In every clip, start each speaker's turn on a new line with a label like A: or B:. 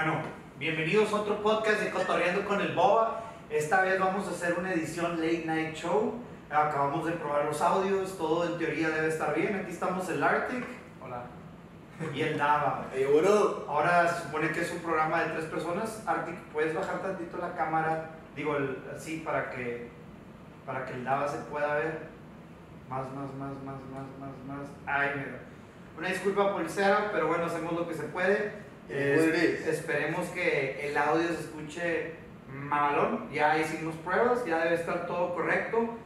A: Bueno, bienvenidos a otro podcast de Cotorreando con el Boba. Esta vez vamos a hacer una edición Late Night Show. Acabamos de probar los audios, todo en teoría debe estar bien. Aquí estamos el Arctic
B: Hola.
A: y el Dava.
C: Ey, bro.
A: Ahora se supone que es un programa de tres personas. Arctic, ¿puedes bajar tantito la cámara? Digo, el- así para que, para que el Dava se pueda ver. Más, más, más, más, más, más, más. Ay, mira. Una disculpa por el cero, pero bueno, hacemos lo que se puede.
C: It is.
A: esperemos que el audio se escuche malón. Ya hicimos pruebas, ya debe estar todo correcto.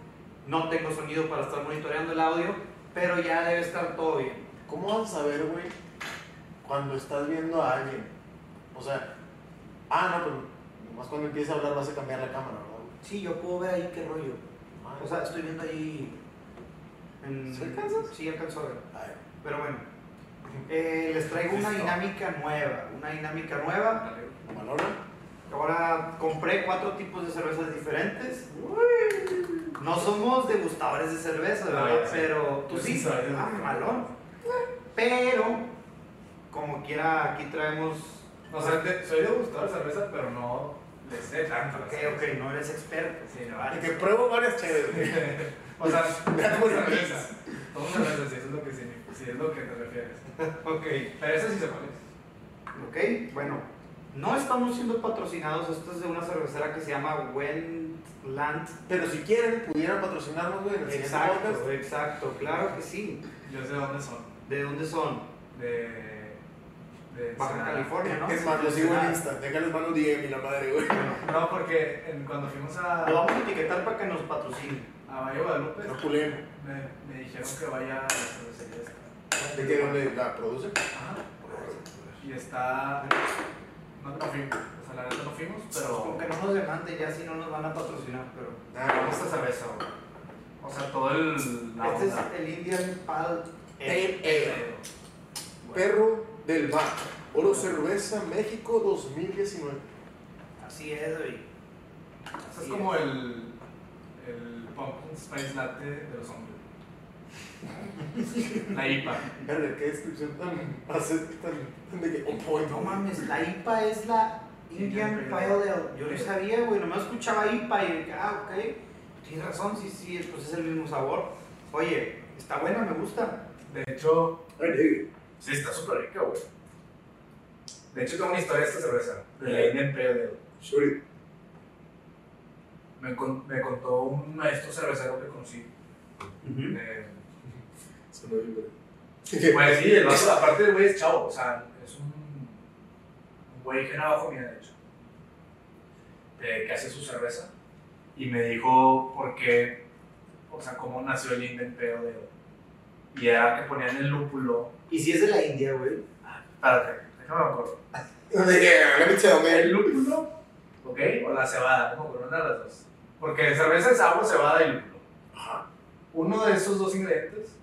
A: No tengo sonido para estar monitoreando el audio, pero ya debe estar todo bien.
C: ¿Cómo vas a saber, güey, cuando estás viendo a alguien? O sea, ah, no, pues nomás cuando empieza a hablar vas a cambiar la cámara, güey?
A: Sí, yo puedo ver ahí qué rollo. O sea, estoy viendo ahí. En...
C: ¿Sí alcanzas?
A: Sí, alcanzo a ver.
C: Ay,
A: Pero bueno, eh, les traigo una dinámica nueva. Una dinámica nueva. Ahora compré cuatro tipos de cervezas diferentes. No somos degustadores de cerveza, ¿verdad?
B: sé.
A: Pero tú
B: sí
A: ah, malón. Pero, como quiera, aquí traemos.
B: O sea, de- soy degustador de cerveza, pero no le sé tanto.
A: Ok, ok, no eres experto.
B: Sí, no.
A: Vale.
C: Que pruebo varias chéveres.
B: O sea,
C: Me
B: cerveza. Tomo cerveza, si eso es lo que, significa- si es lo que te refieres.
A: Ok.
B: Pero eso sí se parece.
A: Ok, bueno, no estamos siendo patrocinados. Esto es de una cervecera que se llama Wendland.
C: Pero si quieren, pudieran patrocinarnos, güey.
A: Exacto, exacto, claro que sí.
B: Yo sé dónde son.
A: ¿De dónde son?
B: De. De
A: Baja. California, ¿no?
C: Es más, lo sigo en. Insta. Déjales mano DM y la madre, güey.
B: No, porque en- cuando fuimos a,
A: Lo vamos a etiquetar para que nos patrocine.
B: a Valle Guadalupe,
C: No
B: me, me dijeron que vaya a la cervecería esta.
C: ¿De qué? ¿Dónde la produce?
B: Ajá. Y está. No, no fuimos. O sea, la neta no fuimos,
A: Como
B: pero.
A: que no nos demanden ya si no nos van a patrocinar, pero...
C: Nada,
B: Vamos a cerveza, güey. O sea, todo el. La
A: Este
B: onda.
A: es el Indian Pal
C: Ale. Perro del Mar. Oro Cerveza México 2019.
A: Así es, güey.
B: Este es como el. El Pumpkin Spice Latte de los hombres. La IPA.
C: Verga, qué descripción tan. hace tan. tan de que. On point.
A: No mames, la IPA es la Indian Pale Ale. Yo no sabía, güey, nomás escuchaba IPA y dije, ah, ok. Tienes razón, sí, sí, pues es el mismo sabor. Oye, está buena, me gusta.
B: De hecho. Sí, está súper rica, güey. De hecho, tengo una historia de esta cerveza. De la Indian Pale Ale.
C: Sorry.
B: Me, con- me contó un maestro cervecero que conocí. Eh, Pues sí, el vato, aparte del güey es chavo, o sea, es un, un güey que era abajo mía, de hecho, eh, que hace su cerveza, y me dijo por qué, o sea, cómo nació el Pale Ale. Y era que ponían el lúpulo,
A: Y si es de la India, güey.
B: espérate, déjame me acuerdo,
C: De que, let me tell,
B: el lúpulo, ¿ok? O la cebada, como con una de las dos, porque cerveza es agua, cebada y lúpulo.
C: Ajá.
B: uno de esos dos ingredientes,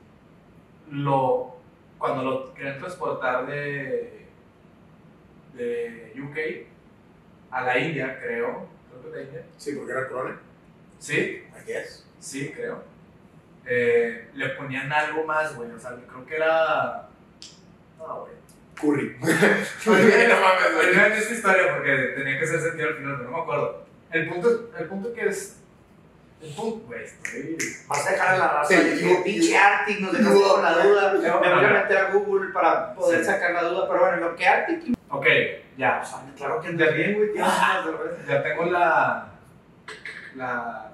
B: lo, cuando lo querían transportar de, de UK a la India, creo, creo que de India,
C: Sí, porque era corona.
B: sí,
C: I guess.
B: sí, creo, eh, le ponían algo más, güey, o sea, creo que era, no, güey.
C: Curry.
B: no mames, esta historia porque tenía que hacer sentido al final, pero no me acuerdo. El punto, el punto que es. Estoy.
A: Vas a dejar a la raza
C: Sí,
A: de pinche Arctic nos dejaste con la duda. Me voy a meter a Google para poder
B: Sí.
A: sacar la duda, pero bueno, lo que Arctic.
B: Ok, ya.
A: O sea, claro que anda bien, güey. Tienes
B: Ah. Ya tengo la. La.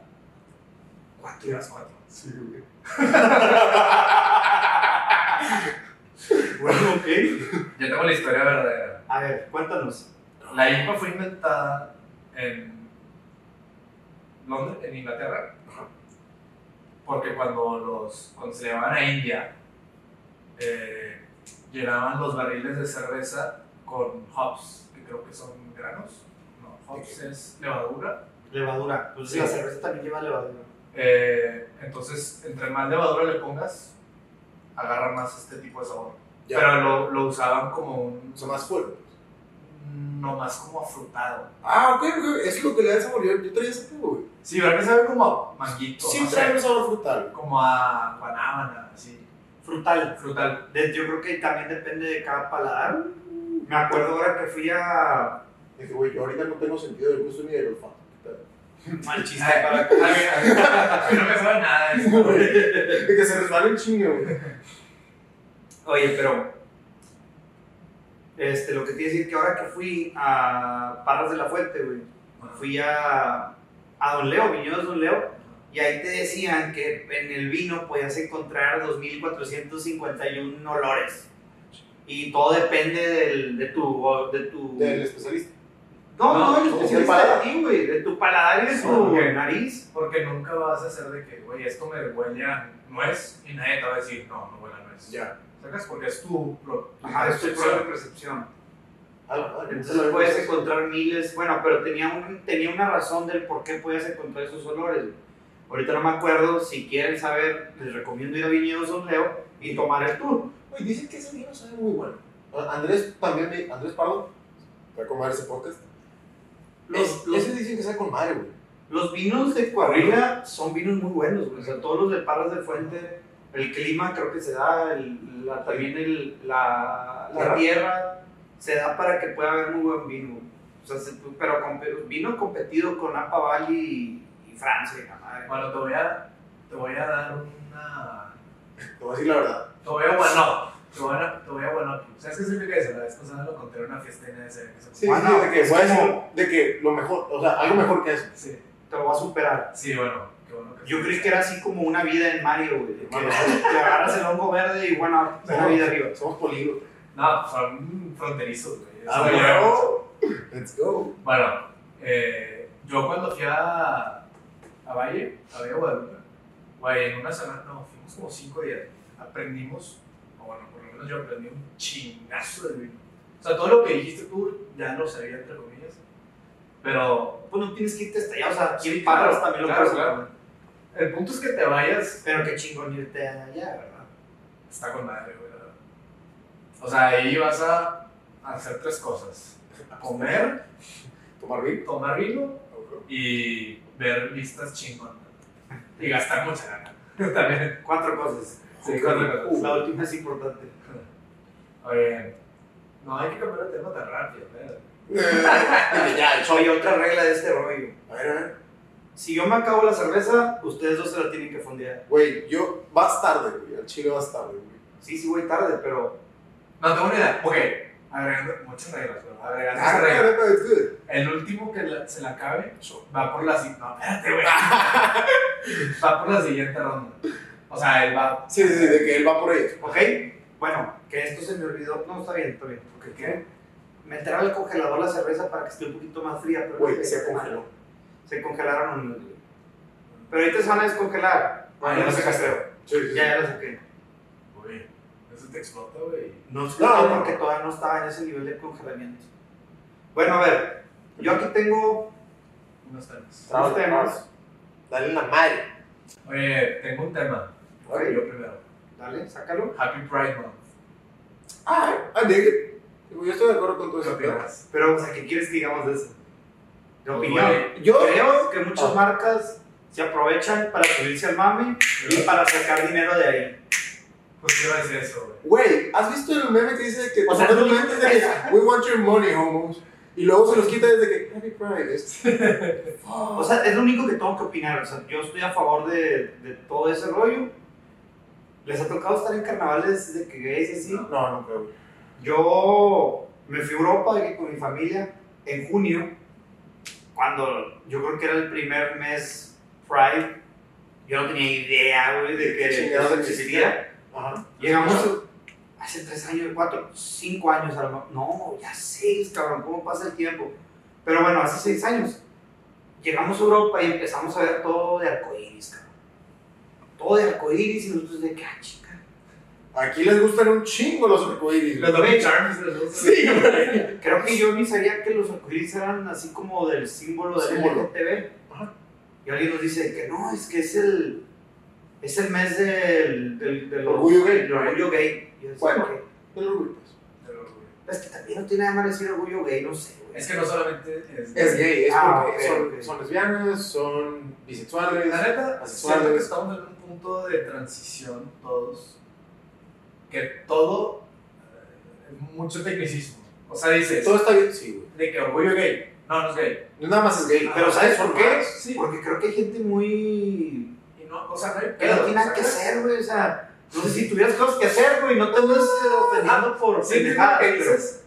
A: Cuatro.
B: Las cuatro.
C: Sí, güey.
A: Bueno, ok.
B: Ya tengo la historia verdadera.
A: A ver, cuéntanos.
B: La IPA fue inventada en Londres, en Inglaterra. Porque cuando, los, cuando se llevaban a India, eh, llenaban los barriles de cerveza con hops, que creo que son granos. No, hops es levadura.
A: Levadura. Pues
B: Sí.
A: la cerveza también lleva levadura.
B: Eh, entonces, entre más levadura le pongas, agarra más este tipo de sabor.
C: Ya.
B: Pero lo, lo usaban como un.
C: Son más fuertes.
B: No más como afrutado.
C: Ah, ok, ok. Es lo que le da sabor. Yo, yo traía ese pedo, güey.
B: Sí, ¿verdad que sabe como a manguito?
C: Sí,
B: no
C: trae un sabor frutal.
B: como a guanábana, así.
A: Frutal.
B: Frutal.
A: De- yo creo que también depende de cada paladar. Me acuerdo ahora que fui a.
C: Dije, güey, yo ahorita no tengo sentido del gusto ni del olfato.
A: Mal chiste
B: Ay,
A: para.
B: a mí- a mí no me sabe nada de eso, güey.
C: De que se resbala un chingo, güey.
A: Oye, pero. Este, lo que te iba a decir que ahora que fui a Parras de la Fuente, güey. Fui a. A Don Leo, Viñedos Don Leo. Y ahí te decían que en el vino podías encontrar 2.451 olores. Y todo depende del, de tu. De tu
C: Del especialista.
A: no, no,
B: No,
A: el
C: ¿cómo
A: especialista de ti, güey. De tu paladar y de tu
B: Ok.
A: nariz.
B: Porque nunca vas a hacer de que, güey, esto me huele a nuez y nadie te va a decir, no, no huele a nuez.
C: Ya.
B: ¿Sacas? Porque es tu, pro- tu
A: Ajá, es tu propia percepción.
C: Madre.
A: Entonces puedes encontrar miles, bueno, pero tenía, un, tenía una razón del por qué podías encontrar esos olores. Ahorita no me acuerdo, si quieren saber, les recomiendo ir a Viñedos Don Leo y tomar el tour.
C: Güey, dicen que ese vino sabe muy bueno. Ah, Andrés también, me- Andrés Pardo, va a comer ese podcast.
A: Los,
C: Es-
A: los,
C: ese dicen que sabe con madre, güey.
A: los vinos de Coahuila son vinos muy buenos, güey. o sea, todos los de Parras de Fuente, el clima creo que se da, el- la- también el, la, la
C: Tierra.
A: Se da para que pueda haber muy buen vino. O sea, se- pero con- vino competido con Napa Valley y, y Francia, y la madre.
B: Bueno, te voy a, te voy a dar una...
C: Te voy a decir la verdad.
B: Te voy a bueno, te voy a, te voy a bueno. ¿Sabes qué significa eso? La vez pasada lo conté en una fiesta en ese.
C: Sí,
A: Ah,
C: sí,
A: no,
C: de que
A: es
C: voy a decir
A: como-
C: de que lo mejor, o sea, algo mejor que eso.
B: Sí,
A: Te lo va a superar.
B: sí, bueno,
A: Yo creí que era así como una vida en Mario, güey. que agarras el hongo verde y bueno, una vida arriba.
C: Somos polígonos.
B: No, son fronterizos, güey.
C: Ah, bueno. Let's go.
B: Bueno, eh, yo cuando fui a, a Valle, a Valle Guadalupe, güey, en una semana, no, fuimos como cinco días, aprendimos, o bueno, por lo menos yo aprendí un chingazo de vino. O sea, todo lo que dijiste tú ya lo sabía, entre comillas, pero
A: Pues no tienes que irte hasta allá, o sea, en Parras
B: claro,
A: también lo
B: claro,
A: puedes
B: claro. el punto es que te vayas,
A: Pero qué chingón irte allá, ¿verdad?
B: está con madre, güey. O sea, ahí vas a hacer tres cosas, comer,
C: Tomar vino.
B: tomar vino y ver vistas chingonas. Y gastar mucha gana. También.
A: Cuatro cosas.
B: Sí, cuatro cosas.
A: Uh, la última es importante.
B: Oye, no hay que cambiar el tema tan rápido, ¿verdad?
C: Eh, ya,
A: Soy otra regla de este rollo.
C: A ver, a ver.
A: Si yo me acabo la cerveza, ustedes dos se la tienen que fondear.
C: Güey, yo. Vas tarde, güey. Al chile vas tarde, güey.
A: Sí, sí voy tarde, pero
B: No tengo ni idea. Ok, agregando muchas reglas, pero agregando
C: Ah,
B: esa regla.
C: no, no, it's good.
B: El último que la- se la acabe va por la siguiente. No, espérate, güey. va por la siguiente ronda. O sea, él va.
C: Sí, sí, sí, de que él va por ahí.
A: ¿Ok? Bueno, que esto se me olvidó. No, está bien, está bien. Porque ¿qué? Meter al congelador la cerveza para que esté un poquito más fría. Pero
C: Güey,
A: no
C: se congeló.
A: Se congelaron. Pero ahorita se van a descongelar.
B: Ah, ya lo sacaste.
C: Sí, sí.
A: Ya, ya lo saqué.
B: Güey, eso te explota, güey.
A: No,
C: No,
A: porque todavía no estaba en ese nivel de congelamiento. Bueno, a ver. Yo aquí tengo
B: Unos temas.
A: dos temas.
C: Dale la madre.
B: Oye, tengo un tema.
A: Ok.
B: Yo primero.
A: Dale, sácalo.
B: Happy Pride Month.
C: Ah, I dig it. Yo estoy de acuerdo con todo
B: ¿Qué
C: eso. pero-
A: o sea, ¿qué quieres que digamos de eso? De
B: Pues,
A: opinión.
C: Yo.
A: Creo que muchas
C: Ah.
A: marcas se aprovechan para subirse al mame y para sacar dinero de ahí.
B: Pues quiero decir eso, güey.
C: Güey, ¿has visto el meme que dice que
A: O sea, no-
C: es de que we want your money, homos? Y luego se los quita desde que Happy Pride.
A: O sea, es lo único que tengo que opinar. O sea, yo estoy a favor de, de todo ese rollo. ¿Les ha tocado estar en carnavales de que gays y así?
C: No, no creo. güey.
A: Yo me fui a Europa que con mi familia en junio, cuando yo creo que era el primer mes Pride. Yo no tenía idea, güey, de que eso existía.
C: Ajá.
A: Llegamos hace tres años, cuatro, cinco años. No, ya seis, cabrón, ¿cómo pasa el tiempo? Pero bueno, hace seis años. Llegamos a Europa y empezamos a ver todo de arcoíris, cabrón. Todo de arcoíris y nosotros de que, ah, chica.
C: Aquí les gustan un chingo los arcoíris.
B: Los
C: güey.
B: Lucky Charms de los
C: Sí, güey.
A: Creo que yo ni sabía que los arcoíris eran así como del símbolo del
C: Símbolo.
A: LGTB.
C: Ajá.
A: Y alguien nos dice que no, es que es el, es el mes del, del, del
C: Orgullo gay.
A: del orgullo gay. Y yo decía,
C: Bueno.
A: "Ok".
C: El orgullo, pues.
A: Es que también no tiene nada malo decir orgullo gay, no sé, güey.
B: Es que no solamente es.
C: Es gay, es
A: Ah,
C: porque son, lesbianas, son bisexuales.
B: La neta, siento que estamos en un punto de transición todos, que todo eh, mucho tecnicismo. O sea, dices,
C: Todo está bien, sí, güey.
B: de que orgullo gay. No, no es gay.
C: No nada más es gay.
A: Pero ¿sabes por qué?
B: Sí.
A: Porque creo que hay gente muy.
B: O sea, no hay
A: no
B: pedo,
A: tiene nada
B: o
A: que hacer, güey. O sea, no sé si tuvieras cosas que hacer, güey. No te andes eh, ofendiendo por pendejadas,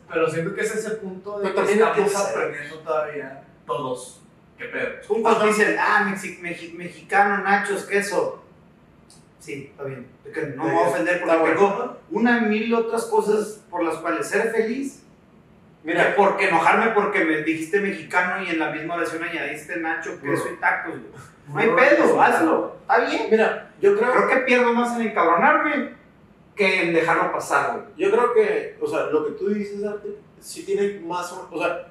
A: pero-
B: siento que es ese punto de que estamos aprendiendo todavía todos. ¿Qué pedo?
A: Es como cuando dicen, ah, mexicano, nachos, queso. Sí, está bien. No me voy a ofender porque tengo una mil otras cosas por las cuales ser feliz. Mira, porque enojarme porque me dijiste mexicano y en la misma oración añadiste nacho, queso y tacos. No hay pedo, hazlo. Está bien.
C: mira, yo creo,
A: Creo que pierdo más en encabronarme que en dejarlo pasar, güey.
C: yo creo que, o sea, lo que tú dices, Arte, sí tiene más, o o sea,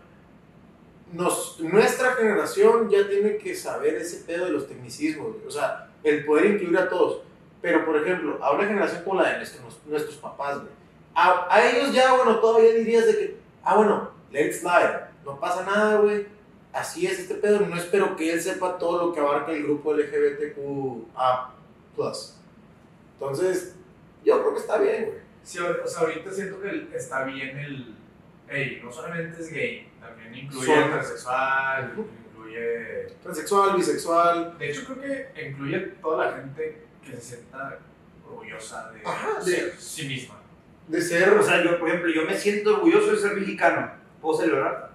C: nos, nuestra generación ya tiene que saber ese pedo de los tecnicismos, güey. o sea, el poder incluir a todos. Pero, por ejemplo, a una generación como la de nuestros, nuestros papás, güey, a, a ellos ya, bueno, todavía dirías de que, ah, bueno, let it slide, no pasa nada, güey. Así es este pedo, no espero que él sepa todo lo que abarca el grupo LGBTQA+. Entonces, yo creo que está bien, güey.
B: Sí, o sea, ahorita siento que está bien el. Ey, no solamente es gay, también incluye
C: Son-
B: transexual, incluye.
C: Transexual, bisexual.
B: De hecho, creo que incluye toda la gente que se sienta orgullosa de
C: Ajá,
B: ser sí misma.
C: De ser.
A: O sea, yo, por ejemplo, yo me siento orgulloso de ser mexicano. ¿Puedo celebrar?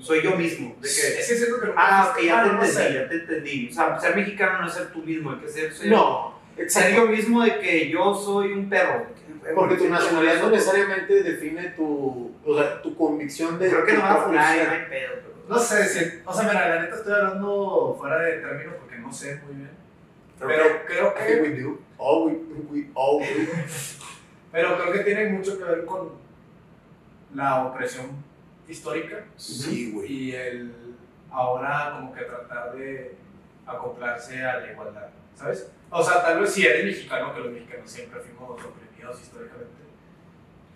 A: Soy yo mismo. De que,
B: Es que siento que
A: ah, ok, ya te
B: no sé.
A: entendí, ya te entendí. O sea, ser mexicano no es ser tú mismo, hay que ser, ser,
C: no,
A: ser yo mismo de que yo soy un perro.
C: Porque tu nacionalidad no necesariamente define tu, o sea, tu convicción de.
A: Creo que no van a
C: ser.
A: no hay pedo. pero-
B: No sé, si, o sea, mira, la neta estoy hablando fuera de término porque no sé muy bien.
C: Creo
B: Pero creo
C: que, I think we do. All we, we all do.
B: pero creo que tiene mucho que ver con la opresión histórica
C: Sí, güey.
B: y el ahora como que tratar de acoplarse a la igualdad, ¿sabes? O sea, tal vez si eres mexicano, que los mexicanos siempre fuimos oprimidos históricamente.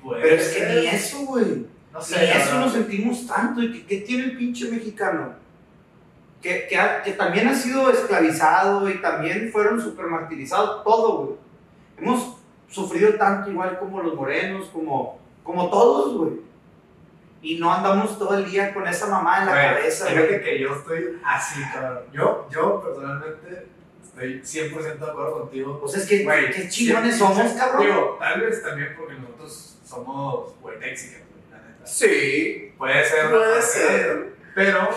B: Pues,
A: Pero es que ni eso, güey.
B: No
A: Ni
B: sé, la
A: eso nos sentimos tanto. ¿Y qué, tiene el pinche mexicano? Que, que, ha- que también ha sido esclavizado y también fueron super martirizados, todo, güey. Hemos sufrido tanto igual como los morenos, como, como todos, güey. Y no andamos todo el día con esa mamá en la
B: Güey,
A: cabeza,
B: fíjate que yo estoy así, cabrón. Yo, yo personalmente estoy 100% de acuerdo contigo.
A: Pues es que,
B: Güey,
A: qué chingones somos, cabrón.
B: Digo, tal vez también porque nosotros somos güey Mexican, güey, la neta.
C: Sí,
B: Puede ser.
C: puede ser.
B: Pero,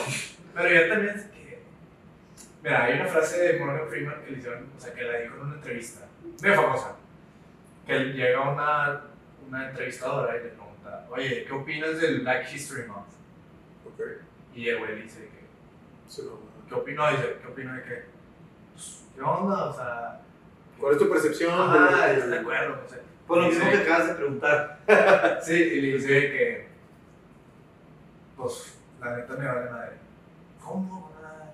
B: pero yo también sé que. Mira, hay una frase de Morgan Freeman que le hicieron, o sea, que la dijo en una entrevista, muy famosa. Que llega una, una entrevistadora y le pregunta, oye, ¿qué opinas del Black History Month?
C: Ok.
B: Y el güey dice que.
C: Sí, no.
B: ¿Qué opino? Dice, ¿qué opino de qué? Pues, ¿qué onda? O sea.
C: ¿Cuál es tu percepción?
B: Ah,
C: de-
B: ¿estás de acuerdo? No sé.
A: Por lo mismo que acabas de preguntar.
B: Sí, y le dice que. Pues, la neta me vale madre. ¿Cómo? Nada.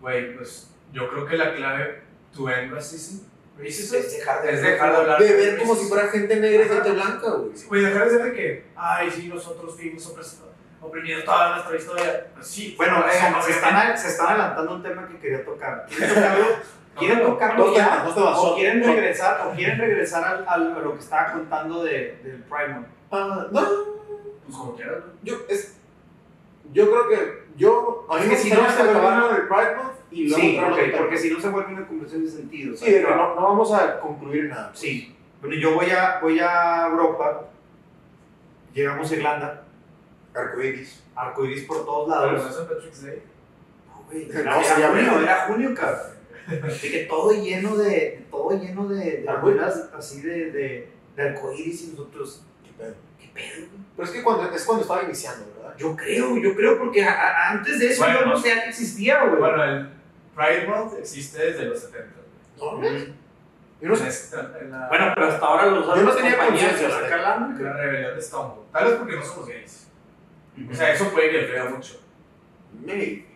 B: Güey, pues, yo creo que la clave, tu end racism, racism
A: Es dejar de,
B: es dejar de hablar.
C: De ver como si fuera gente negra y gente blanca, güey.
B: Güey, dejar de ser de que, ay, sí, nosotros fuimos oprimidos toda nuestra historia. Pues sí.
A: Bueno, eh, se, están, se están adelantando un tema que quería tocar. ¿Quieren tocarlo? ¿Quieren tocarlo ya? ¿O quieren regresar, o quieren regresar al, al- a lo que estaba contando de, del Primal?
C: Ah, no,
B: Pues como quieras. güey.
C: yo, es, yo creo que yo, a mí me
A: si no se vuelve
C: acabar
A: una-
C: y luego
A: Sí,
C: entrar a
A: ok,
C: otro tema.
A: porque si no se vuelve una conversación de sentido.
C: Sí, que no, no vamos a concluir nada. pues.
A: Sí. Bueno, yo voy a, voy a Europa, llegamos a Irlanda,
C: Arcoiris.
A: arcoiris por todos
B: Pero no
A: lados.
B: es St. Patrick's Day.
A: No, güey,
C: No,
A: era, era junio, era junio, cabrón. De que todo lleno de, todo lleno de, de así de, de, de arcoíris y nosotros,
C: Qué pedo.
A: ¿qué pedo? güey?
C: Pero es que cuando, es cuando estaba iniciando, ¿verdad?
A: Yo creo, yo creo, porque a- a- antes de eso
B: Bueno.
A: yo no sabía que existía, güey.
B: Bueno, el Pride Month existe desde los 70.
C: No, yo no sé.
B: Esta- la-
A: Bueno, pero hasta ahora los
C: Yo no tenía conciencia
A: calando.
B: la rebelión de Stonewall. Tal vez porque no somos gays. O sea, eso puede que influya mucho.
C: Maybe.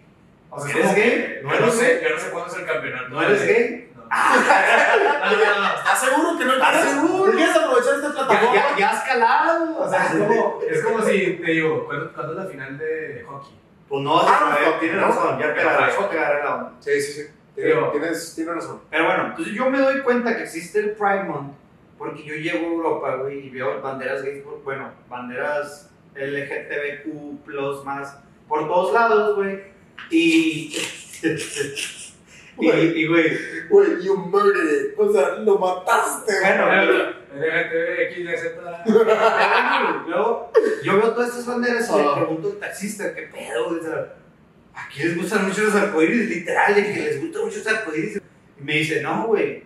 B: O sea,
A: ¿Eres gay? ¿No
B: yo no sé, yo no sé cuándo es el campeonato.
A: ¿No eres gay?
B: No.
C: ¿Estás seguro que no
A: ¿Estás seguro?
C: ¿Quieres aprovechar esta
A: Ya,
C: plataforma?
A: ya, ya has calado.
B: O sea, es como, es como si te digo, ¿cuándo, cuándo es la final de hockey?
A: Pues no,
C: Ah, no,
A: tienes
C: no.
A: razón, ya te agarré, te agarré la onda.
C: Sí, sí, sí.
B: Digo-
C: Tienes, tienes razón.
A: Pero bueno, entonces yo me doy cuenta que existe el Pride Month porque yo llego a Europa, güey, y veo banderas gays, por- bueno, banderas LGTBQ, más, por todos lados, güey. Y. y, y, güey.
C: Güey, you murdered it. O sea, lo mataste, güey.
A: Bueno,
B: LGTB,
A: Luego, yo veo todas estas banderas y le
C: Ah.
A: pregunto al taxista, ¿qué pedo? O aquí les gustan mucho los arcoíris, literal, de que les gustan mucho los arcoíris. Y me dice, no, güey,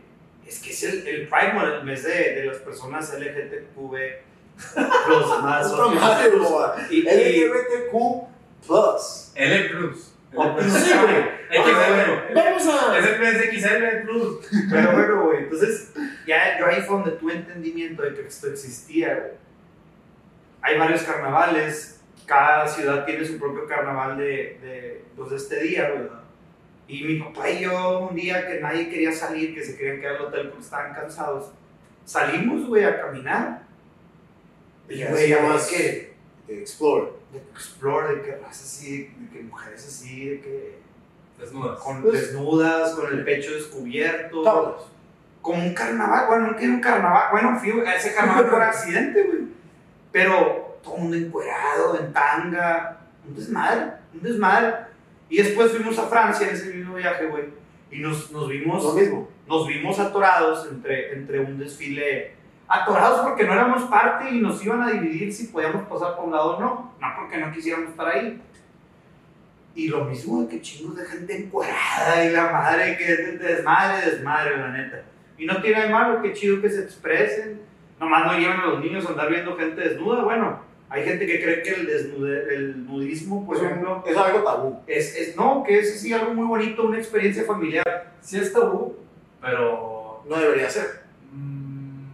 A: es que es el, el Pride Month, el mes de, de las personas LGTB, los más.
C: Boba.
A: y,
C: LGBTQ plus.
B: L Plus.
A: Oh,
B: L+.
A: sí, güey.
B: XL.
C: Vamos a.
B: Es el mes XL Plus.
A: pero bueno, güey, entonces, ya yo ahí fue donde tuve entendimiento de que esto existía, güey. Hay varios carnavales, cada ciudad tiene su propio carnaval de, de, pues, de este día, güey. Y mi papá y yo, un día que nadie quería salir, que se querían quedar al hotel porque estaban cansados, salimos, güey, a caminar. Y,
C: Ya
A: güey, es que,
C: Explore.
A: de explore, de que raza así, de que mujeres así, de que
B: Desnudas.
A: con
C: Pues-
A: desnudas, con el pecho descubierto.
C: Todos.
A: Como un carnaval, bueno, no tiene un carnaval, bueno, fui a ese carnaval por accidente, güey. Pero todo el mundo encuerado, en tanga, un desmadre, un desmadre. Y después fuimos a Francia en ese mismo viaje, güey. Y nos, nos vimos
C: Lo mismo.
A: nos vimos atorados entre, entre un desfile. Atorados porque no éramos parte y nos iban a dividir si podíamos pasar por un lado o no. No porque no quisiéramos estar ahí. Y lo mismo de que chingos de gente encuadrada y la madre que es desmadre, desmadre, la neta. Y no tiene de malo, qué chido que se expresen. Nomás no lleven a los niños a andar viendo gente desnuda. Bueno, hay gente que cree que el, desnude, el nudismo, por ejemplo,
C: Es algo tabú.
A: es, es, no, que es así algo muy bonito, una experiencia familiar.
B: Sí es tabú, pero...
C: No debería ser.
B: mm,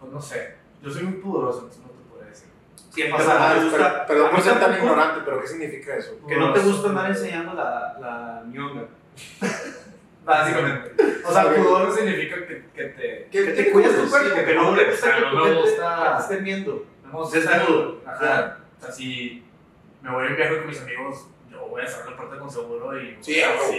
B: Pues no sé. Yo soy muy pudoroso, entonces no te podría decir.
A: Siempre
B: O sea,
A: me gusta-
C: pero- Perdón por ser tan ignorante, pero ¿qué significa eso?
A: Que no te gusta andar enseñando la, la ñonga.
B: Básicamente. O sea, pudor no significa que, que te...
C: ¿Qué-
A: Que
C: qué
A: te cuidas tu cuerpo, que no le gusta
B: O sea,
A: que
B: no
A: que te estén viendo.
B: No,
A: Desnudo.
B: Ajá. O sea, si me voy en viaje con mis amigos, yo voy a cerrar la puerta con seguro y...
C: Sí, a huevo.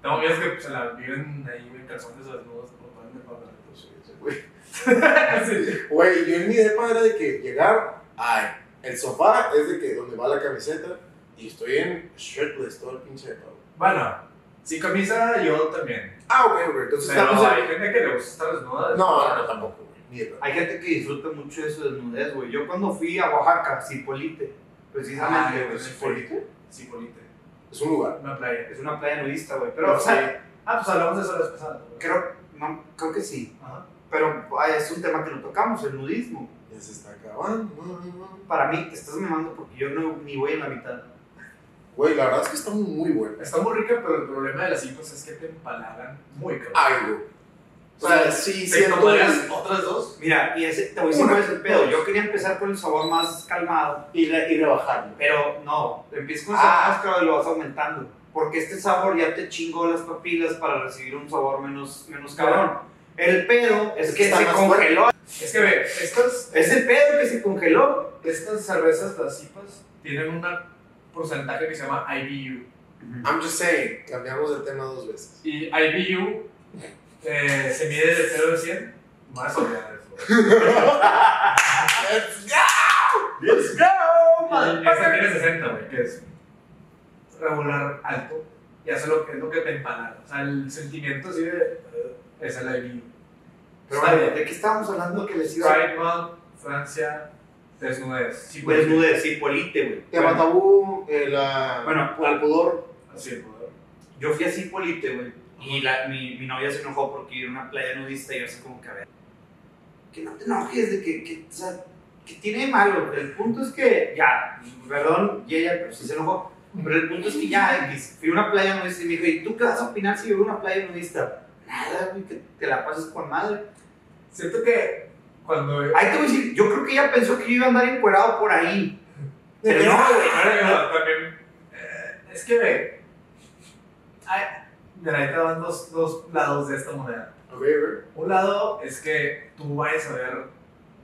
B: Tengo amigos que se la viven ahí en calzones desnudos por
C: Pues sí, sí, güey.
B: sí.
C: Güey, yo en mi depa era de que llegar, ay, el sofá es de que donde va la camiseta y estoy en shirtless todo el pinche depa.
B: Bueno, sin camisa yo también.
C: Ah, ok, güey, entonces
B: Pero
C: estamos
B: hay
C: en...
B: gente que le gusta estar desnuda.
C: No, no, tampoco, güey.
A: Hay gente que disfruta mucho de su desnudez, güey. Yo cuando fui a Oaxaca, Cipolite, precisamente,
B: Ah,
A: güey,
B: sí.
A: Cipolite
B: Sí, polite.
C: Es un lugar.
B: Una playa.
A: es una playa nudista, güey. Pero, o sea,
B: Ah, pues hablamos de eso la vez pasada. ¿no?
A: creo, no, creo que sí.
B: Ajá.
A: Pero ay, es un tema que lo tocamos, el nudismo.
C: Ya se está acabando.
A: Para mí, te estás mamando porque yo no, ni voy en la mitad.
C: Güey, la verdad es que está muy bueno.
B: Está muy rica, pero el problema de las IPAs es que te empalagan muy cabrón.
C: Algo. O sea, sí,
B: ¿Te
C: siento...
B: tomarías otras dos?
A: Mira, y ese, te voy a decir
C: Una,
A: cuál es el pedo.
C: dos.
A: Yo quería empezar con el sabor más calmado.
C: Y, re- y rebajarlo.
A: Pero no, empiezas con el sabor
C: Ah.
A: más claro y lo vas aumentando. Porque este sabor ya te chingó las papilas para recibir un sabor menos, menos cabrón. El pedo es que
C: Está
A: se congeló.
B: Es que ve, estas,
A: Es el pedo que se congeló.
B: estas cervezas, las IPAs, tienen un porcentaje que se llama IBU.
C: I'm just saying, cambiamos el tema dos veces.
B: Y IBU eh, se mide de 0 a 100. Más o menos.
A: ¡Let's go!
B: Y esta tiene 60, güey, que es regular alto. Y eso es lo que, es lo que te empalaga. O sea, el sentimiento así de. eh, es el IBU.
A: Pero
B: Está.
A: ¿de qué estábamos hablando que les iba a
B: Pride Month, Francia, desnudez. Sí, güey.
A: Desnudez, sí, polite, güey.
C: Tema tabú, eh, la...
A: Bueno,
C: el pudor.
B: Así, güey.
A: Yo fui a Cipolite, güey. Y la, mi, mi novia se enojó porque iba a una playa nudista y yo así como que, a ver, que no te enojes de que, que o sea, que tiene de malo. El punto es que, ya, perdón, y ella, pero sí se enojó. Pero el punto es que ya, X, fui a una playa nudista y me dijo, ¿y tú qué vas a opinar si yo voy a una playa nudista? Nada, güey, que te la pases con madre.
B: Siento que cuando.
A: Ahí te voy a decir, yo creo que ella pensó que yo iba a andar encuerado por ahí. Pero no, güey, no, no, no.
B: también. eh, es que ve. Ay, mira, ahí te van dos, dos lados de esta moneda.
C: Ok, güey.
B: Un lado es que tú vayas a ver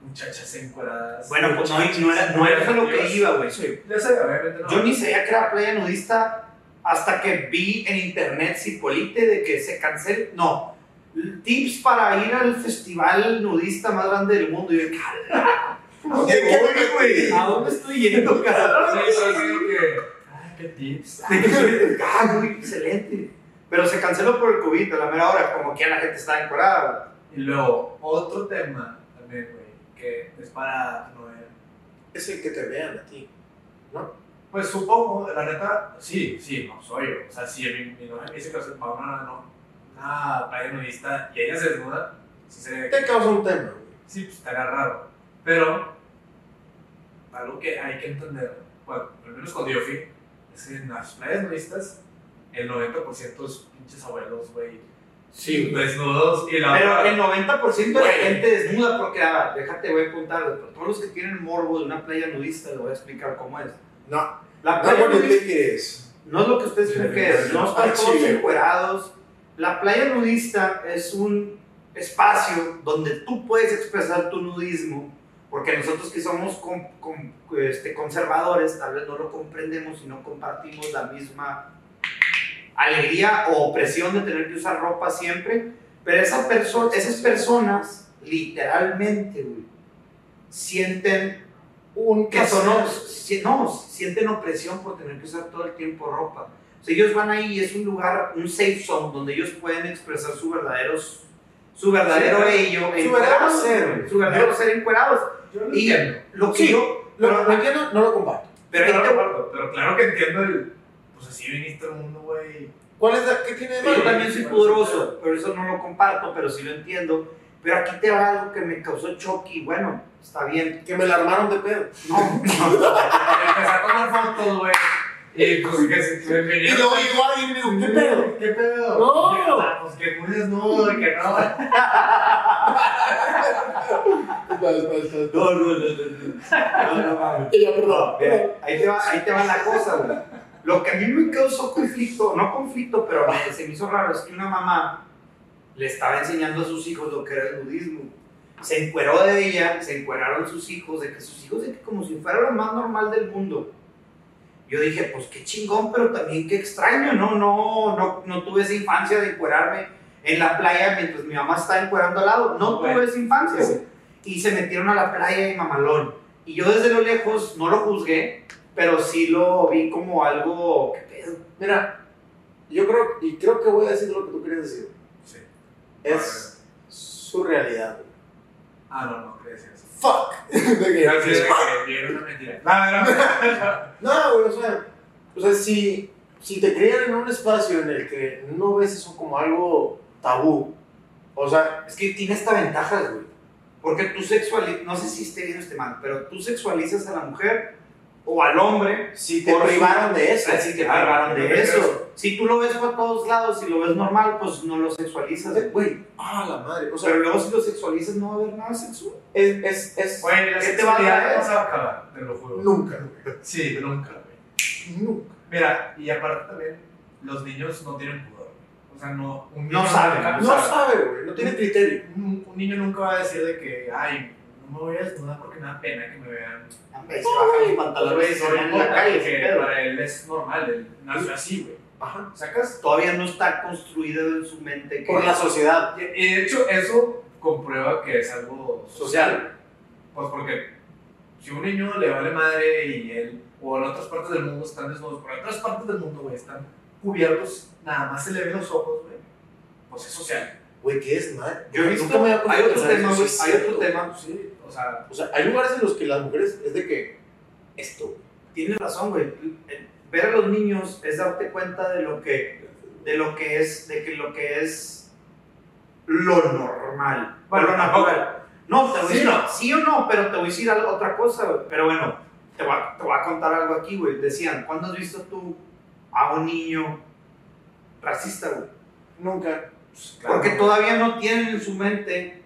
B: muchachas encueradas.
A: Bueno, pues no, no era, no era lo que iba, güey.
B: Sí, ya sé, obviamente no.
A: Yo ni sabía que era playa nudista hasta que vi en internet Cipolite de que se cancel. No, tips para ir al festival nudista más grande del mundo. Y yo, "Cala".
B: ¿Dónde
C: ¿Qué
B: voy,
C: voy,
B: güey?
A: ¿A dónde estoy yendo, cabrón?
B: Sí, sí, sí, que. Ay, qué tips.
A: ah, muy excelente. Pero se canceló por el COVID a la mera hora, como que ya la gente está encuadrada.
B: Y luego, otro tema también, güey, que es para Noé.
C: Es el que te vean a ti. ¿No?
B: Pues supongo, la neta, sí, sí, no soy yo. O sea, si mi, mi novia me dice que va a una, no, una playa nudista y ella se desnuda, sí se
C: Te causa un tema, güey.
B: Sí, pues estaría raro. Pero, algo que hay que entender, bueno, al menos cuando yo fui, es que en las playas nudistas, el 90% es pinches abuelos, güey.
C: Sí.
B: Desnudos y la
A: Pero
B: otra-
A: el 90% de la gente desnuda, porque, ah, déjate, voy a apuntar, pero todos los que tienen morbo de una playa nudista, les voy a explicar cómo es.
C: No,
A: La
C: no
A: playa
C: you
A: nudista
C: it is.
A: no es lo que ustedes creen que es, no están
C: Ah,
A: todos encuerados. La playa nudista es un espacio donde tú puedes expresar tu nudismo, porque nosotros que somos con- con- este, conservadores tal vez no lo comprendemos y no compartimos la misma alegría o opresión de tener que usar ropa siempre, pero esa perso esas personas literalmente, güey, sienten
C: Un
A: que son, no, sienten opresión por tener que usar todo el tiempo ropa. O sea, ellos van ahí y es un lugar, un safe zone, donde ellos pueden expresar su verdaderos su verdadero
C: Sí,
A: ello,
C: su verdadero ser.
A: su verdadero ser encuerados.
B: Yo lo
A: Y
B: entiendo.
A: lo que
C: Sí,
A: yo,
C: Lo,
A: pero,
C: lo entiendo, no lo comparto.
A: pero
B: Pero,
A: te-
B: pero, pero claro que entiendo el. Pues así viniste al mundo, güey.
C: ¿Cuál es la que tiene de
A: yo también soy pudoroso, pero eso no lo comparto, pero sí lo entiendo. Pero aquí te va algo que me causó choque y bueno, está bien.
C: Que me la armaron de pedo.
A: No, no.
B: Empecé a tomar fotos, güey. Y pues que se me
C: Y luego llegó alguien y me dijo, ¿qué pedo?
B: ¿Qué pedo?
C: No.
B: Y yo, ah, Pues que muy desnudo, que no.
C: Espera, espera.
A: No, no, no, no, no. No, no.
C: Y yo, perdón.
A: Ahí, te va, ahí te va la cosa, güey. Lo que a mí me causó conflicto, no conflicto, pero me- se me hizo raro, es que una mamá le estaba enseñando a sus hijos lo que era el nudismo. Se encueró de ella, se encueraron sus hijos, de que sus hijos, de que como si fuera lo más normal del mundo. Yo dije, pues qué chingón, pero también qué extraño, ¿no? No, no, no tuve esa infancia de encuerarme en la playa mientras mi mamá estaba encuerando al lado. No tuve esa infancia. Y se metieron a la playa y mamalón. Y yo desde lo lejos no lo juzgué, pero sí lo vi como algo. ¿Qué pedo?
C: Mira, yo creo, y creo que voy a decir lo que tú querías decir.
B: Sí.
C: Es su realidad.
B: Ah, no, no.
C: Fuck. De que-
B: sí, era una mentira. No, no, no.
C: No, güey, o sea, o sea si, si te crían en un espacio en el que no ves eso como algo tabú, o sea,
A: Es que tiene esta ventaja, güey. Porque tú sexualizas, no sé si esté bien o esté mal, pero tú sexualizas a la mujer o al hombre.
C: si te privaron de eso.
A: Así te
B: claro,
A: privaron
B: yo
A: de eso. Si tú lo ves por todos lados y lo ves normal, pues no lo sexualizas. güey.
C: Güey, ah, la madre. O sea,
A: Pero luego si lo sexualizas no va a haber nada sexual.
C: es, es, es
B: Güey, la
A: ¿Qué te va a
B: sexualidad
A: traer?
B: no se va a acabar, te lo juro.
C: nunca, güey.
B: Sí, nunca, güey.
C: Nunca.
B: Mira, y aparte también, los niños no tienen pudor. O sea, no. Un
A: No
B: niño
A: saben,
B: nunca-
C: No sabe, güey, no tiene criterio.
B: Un, un niño nunca va a decir de que, ay, no me voy a desnudar porque me da pena que me vean.
A: Hombre, se bajan los pantalones y en la calle.
B: que para él es normal, él nació así, güey.
C: Ajá.
B: ¿Sacas?
A: Todavía no está construido en su mente que
C: Por la sociedad.
B: Y, de hecho, eso comprueba que es algo social. Pues porque si un niño le vale madre y él, o en otras partes del mundo están desnudos, pero en otras partes del mundo, güey, están cubiertos, nada más se le ven los ojos, güey, pues es social.
C: Güey, ¿qué es, man?
A: Yo he visto, hay
C: a
A: otro tema, güey, hay otro tema.
B: Sí, o sea,
C: O sea, hay lugares en los que las mujeres es de que esto.
A: Tienes razón, güey. Ver a los niños es darte cuenta de lo que, de lo que es, de que lo que es lo normal,
B: Bueno,
A: lo natural. No, te voy a
B: Sí,
A: decir,
B: no.
A: sí o no, pero te voy a decir algo- otra cosa, güey. Pero bueno, te voy, a, te voy a contar algo aquí, güey. Decían, ¿cuándo has visto tú a un niño racista, güey?
C: Nunca.
B: pues, claro.
A: Porque todavía no tienen en su mente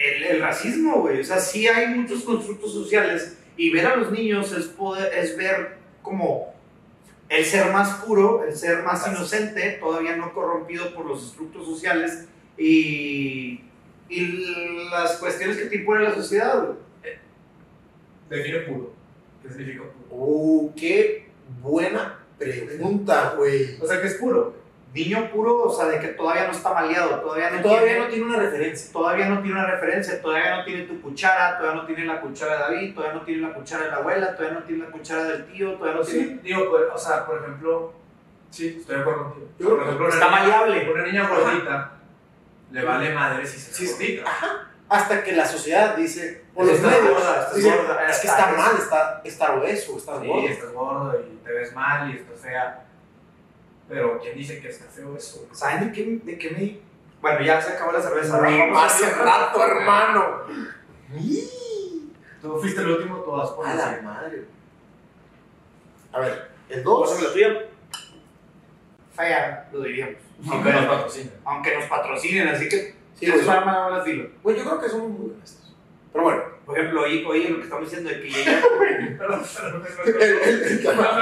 A: el, el racismo, güey. O sea, sí hay muchos constructos sociales y ver a los niños es, poder, es ver como el ser más puro, el ser más inocente, todavía no corrompido por los estructos sociales y, y las cuestiones que te impone la sociedad, güey.
B: Define puro. ¿Qué significa puro?
C: Uh, qué buena pregunta, güey.
B: O sea, que es puro.
A: Niño puro, o sea, de que todavía no está maleado, todavía no
C: Todavía
A: tiene,
C: no tiene una referencia.
A: todavía no tiene una referencia, todavía no tiene tu cuchara, todavía no tiene la cuchara de David, todavía no tiene la cuchara de la abuela, todavía no tiene la cuchara del tío, todavía no tiene...
B: Sí, digo, pues, o sea, por ejemplo, sí, estoy de acuerdo contigo. Por ejemplo,
A: está
B: niña-
A: maleable.
B: Una niña gordita le vale madre si se
C: Sí,
B: gordita.
C: Hasta que la sociedad dice, o los
A: Estás
C: medios,
A: gorda, estás gorda,
C: es que
A: estás-
C: está mal, está, está obeso, está
B: Sí,
C: gordo.
B: estás gordo y te ves mal y estás fea. Pero ¿quién dice que está feo eso?
A: ¿Saben de qué, de qué me...? Bueno, ya se acabó la cerveza.
C: Hace rato, hermano.
B: Tú fuiste el último, tú vas por
C: A
B: decir.
C: la madre. A ver, el 2.
A: Pásame la tuya. Fea, lo diríamos.
B: Aunque nos patrocinen.
A: Aunque nos patrocinen, así que...
C: Sí,
A: eso
C: güey.
A: llama ahora filo.
C: Güey, yo creo que somos muy honestos. Pero bueno,
A: Por ejemplo, oye, oye lo que estamos diciendo de que llega...
B: Perdón, perdón, me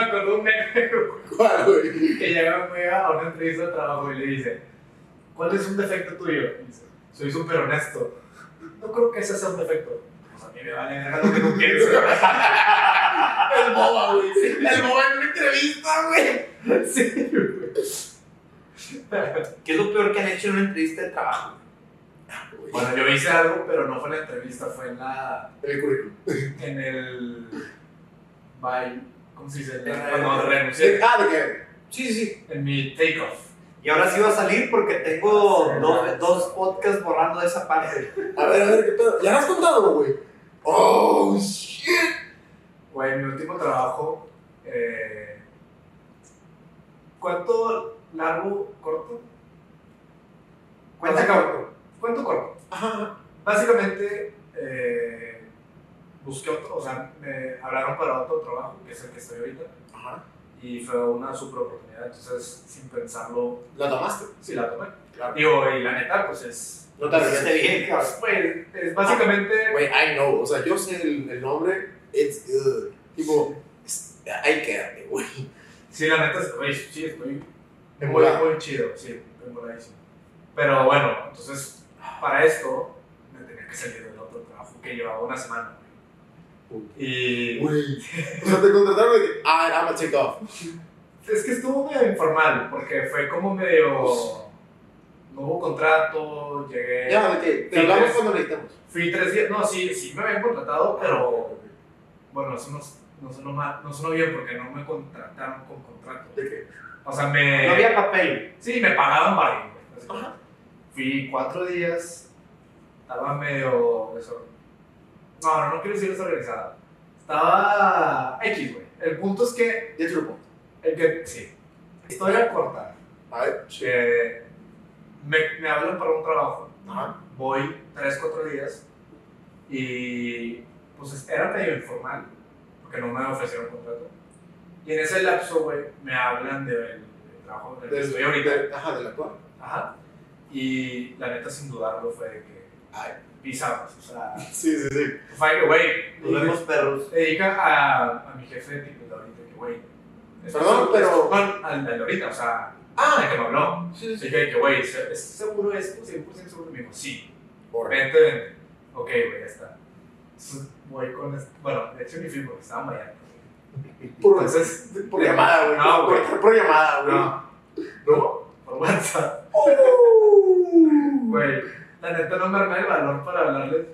B: acordó- un meme
C: ¿Cuál, güey?
B: que llega un güey a una entrevista de trabajo y le dice, ¿cuál es un defecto tuyo? Y dice, soy súper honesto. No creo que ese sea un defecto. Pues a mí me vale verga lo que tú quieres.
C: El boba, güey. El boba en una entrevista, güey.
B: sí,
A: ¿Qué es lo peor que han hecho en una entrevista de trabajo?
B: Bueno, yo hice algo, pero no fue en la entrevista, fue en la...
C: En el currículum.
B: en el... By, ¿Cómo se dice?
A: En el-
B: Cuando renuncié.
C: Ah, de qué? Sí, sí.
B: En mi take-off.
A: Y ahora sí va a salir porque tengo
B: Sí,
A: dos, dos podcasts borrando de esa parte.
C: A ver, a ver, ¿qué pedo? ¿Ya lo has contado, güey? Oh, shit.
B: Güey, mi último trabajo. Eh, ¿Cuánto largo, corto?
A: Cuenta corto.
B: ¿Cuánto corto?
C: Ajá.
B: Básicamente, eh, busqué otro, o sea, me hablaron para otro trabajo, que es el que estoy ahorita,
C: Ajá.
B: y fue una super oportunidad. Entonces, sin pensarlo,
C: ¿La tomaste?
B: sí la tomé.
C: Claro.
B: Digo, y la neta, pues es.
C: No te arrepientes.
A: bien.
B: Güey, es básicamente.
C: Güey, I know. O sea, yo sé el, el nombre. It's good. Tipo, que darle, güey.
B: Sí, la neta, es- güey, sí, estoy muy, muy chido, sí, emboladísimo. Pero bueno, entonces, para esto, me tenía que salir del otro trabajo que llevaba una semana. Y
C: Güey. O sea, te contrataron de que, ah, I'm a take off.
B: es que estuvo medio informal, porque fue como medio. No hubo contrato, llegué.
C: Ya, de que te hablamos cuando necesitamos.
B: Fui tres días. No, sí, sí me habían contratado, pero
C: Ok.
B: bueno, eso no, no, sonó mal, no sonó bien porque no me contrataron con contrato.
C: ¿De qué?
B: O sea, me.
A: No había papel.
B: Sí, me pagaban güey, básicamente.
C: Ajá.
B: Fui cuatro días, estaba medio. No, no, no quiero decir desorganizada. Estaba X, güey. El punto es que,
C: your point.
B: el que, sí. Historia corta.
C: A ver. sí.
B: Que me, me hablan para un trabajo.
C: Ajá.
B: Voy tres, cuatro días y pues era medio informal porque no me ofrecieron contrato. Y en ese lapso, güey, me hablan del del trabajo del
C: Del-
B: estoy ahorita.
C: Ajá, del actual.
B: Ajá. Y la neta, sin dudarlo, fue de que
C: Ay.
B: pisados. O sea,
C: Sí, sí, sí.
B: fue de que, güey,
A: Nos vemos perros.
B: le dije a, a mi jefe de tipo de ahorita que, güey.
C: Perdón, pero-
B: al al de ahorita, o sea,
C: Ah,
B: al que me habló.
C: sí, sí.
B: Dije que, güey, ¿es seguro esto? 100% seguro. Me dijo, sí.
C: Por
B: Vente, vente. Ok, güey, ya está. Entonces, voy con. este- Bueno, de hecho, ni fui porque estaba mañana.
C: Por,
B: Entonces,
C: por llamada, güey.
B: No, güey.
C: Por, por llamada, güey.
B: No,
C: ¿No?
B: Por WhatsApp.
C: Uh.
B: Güey, la neta no me armé el valor para hablarles.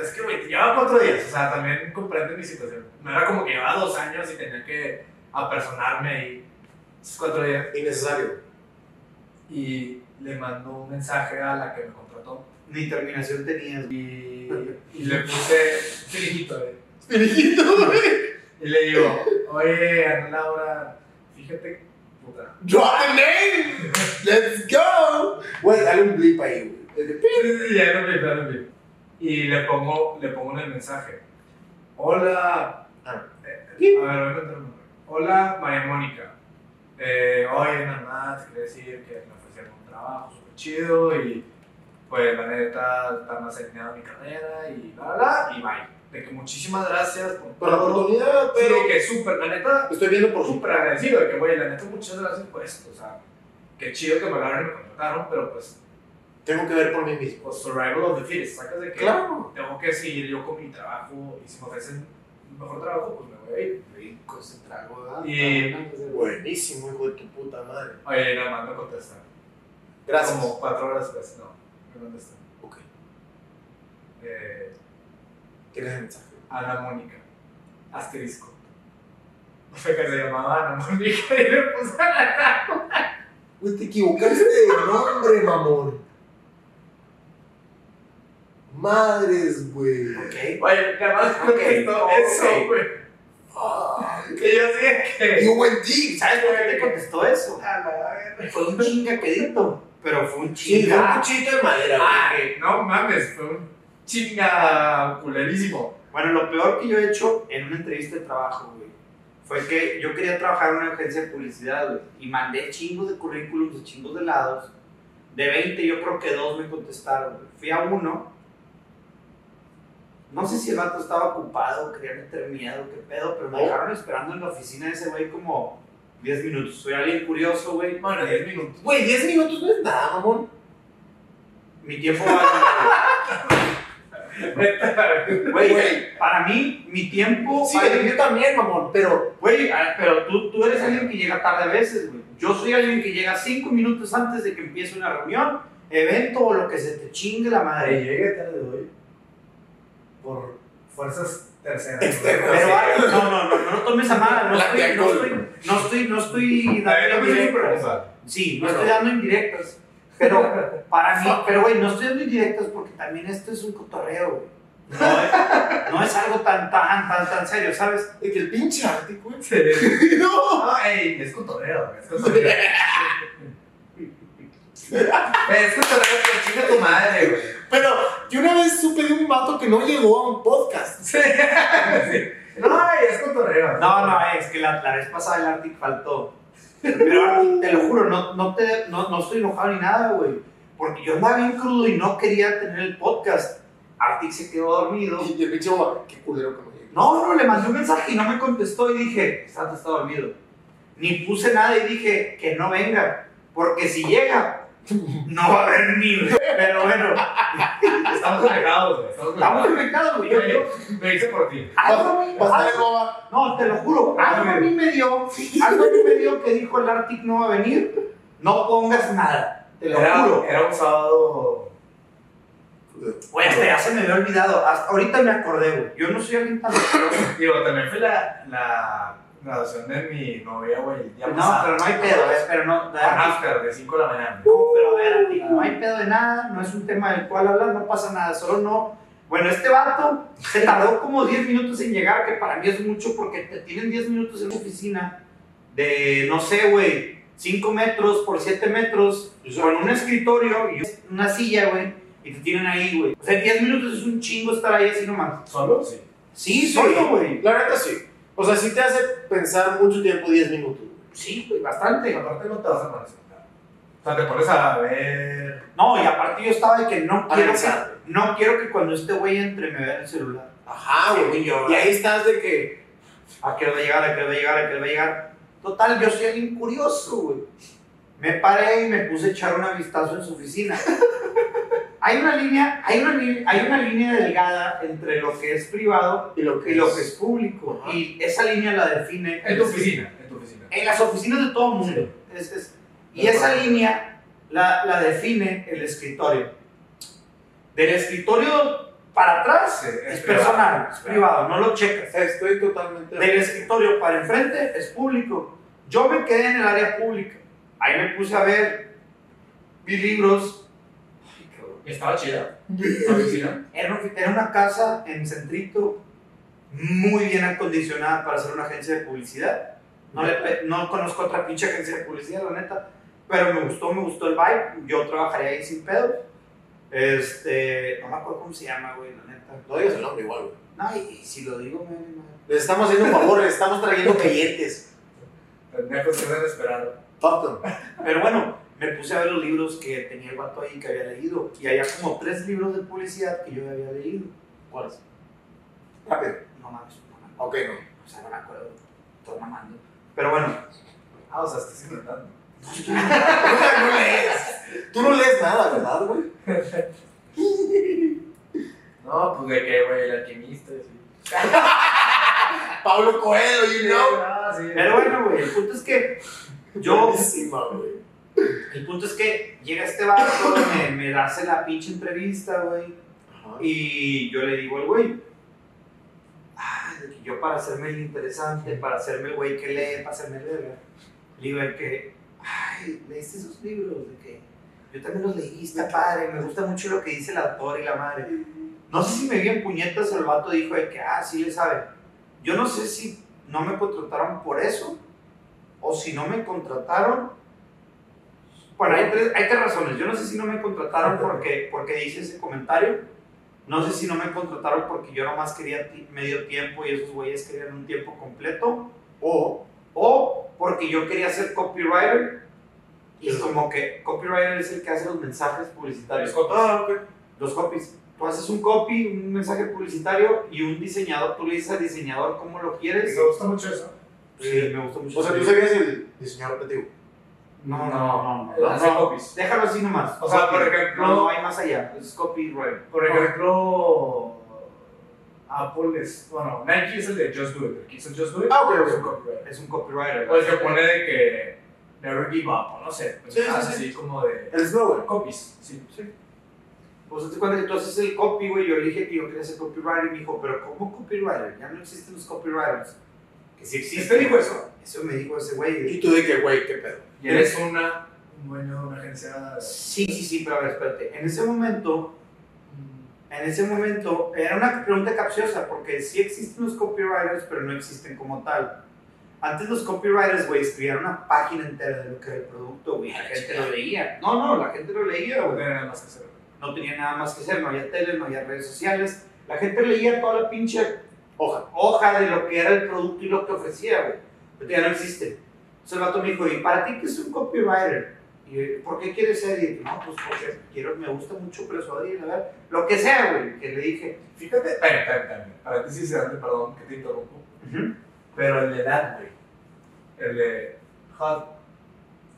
B: Es que, güey, llevaba cuatro días, o sea, también comprende mi situación. No era como que llevaba dos años y tenía que apersonarme ahí esos cuatro días.
C: Innecesario.
B: Y le mandó un mensaje a la que me contrató
A: Ni terminación tenías.
B: y, y le puse filijito, güey.
C: Dirigito, güey.
B: Y le digo, oye, Ana Laura, fíjate,
C: Drop the name. Let's go. Güey, dale un blip ahí, güey.
B: Ya no me ya no me- Y le pongo, le pongo en el mensaje. Hola.
C: Ah.
B: Eh, a ver, voy a. Hola, María Mónica. Eh, oye, nada más, quería decir que me ofrecieron un trabajo súper chido y pues la neta está más alineado a mi carrera y bla, bla, bla, y bye. De que muchísimas gracias por,
C: Por la oportunidad, pero
B: que súper, la neta,
C: estoy viendo por
B: súper agradecido de que, güey, la neta, muchas gracias por esto. O sea, qué chido que me hablaron y me contrataron, pero pues,
C: Tengo que ver por mí mismo.
B: pues survival of the fittest, sacas de que
C: Claro.
B: tengo que seguir yo con mi trabajo y si me ofrecen un mejor trabajo, pues me voy a ir.
A: Rico ese trago.
B: Y-
C: Buenísimo, hijo de tu puta madre.
B: Oye, nada más no contesta.
C: Gracias.
B: Como cuatro horas después, no, no contesta.
C: Ok.
B: Eh,
C: ¿Quién es el mensaje?
B: Ana Mónica, asterisco. No sé que se llamaba Ana Mónica y le puse Ana.
C: Güey, te equivocaste de nombre, mamón. Madres, güey.
A: Ok.
B: Oye, jamás contestó
A: ok.
B: eso, güey.
C: Ah,
B: Que yo sí que.
C: ¡Qué buen tig!
A: ¿Sabes por qué te contestó eso?
B: A la.
A: Fue un chinga quedito, pero fue un
C: Sí, fue un
A: chinga.
C: cuchito de madera, güey.
B: Ay, no mames, fue un chinga culerísimo.
A: Bueno, lo peor que yo he hecho en una entrevista de trabajo, güey, fue que yo quería trabajar en una agencia de publicidad, güey, y mandé chingos de currículums de chingos de lados. De 20, yo creo que dos me contestaron, güey. Fui a uno. No sé si el vato estaba ocupado, quería meter miedo, qué pedo, pero me dejaron esperando en la oficina de ese güey como 10 minutos. Soy alguien curioso, güey.
B: Bueno, 10 minutos.
C: Güey, 10 minutos no es nada, mamón.
A: Mi tiempo vale. Güey, para mí, mi tiempo
C: Sí,
A: vale
C: yo también, mamón, pero.
A: Güey, pero tú, tú eres alguien que llega tarde a veces, güey. Yo soy alguien que llega cinco minutos antes de que empiece una reunión, evento o lo que se te chingue la madre.
B: llegué tarde hoy por fuerzas terceras.
C: Externas.
A: Pero ah, no, no, no, no tomes a mal. No estoy, no estoy, no estoy, no estoy dando indirectas. Sí, no estoy dando indirectas. Pero para mí, pero güey, no estoy dando indirectas porque también esto es un cotorreo, güey. No, es- no es algo tan, tan, tan, tan serio, ¿sabes?
C: De que el pinche arte, güey.
B: Sí.
C: No.
B: No, ey, es cotorreo, es cotorreo. es cotorreo, pero chinga tu madre, güey.
C: Pero yo una vez supe de un vato que no llegó a un podcast.
B: Sí. Sí. No, ey, es cotorreo.
A: No, no, es que la, la vez pasada el Arctic faltó. Pero te lo juro, no, no, te, no, no estoy enojado ni nada, güey. Porque yo andaba bien crudo y no quería tener el podcast. Arctic se quedó dormido.
C: Y el pinche qué culero que no llegó.
A: No, no, le mandé un mensaje y no me contestó y dije, Santa está dormido. Ni puse nada y dije que no venga. Porque si llega, no va a venir. Pero bueno,
B: Estamos conectados, güey. Estamos conectados.
A: güey. Yo- yo-
B: Me hice por ti.
A: algo. No, te lo juro, algo a mí me dio, algo a mí me dio que dijo el Arctic no va a venir, no pongas nada, te lo
B: Era,
A: juro.
B: era un sábado.
A: Güey, hasta ya se me había olvidado, hasta ahorita me acordé, güey, yo no soy alguien tan.
B: Digo, también fue la, la graduación de mi novia, güey. el día
A: No,
B: pasado.
A: pero no hay pedo, eh, pero no, de
B: Con
A: Arctic,
B: after de 5 de la mañana.
A: no, pero a ver, Arctic, no hay pedo de nada, no es un tema del cual hablar, no pasa nada, solo no. Bueno, este vato se tardó como 10 minutos en llegar, que para mí es mucho porque te tienen 10 minutos en una oficina de, no sé, güey, 5 metros por 7 metros, con un escritorio y una silla, güey, y te tienen ahí, güey. O sea, 10 minutos es un chingo estar ahí así nomás.
B: ¿Solo? Sí.
A: Sí, solo, güey.
C: La neta sí. O sea, sí te hace pensar mucho tiempo 10 minutos.
A: Sí, güey, bastante.
B: Aparte no te vas a sentar. O sea, te pones a ver.
A: No, y aparte yo estaba de que no quiero que, no quiero que cuando este güey entre me vea el celular.
C: Ajá, güey. Y ahí estás de que.
A: ¿A qué hora va a llegar? ¿A qué hora va a llegar? ¿A qué hora va a llegar? Total, yo soy alguien curioso, güey. Me paré y me puse a echar un vistazo en su oficina. Hay una línea, hay una, hay una línea delgada entre lo que es privado
C: Y lo que,
A: y lo que es público.
C: Ajá.
A: Y esa línea la define.
B: En tu oficina. En tu oficina.
A: En las oficinas de todo el mundo. Es- es- y esa línea la, la define el escritorio. Del escritorio para atrás
B: Sí,
A: es,
B: es
A: personal,
B: privado.
A: es privado, no lo checas.
C: Estoy totalmente.
A: Del escritorio para enfrente es público. Yo me quedé en el área pública. Ahí me puse a ver, vi libros.
B: Estaba chida. La oficina.
A: Era, una- era una casa en Centrito, muy bien acondicionada para ser una agencia de publicidad. No, le pe- no conozco otra pinche agencia de publicidad, la neta. Pero me gustó, me gustó el vibe. Yo trabajaría ahí sin pedos. Este, no me acuerdo cómo se llama, güey, la neta.
C: No digas el nombre igual, güey.
A: No, y, y si lo digo, me,
C: Les estamos haciendo un favor, les estamos trayendo clientes.
B: Pendejos que esperar.
C: Fuck them.
A: Pero bueno, me puse a ver los libros que tenía el vato ahí que había leído. Y había como tres libros de publicidad que yo había leído.
C: ¿Cuáles? Rápido.
A: No mames, no.
C: Ok, no.
A: O sea, no me acuerdo. Estoy mamando. Pero bueno.
B: Ah, o sea, estás inventando.
C: no lees. Tú no lees nada, ¿verdad, güey?
B: No, pues de que, güey, el alquimista. y así.
C: Pablo Coelho, you know.
B: Ah, sí.
A: Pero bueno, güey, el punto es que yo,
C: Buenísima, güey.
A: El punto es que llega este vato, me, me hace la pinche entrevista, güey. Y yo le digo al güey, "Ay, de que yo para hacerme el interesante, para hacerme el güey que lee, para hacerme el verga, le digo el que, ay, leíste esos libros, de que yo también los leí, está padre, me gusta mucho lo que dice el autor y la madre. No sé si me vi en puñetas, el vato dijo de que, ah, sí le sabe. Yo no sé si no me contrataron por eso, o si no me contrataron. Bueno, hay tres, hay tres razones. Yo no sé si no me contrataron porque, porque hice ese comentario. No sé si no me contrataron porque yo nomás quería medio tiempo y esos güeyes querían un tiempo completo.
C: O,
A: O porque yo quería ser copywriter. Y es
C: Sí.
A: como que copywriter es el que hace los mensajes publicitarios.
C: ah, ok.
A: Los copies. Tú haces un copy, un mensaje publicitario y un diseñador, tú le dices al diseñador cómo lo quieres.
B: Me gusta mucho eso.
A: Sí, me gustó mucho.
C: O sea, tú serías el diseñador creativo.
A: No, no, no,
B: hace
A: no.
B: copies.
A: Déjalo así nomás.
B: O sea,
A: Copy.
B: por ejemplo-
A: No, no hay más allá. Es copywriter.
B: Por ejemplo, Apple es. Bueno, Nike es el de Just Do It. El que hizo Just Do It.
C: Ah, ok, ok.
B: es un copyright.
A: Es un copywriter.
B: O el que pone de que Never Give Up, o no sé.
C: Sí, sí,
B: pendejadas
C: sí.
B: así como de.
C: El eslogan.
B: Copies. Sí, sí.
A: Pues te cuenta que tú haces el copy, güey. Yo le dije que yo quería ser copywriter y me dijo, pero ¿cómo copywriter? Ya no existen los copywriters. Que sí existen.
B: ¿Este dijo eso?
A: Eso me dijo ese güey.
C: Y tú de que, güey, qué pedo.
B: Y eres una, de una agencia.
A: Sí, sí, sí, pero a ver, espérate. En ese momento, en ese momento, era una pregunta capciosa, porque sí existen los copywriters, pero no existen como tal. Antes los copywriters, güey, escribían una página entera de lo que era el producto, güey. La gente lo leía. No, no, la gente lo leía,
B: No
A: güey.
B: tenía nada más que hacer.
A: No tenía nada más que hacer, no había tele, no había redes sociales. La gente leía toda la pinche
C: Hoja.
A: hoja de lo que era el producto y lo que ofrecía, güey. Pero ya no existe. Entonces el vato me dijo, ¿y para ti qué es un copywriter? Y ¿por qué quieres ser? Y no, pues porque quiero, me gusta mucho persuadir, a ver, lo que sea, güey, que le dije.
B: Fíjate, espera, espera, espera. Paréntesis grande, perdón que te interrumpo. Pero el de that, güey. El de Hot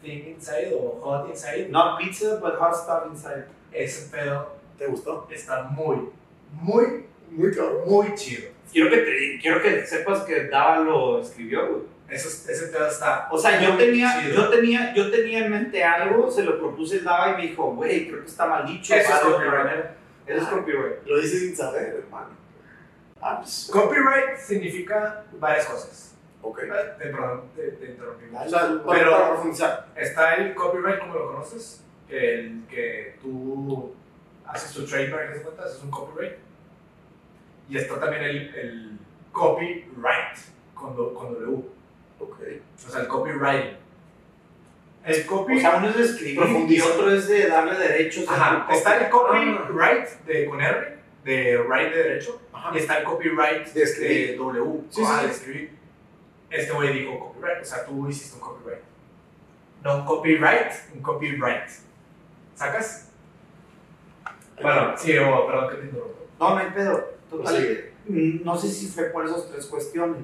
B: Thing Inside o Hot Inside.
A: Not pizza, but hot stuff inside.
B: Ese pedo
C: ¿Te gustó?
B: está muy, muy,
C: Muy
B: muy chido.
A: Quiero que, te, quiero que sepas que Dava lo escribió, güey.
B: Eso, ese pedo está.
A: O sea, yo tenía,
B: chido.
A: yo, tenía, yo tenía en mente algo, se lo propuse el Dava y me dijo, güey, creo que está mal dicho.
B: Eso es copyright.
A: Eso es copyright.
C: Lo dices sin saber, hermano. Ah, pues.
B: Copyright significa varias cosas.
C: Ok.
B: Eh, Te, perdón, te, te interrumpí.
C: O sea, para,
B: Pero-
C: para profundizar.
B: Está el copyright, como lo conoces, el que tú haces tu trademark, ¿te das cuenta? Es un copyright. Y está también el, el copyright, con, do- con W.
C: Ok.
B: O sea, el copywriting. El copy...
A: O sea, uno es de escribir y otro es de darle derechos. a
B: Ajá, está el
A: copy.
B: copyright de, con R, de right de derecho,
C: Ajá.
B: y está el copyright
C: De escribir.
B: de W,
C: Sí,
B: ah,
C: sí,
B: de escribir. Este güey dijo copyright, o sea, tú hiciste un copyright. No un copyright, un copyright. ¿Sacas? Bueno, sí, oh, perdón que te interrumpo.
A: No, no hay pedo. Total, mm, no sé si fue por esas tres cuestiones.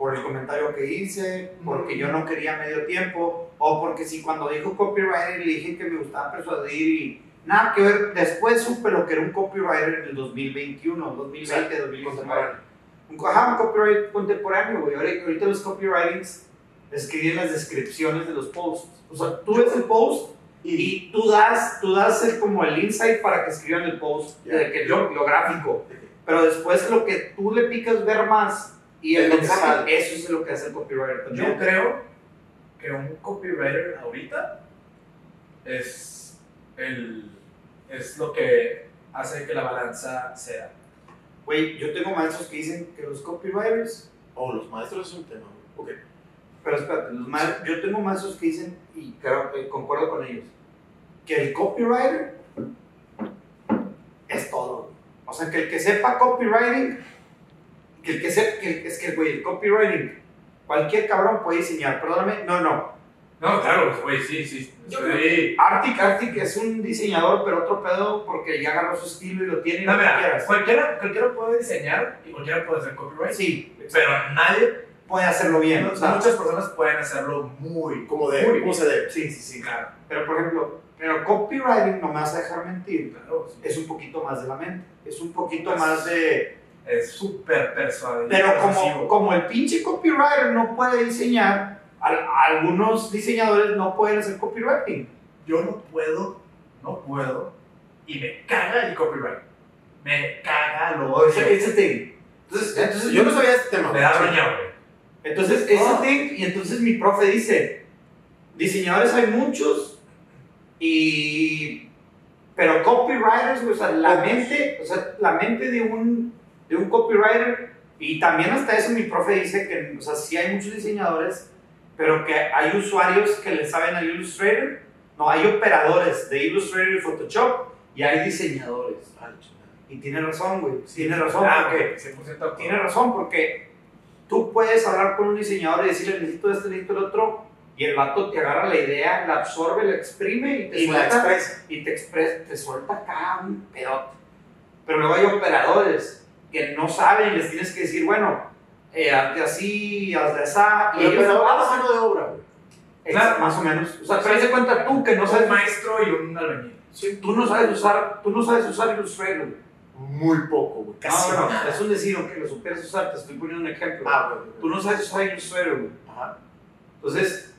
A: Por el comentario que hice, porque yo no quería medio tiempo, o porque si cuando dijo copywriter le dije que me gustaba persuadir y nada que ver, después supe lo que era un copywriter en el 2021, 2020, 2019.
C: Contemporáneo.
A: Un, ajá, un copyright contemporáneo, güey. Ahorita, ahorita los copywritings escriben las descripciones de los posts. O sea, tú ves el post y tú das, tú das el, como el insight para que escriban el post,
C: Ya.
A: de que lo, lo gráfico. Pero después lo que tú le picas ver más y el mensaje, eso es lo que hace el copywriter también.
B: Yo creo que un copywriter ahorita es, el, es lo que hace que la balanza sea.
A: Güey, yo tengo maestros que dicen que los copywriters,
C: Oh, los maestros es un tema. güey. Ok.
A: pero espérate, los ma- yo tengo maestros que dicen, y creo que concuerdo con ellos, que el copywriter es todo. O sea, que el que sepa copywriting, que el que sepa, que el- es que güey, el copywriting, cualquier cabrón puede diseñar, perdóname, no, no.
B: No, claro, güey, sí, sí.
C: Yo
B: Sí.
A: Arctic, Arctic es un diseñador, pero otro pedo porque ya agarró su estilo y lo tiene y
B: No,
A: lo que
B: mira,
A: quieras.
B: cualquiera, cualquiera puede diseñar y cualquiera puede hacer copyright,
A: Sí,
B: pero nadie,
A: puede hacerlo bien. o sea,
B: muchas personas pueden hacerlo muy,
C: Como de,
B: muy
C: ¿cómo
B: bien.
C: se debe?
A: Sí, sí, sí.
B: Claro,
A: Pero por ejemplo, pero copywriting, no me vas a dejar mentir,
B: claro. sí.
A: es un poquito más de la mente. Es un poquito
B: Pues,
A: más de.
B: Es súper persuasivo.
A: Pero como, como el pinche copywriter no puede diseñar, al- algunos diseñadores no pueden hacer copywriting.
B: Yo no puedo, no puedo, y me caga el copyright. Me caga, lo odio.
A: Ese, ese thing. Entonces, entonces
C: Yo no sabía este tema.
B: Me da roña, güey.
A: Entonces, ese
B: Ah.
A: thing, y entonces mi profe dice, diseñadores hay muchos, y, pero copywriters, o sea, la mente, o sea, la mente de un, de un copywriter, y también hasta eso mi profe dice que, o sea, sí hay muchos diseñadores, pero que hay usuarios que le saben a Illustrator, no, hay operadores de Illustrator y Photoshop, y hay diseñadores.
C: Chingada.
A: Y tiene razón, güey, tiene razón,
B: Ah,
A: porque...
B: ok, 100%
A: Tiene razón, porque tú puedes hablar con un diseñador y decirle necesito esto, necesito el otro, y el vato te agarra la idea, la absorbe, la exprime y te
C: Y la
A: suelta,
C: expresa.
A: y te, expres- te suelta acá un pedote. Pero luego hay operadores que no saben y les tienes que decir, bueno, eh, hazte así, hazte así, y
C: Y el
A: ellos
C: es la mano de obra, güey.
A: Exacto, más o menos. O sea, haz de cuenta tú que no
B: No
A: sabes,
B: soy maestro y un albañil.
C: Sí.
A: tú no sabes usar, tú no sabes usar Illustrator.
C: Muy poco, güey. Casi
A: No, no,
C: nada.
A: es un decir, aunque lo supieras usar, te estoy poniendo un ejemplo.
C: Ah, güey.
A: Tú no sabes usar Illustrator, güey.
C: Ajá.
A: Entonces,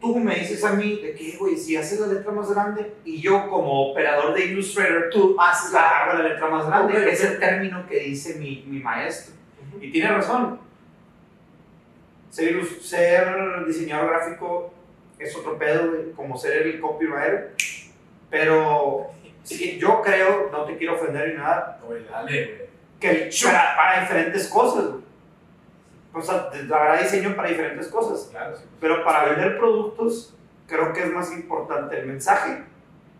A: tú me dices a mí de que, güey, si haces la letra más grande y yo como operador de Illustrator,
C: Tú haces
A: la hago la letra más grande,
C: Ok,
A: que es
C: ok.
A: el término que dice mi, mi maestro.
C: Ujú.
A: Y tiene razón. Ser, ser diseñador gráfico es otro pedo, güey, como ser el copywriter. Pero sí, yo creo, no te quiero ofender ni nada,
B: dale,
A: que el- para, para diferentes cosas, güey. O sea, habrá diseño para diferentes cosas.
B: Claro, sí.
A: Pero para vender productos, creo que es más importante el mensaje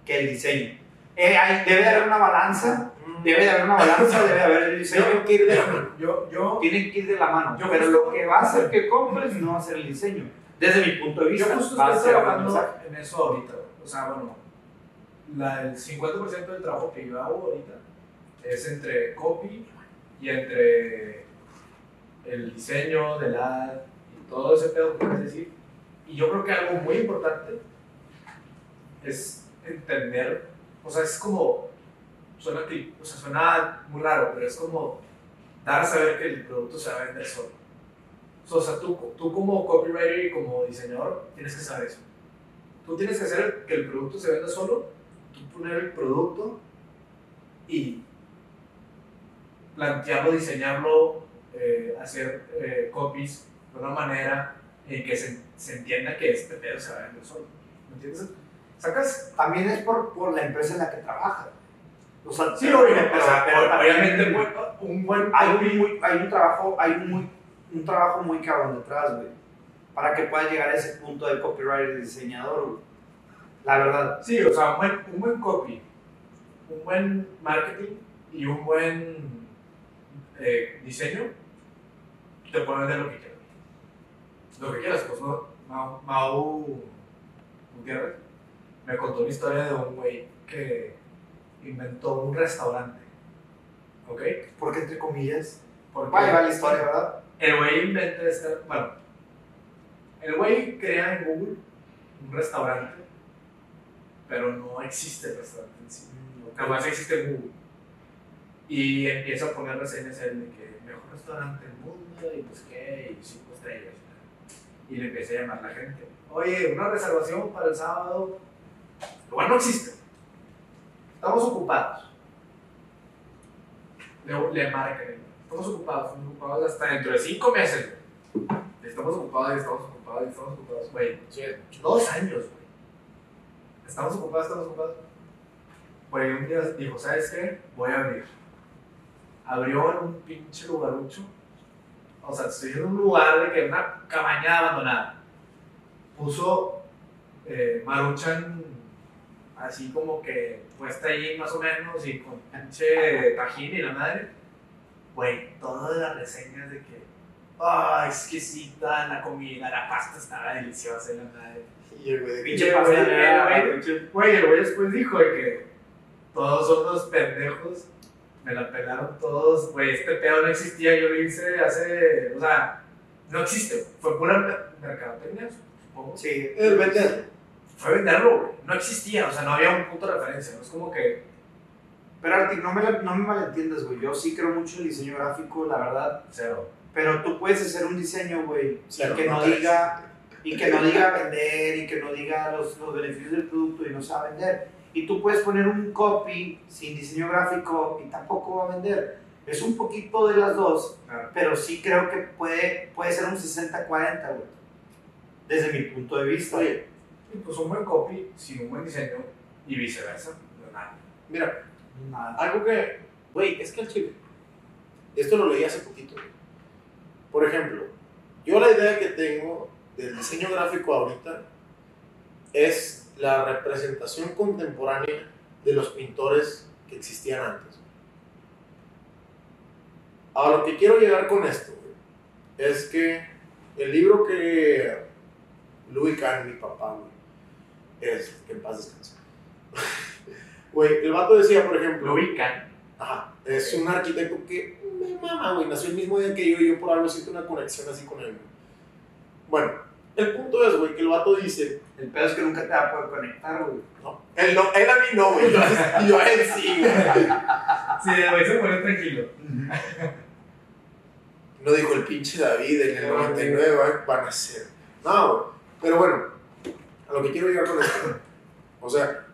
A: que el diseño. Eh, hay- debe de haber una balanza, debe de haber una balanza, debe de haber el diseño.
C: Tengo que ir de la mano.
B: Yo, yo,
A: Tienen que ir de la mano.
B: Yo
A: pero
B: justo-
A: lo que va a hacer que compres no va a ser el diseño. Desde mi punto de
B: yo
A: vista,
B: justo
A: va a
B: estoy trabajando en eso ahorita. O sea, bueno, la, el 50% del trabajo que yo hago ahorita es entre copy y entre el diseño del ad y todo ese pedo que quieres decir. Y yo creo que algo muy importante es entender, o sea, es como, suena, o sea, suena muy raro, pero es como dar a saber que el producto se va a vender solo. O sea, tú, tú como copywriter y como diseñador tienes que saber eso. Tú tienes que hacer que el producto se venda solo, tú poner el producto y plantearlo, diseñarlo, eh, hacer eh, copies de una manera en que se, se entienda que este pedo se va a vender solo. ¿Me entiendes? Sacas
A: También es por, por la empresa en la que trabajas. O sea,
B: Sí,
A: pero-
B: obviamente,
A: pero- pero
B: obviamente un buen
A: hay un, muy- hay un trabajo, hay un, muy, un trabajo muy cabrón detrás, güey. Para que puedas llegar a ese punto de copywriter y diseñador, güey. La verdad.
B: Sí, o sea, un buen, un buen copy, un buen marketing y un buen eh, diseño te pueden vender lo que quieras. Lo que quieras, pues no. Mau, Mau Gutiérrez me contó una historia de un güey que inventó un restaurante. ¿Ok?
A: Porque entre comillas.
B: Porque
A: la historia, ¿verdad?
B: el güey inventa este. Bueno, el güey crea en Google un restaurante, pero no existe el restaurante en sí. Nada más existe en Google. Y empieza a poner reseñas él de que mejor restaurante y pues qué, y cinco estrellas. Y le empieza a llamar la gente. Oye, una reservación para el sábado. Cual no existe. Estamos ocupados. Le, le marcan. Estamos ocupados, estamos ocupados hasta dentro de cinco meses. Estamos ocupados, estamos ocupados, estamos ocupados. Dos años, güey. Estamos ocupados, estamos ocupados. Güey, un día dijo, ¿sabes qué? Voy a abrir. Abrió en un pinche lugarucho. O sea, estoy en un lugar de que una cabaña abandonada. Puso eh, Maruchan así como que puesta ahí más o menos y con pinche tajín y la madre. Güey, todas las reseñas de que, ah, exquisita la comida, la pasta estaba deliciosa y la madre.
C: Y el güey de
A: Pinche pasta
B: güey, el güey, Güey, el güey después dijo de que todos son los pendejos, me la pelaron todos, güey, este pedo no existía, yo lo hice hace, o sea, no existe, fue pura mer- mercadotecnia, supongo.
A: Sí.
C: El vender.
B: Fue venderlo, güey, no existía, o sea, no había un punto de referencia, no es como que
A: Pero Artic, no me, la- no me malentiendas, güey. Yo sí creo mucho en el diseño gráfico, la verdad.
B: Cero.
A: Pero tú puedes hacer un diseño, güey, que no
C: no
A: diga y que no diga vender y que no diga los, los beneficios del producto y no se va a vender. Y tú puedes poner un copy sin diseño gráfico y tampoco va a vender. Es un poquito de las dos,
B: Claro.
A: pero sí creo que puede, puede ser un 60-40, güey. Desde mi punto de vista.
C: Oye,
B: Y pues un buen copy sin un buen diseño y viceversa. no nada.
C: mira,
A: Nada.
C: algo que, güey, es que el chile, esto lo leí hace poquito. güey. Por ejemplo, yo la idea que tengo del diseño gráfico ahorita es la representación contemporánea de los pintores que existían antes. A lo que quiero llegar con esto, güey, es que el libro que Louis Kahn, mi papá, güey, es, que en paz descanse. Güey, el vato decía, por ejemplo,
B: Lo ubican.
C: Ajá, es un arquitecto que me mama, güey, nació el mismo día que yo y yo por algo siento una conexión así con él. Bueno, el punto es, güey, que el vato dice,
A: El pedo es que nunca te va a poder conectar, güey.
C: no, él, no, él a mí no, güey, yo, yo a él sí, güey.
B: Sí, güey, se pone tranquilo.
C: No dijo el pinche David en el 99, va- van a ser. No, güey, pero bueno, a lo que quiero llegar con esto, o sea,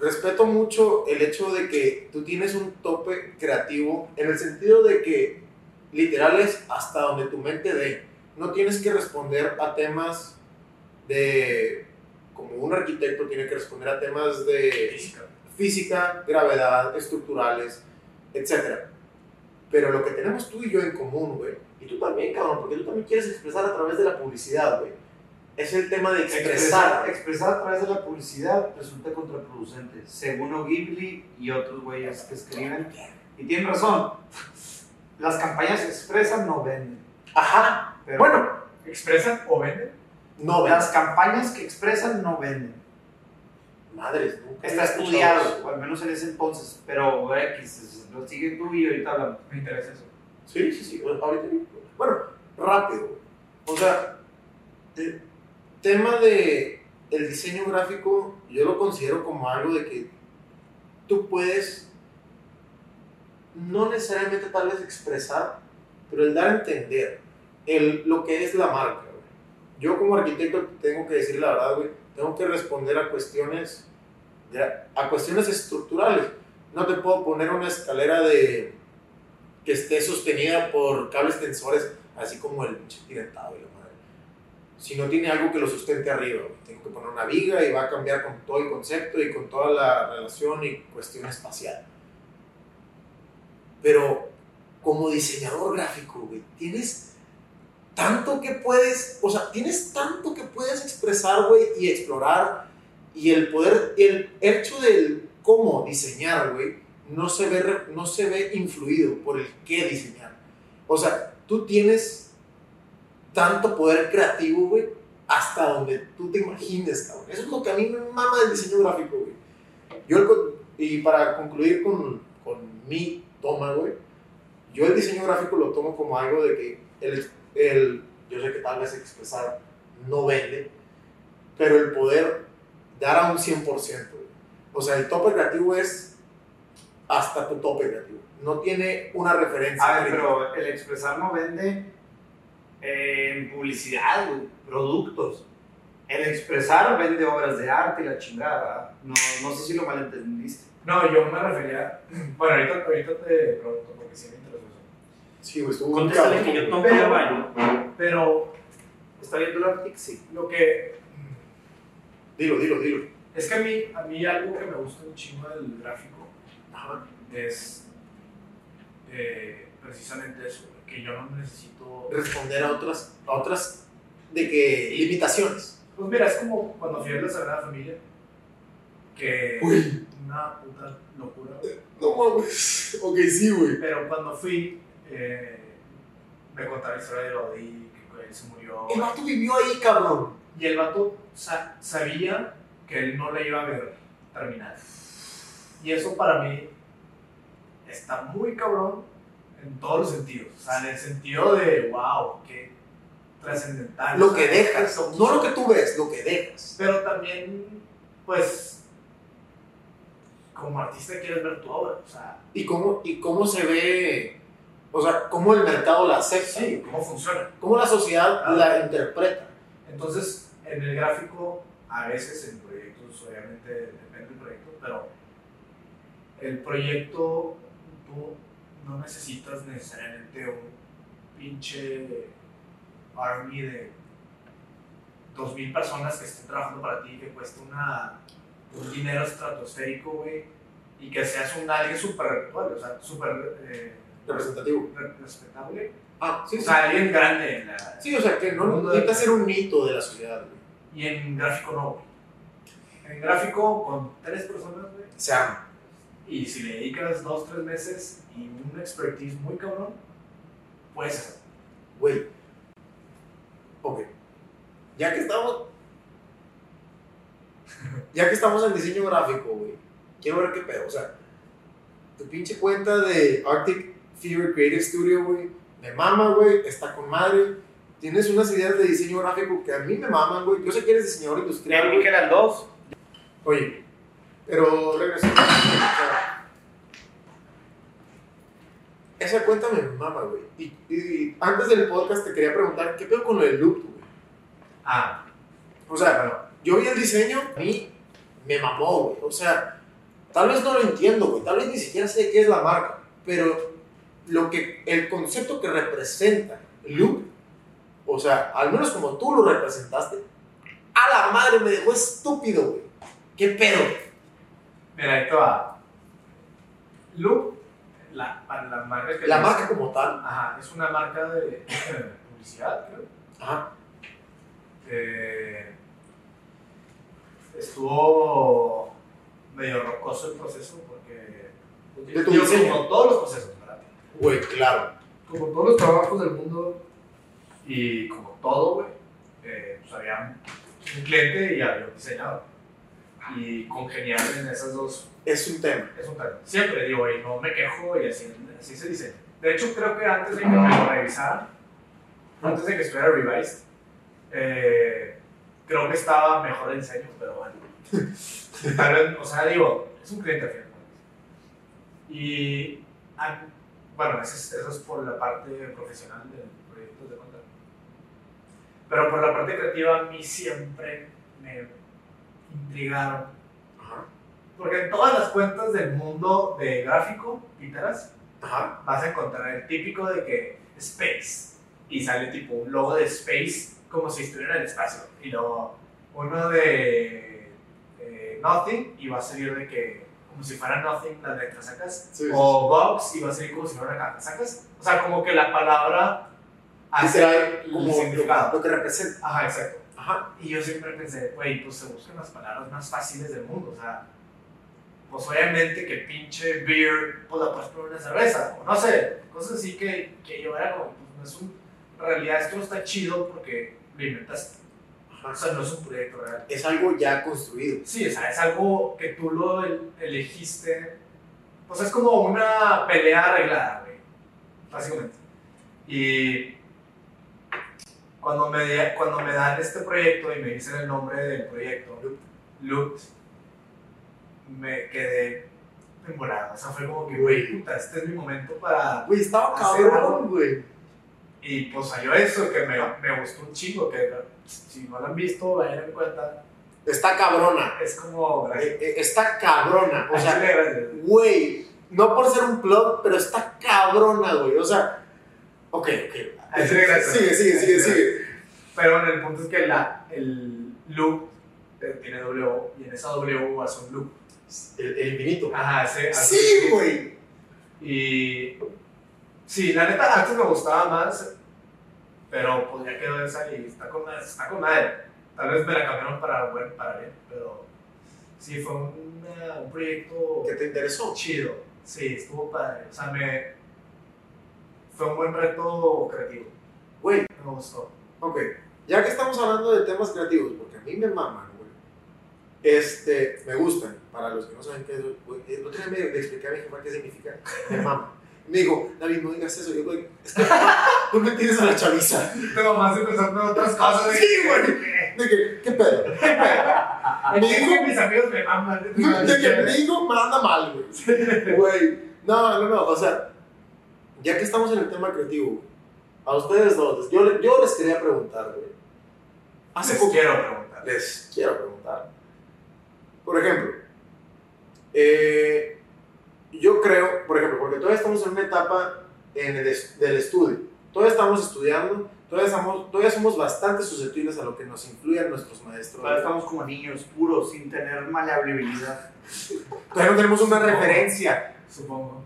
C: respeto mucho el hecho de que tú tienes un tope creativo en el sentido de que literal es hasta donde tu mente dé. No tienes que responder a temas de, como un arquitecto tiene que responder a temas de
B: Física.
C: física, gravedad, estructurales, etc. Pero lo que tenemos tú y yo en común, güey, y tú también, cabrón, porque tú también quieres expresar a través de la publicidad, güey, es el tema de expresar.
A: Expresar, expresar a través de la publicidad resulta contraproducente, según O'Gibli y otros güeyes que escriben. Y tienen razón, las campañas expresan no venden.
C: Ajá,
A: Pero
C: bueno,
B: ¿Expresan o venden?
C: no,
A: las campañas que expresan no venden.
C: Madres, nunca
A: Está estudiado, o al menos en ese entonces, pero X, lo sigue tú y ahorita hablamos.
B: Me interesa eso.
C: Sí, sí, sí, bueno, ahorita. Bueno, rápido. O sea, el tema de el diseño gráfico, yo lo considero como algo de que tú puedes no necesariamente tal vez expresar, pero el dar a entender el, lo que es la marca. güey. Yo como arquitecto tengo que decir la verdad, güey, tengo que responder a cuestiones, de- a cuestiones estructurales. No te puedo poner una escalera de que esté sostenida por cables tensores, así como el tirantado y la madre. Si no tiene algo que lo sustente arriba, güey, tengo que poner una viga y va a cambiar con todo el concepto y con toda la relación y cuestión espacial. Pero como diseñador gráfico, güey, tienes tanto que puedes, o sea, tienes tanto que puedes expresar, güey, y explorar. Y el poder, el hecho del cómo diseñar, güey, no se ve, no se ve influido por el qué diseñar. O sea, tú tienes tanto poder creativo, güey, hasta donde tú te imagines, cabrón. Eso es lo que a mí me mama del diseño gráfico, güey. Yo, el y para concluir con, con mi toma, güey, yo el diseño gráfico lo tomo como algo de que el, el, yo sé que tal vez expresar no vende, pero el poder dar a un 100%. güey. O sea, el tope creativo es hasta tu tope creativo. No tiene una referencia.
A: A ver, pero el expresar no vende eh, en publicidad, productos. El expresar vende obras de arte y la chingada. No, no sé si lo malentendiste.
B: No, yo me refería. Bueno, ahorita, ahorita te pregunto porque sí me.
C: Sí, güey, estuvo muy cabrón.
A: que yo tomo el baño.
B: Pero
A: ¿Está viendo el Arctic? Sí.
B: lo que.
C: Dilo, dilo, dilo.
B: Es que a mí, a mí algo que me gusta un chingo del gráfico
C: Ajá.
B: es eh, precisamente eso, que yo no necesito...
C: Responder a otras, a otras de que limitaciones.
B: Pues mira, es como cuando fui a la Sagrada Familia, que
C: Uy.
B: una puta locura.
C: No mames. Ok, sí, güey.
B: Pero cuando fui, eh, me contaron la historia de Gaudí, que él se murió.
C: El vato vivió ahí, cabrón.
B: Y el vato sa- sabía que él no le iba a ver terminar. Y eso para mí está muy cabrón en todos los sentidos. O sea, en el sentido de, wow, qué trascendental.
C: Lo que dejas,
B: esto-
C: no lo que tú ves, lo que dejas.
B: Pero también, pues, como artista quieres ver tu obra, o sea,
C: ¿Y cómo, ¿Y cómo se ve? O sea, ¿cómo el mercado la acepta?
B: sí, cómo funciona.
C: ¿Cómo la sociedad
B: Ah.
C: la interpreta?
B: Entonces, en el gráfico, a veces en proyectos, obviamente depende del proyecto, pero el proyecto, tú no necesitas necesariamente un pinche army de 2.000 personas que estén trabajando para ti, que cueste una, un dinero estratosférico, güey, y que seas un alguien súper, bueno, o sea, súper eh,
C: Representativo.
B: re- respetable.
C: Ah, sí,
B: O
C: sí.
B: sea, alguien grande en la,
C: Sí, o sea, que no necesita ser un mito de la sociedad, güey.
B: Y en gráfico no, güey. En gráfico, con tres personas, güey.
C: Se ama.
B: Y si le dedicas dos, tres meses y un expertise muy cabrón, hacer.
C: Güey. Ok. Ya que estamos. Ya que estamos en diseño gráfico, güey. Quiero ver qué pedo. O sea, tu pinche cuenta de Arctic Fever Creative Studio, güey. Me mama, güey. Está con madre. Tienes unas ideas de diseño gráfico que a mí me maman, güey. Yo sé que eres diseñador industrial, güey.
A: eran dos.
C: Oye, pero regresando. Esa cuenta me mama, güey. Y, y antes del podcast te quería preguntar, ¿qué pedo con lo del loop, güey?
B: Ah,
C: O sea, yo vi el diseño, a mí me mamó, güey. O sea, tal vez no lo entiendo, güey. Tal vez ni siquiera sé qué es la marca. Pero lo que, el concepto que representa loop, o sea, al menos como tú lo representaste, a la madre me dejó estúpido, güey. ¿Qué pedo?
B: mira, ahí te va. Loop, la, marca que
C: La marca como tal.
B: Ajá, es una marca de publicidad, creo.
C: Ajá.
B: Eh, estuvo medio rocoso el proceso porque.
C: De tu
B: digo,
C: diseño.
B: Como todos los procesos.
C: Güey, claro.
B: como todos los trabajos del mundo y como todo, güey, eh, pues había un cliente y había un diseñador. Y congeniar en esas dos
C: Es un tema.
B: es un tema. Siempre digo, y no me quejo y así, así se diseña. De hecho, creo que antes de que me lo revisaran, antes de que estuviera revised, eh, creo que estaba mejor el diseño, pero bueno. O sea, digo, es un cliente al final. Y, bueno, eso es, eso es por la parte profesional del proyecto de cuenta. Pero por la parte creativa, a mí siempre me intrigaron
C: Ajá.
B: porque en todas las cuentas del mundo de gráfico, Pinterest,
C: Ajá.
B: vas a encontrar el típico de que Space y sale tipo un logo de Space como si estuviera en el espacio. Y luego uno de eh, Nothing y va a salir de que como si fuera Nothing las letras sacas.
C: Sí, sí,
B: o Box y va a salir como si fuera una sacas. O sea, como que la palabra hace el
C: como
B: significado.
C: lo que representa.
B: Ajá, exacto.
C: Ajá.
B: Y yo siempre pensé, güey, pues se buscan las palabras más fáciles del mundo. O sea, pues obviamente que pinche beer, pues la puedes poner una cerveza. O no sé, cosas así que, que yo era como, pues no es un. En realidad esto está chido porque lo inventaste. O sea, no es un proyecto real.
C: Es algo ya construido.
B: Sí, o sea, es algo que tú lo el- elegiste. Pues es como una pelea arreglada, güey. Básicamente. Y cuando me, cuando me dan este proyecto y me dicen el nombre del proyecto, Loot, me quedé enamorado. O sea, fue como que, güey, puta, este es mi momento para.
C: Güey, estaba cabrón, güey.
B: Y pues salió eso, que me, me gustó un chingo. Que si no lo han visto, vayan en cuenta.
C: Está cabrona.
B: Es como.
C: Eh, eh, Está cabrona. O sea, güey, no por ser un plug, pero está cabrona, güey. O sea, ok, ok. Sigue, sigue, sigue, sigue.
B: Pero en el punto es que la, el loop eh, tiene W y en esa W hace un loop.
C: El, el infinito.
B: Ajá, hace
C: Sí, güey.
B: Y sí, la neta antes me gustaba más, pero pues ya quedó esa y está con, madre- está con madre. Tal vez me la cambiaron para, bueno, para bien, pero sí, fue una- un proyecto
C: ¿Qué te interesó?
B: chido. Sí, estuvo padre. O sea, me. Fue un buen reto creativo.
C: Güey,
B: Me gustó.
C: ok. Ya que estamos hablando de temas creativos, porque a mí me maman, güey. Este, me gustan. Para los que no saben qué es, güey, día me le expliqué a mi qué significa me mama. Me dijo, David, no digas eso. Yo, güey, es que no me tienes a la chaviza.
B: Tengo más de pensar en otras cosas.
C: Sí, güey. De que, ¿qué pedo? ¿Qué pedo?
B: Me dijo que mis amigos me aman.
C: de que mi hijo me anda mal, güey. Güey, no, no, no, o sea, ya que estamos en el tema creativo, a ustedes dos, yo les quería preguntar, güey. Hace
B: Les
C: poco
B: quiero preguntar.
C: les quiero preguntar. Por ejemplo, eh, yo creo, por ejemplo, porque todavía estamos en una etapa en el es- del estudio, todavía estamos estudiando, todavía, estamos, todavía somos bastante susceptibles a lo que nos influyen nuestros maestros.
A: Todavía estamos como niños puros, sin tener maleabilidad.
C: Todavía no tenemos una referencia.
B: Supongo.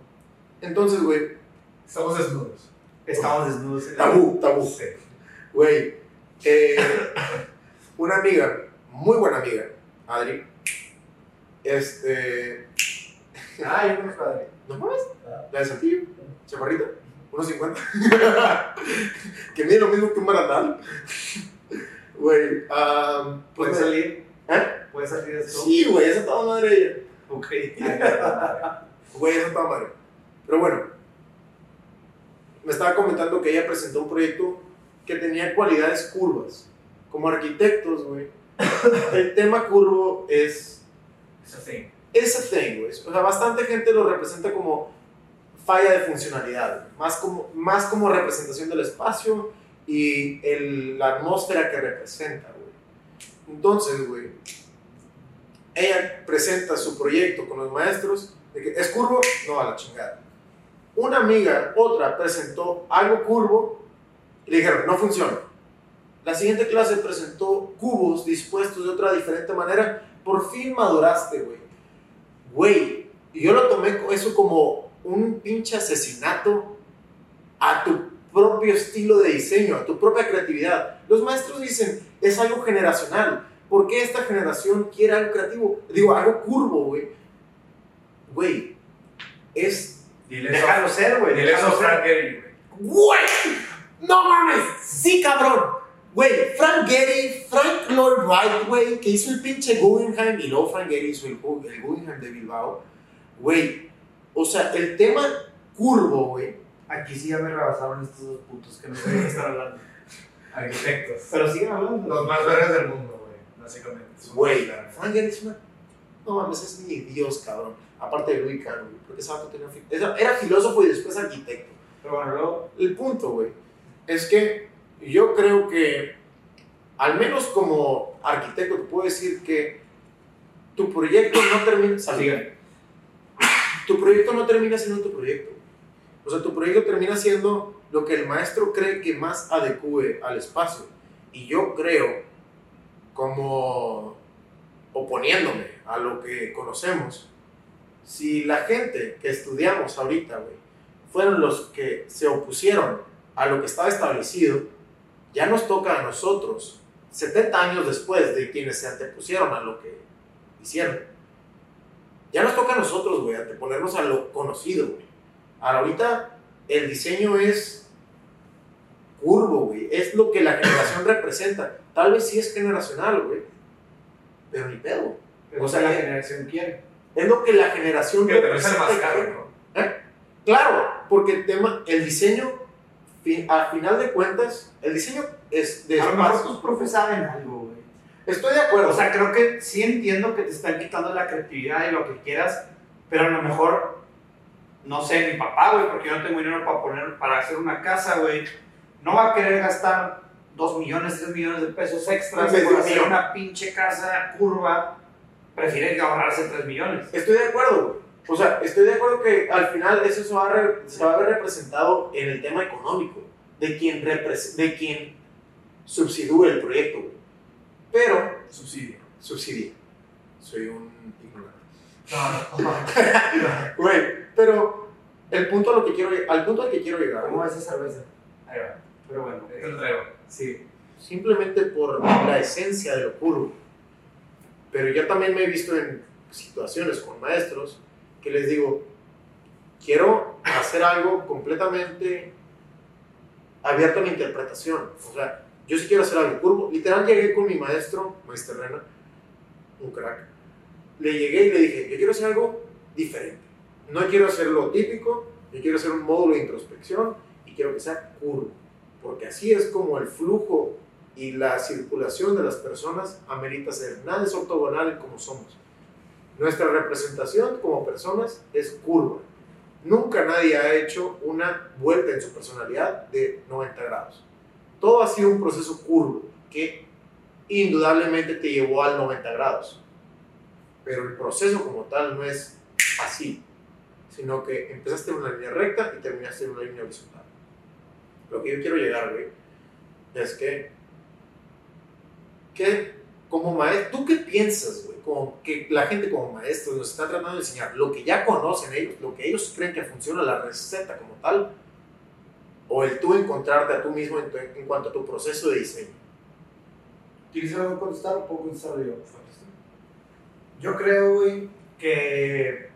C: Entonces, güey,
B: Estamos desnudos.
A: Estamos desnudos. en-
C: tabú, tabú.
B: Sí.
C: Güey, eh, una amiga, muy buena amiga, Adri, este,
A: Ah, yo conozco a Adri.
C: ¿no mames? La de Saltillo, chaparrita, 1.50, que mide lo mismo que un barandal. Güey, ah,
A: ¿Puedes salir?
C: ¿Eh?
A: ¿Puedes salir de esto?
C: Sí, güey, esa estaba madre ella.
A: Ok.
C: Güey, esa estaba madre. Pero bueno, me estaba comentando que ella presentó un proyecto que tenía cualidades curvas. Como arquitectos, güey, el tema curvo es
B: Es así.
C: Ese thing, güey. O sea, bastante gente lo representa como falla de funcionalidad, más como, más como representación del espacio y el- la atmósfera que representa, güey. Entonces, güey, ella presenta su proyecto con los maestros que es curvo, no a la chingada. Una amiga, otra, presentó algo curvo y le dijeron, no funciona. La siguiente clase presentó cubos dispuestos de otra diferente manera. Por fin maduraste, güey. Güey, yo lo tomé eso como un pinche asesinato a tu propio estilo de diseño, a tu propia creatividad. Los maestros dicen, es algo generacional. ¿Por qué esta generación quiere algo creativo? Digo, algo curvo, güey. Güey, es...
B: Dile
A: Déjalo ser, güey.
B: Dile eso a Frank. Gehry, güey.
C: ¡Güey! ¡No mames! ¡Sí, cabrón! Güey, Frank Gehry, Frank Lloyd Wright, güey, que hizo el pinche Guggenheim y luego Frank Gehry hizo el, el Guggenheim de Bilbao. Güey, o sea, el tema curvo, güey.
A: Aquí sí ya me rebasaron estos dos puntos que no sé de están hablando.
B: Arquitectos.
A: Pero siguen hablando.
B: Los más verdes del mundo, güey. Básicamente.
C: Güey. Frank Gehry es una... No mames, es mi dios, cabrón. Aparte de Louis Kahn, güey, porque vato tenía... era filósofo y después arquitecto.
A: Pero bueno, luego.
C: El punto, güey, es que yo creo que, al menos como arquitecto, te puedo decir que tu proyecto no termina. Tu proyecto no termina siendo tu proyecto. O sea, tu proyecto termina siendo lo que el maestro cree que más adecue al espacio. Y yo creo, como oponiéndome a lo que conocemos, si la gente que estudiamos ahorita, güey, fueron los que se opusieron a lo que estaba establecido, ya nos toca a nosotros, 70 años después de quienes se antepusieron a lo que hicieron. Ya nos toca a nosotros, güey, anteponernos a lo conocido, güey. Ahorita el diseño es curvo, güey. Es lo que la generación representa. Tal vez sí es generacional, güey. Pero ni pedo.
A: Pero
C: O sea,
A: la
C: eh,
A: generación quiere.
C: Es lo que la generación
B: Que es el más
C: representa.
B: caro, ¿no?
C: Claro, porque el tema, el diseño, al final de cuentas, el diseño es de
A: A lo mejor tus profes saben algo, güey.
C: Estoy de acuerdo.
A: O sea, creo que sí entiendo que te están quitando la creatividad y lo que quieras, pero a lo mejor, no sé, mi papá, güey, porque yo no tengo dinero para poner, para hacer una casa, güey, no va a querer gastar 2 millones, 3 millones de pesos extras por hacer una pinche casa curva, prefiere ahorrarse 3 millones.
C: Estoy de acuerdo, güey. O sea, estoy de acuerdo que al final eso se va a, re- se va a ver representado en el tema económico, de quien, de quien subsidúe el proyecto, güey. Pero,
B: Subsidio.
C: subsidia. Soy un ignorante.
B: No, no.
C: Güey, pero el punto a lo que quiero, al punto al que quiero llegar,
A: ¿Cómo es esa cerveza?
B: Ahí va.
A: Pero bueno,
B: Te lo traigo.
A: sí.
C: simplemente por la esencia de lo curvo. Pero yo también me he visto en situaciones con maestros que les digo, quiero hacer algo completamente abierto a mi interpretación. O sea, yo sí quiero hacer algo curvo. Literal llegué con mi maestro, maestro Rena, un crack. Le llegué y le dije, yo quiero hacer algo diferente. No quiero hacer lo típico, yo quiero hacer un módulo de introspección y quiero que sea curvo. Porque así es como el flujo y la circulación de las personas amerita ser. Nada es ortogonal como somos. Nuestra representación como personas es curva. Nunca nadie ha hecho una vuelta en su personalidad de 90 grados. Todo ha sido un proceso curvo que indudablemente te llevó al 90 grados. Pero el proceso como tal no es así, sino que empezaste en una línea recta y terminaste en una línea horizontal. Lo que yo quiero llegar, güey, es que, que como maestro, ¿tú qué piensas, güey? Como que la gente como maestro nos está tratando de enseñar lo que ya conocen ellos, lo que ellos creen que funciona, la receta como tal, o el tú encontrarte a tú mismo en, tu- en cuanto a tu proceso de diseño.
A: ¿Quieres algo contestar o puedo contestar yo? Yo creo, güey, que.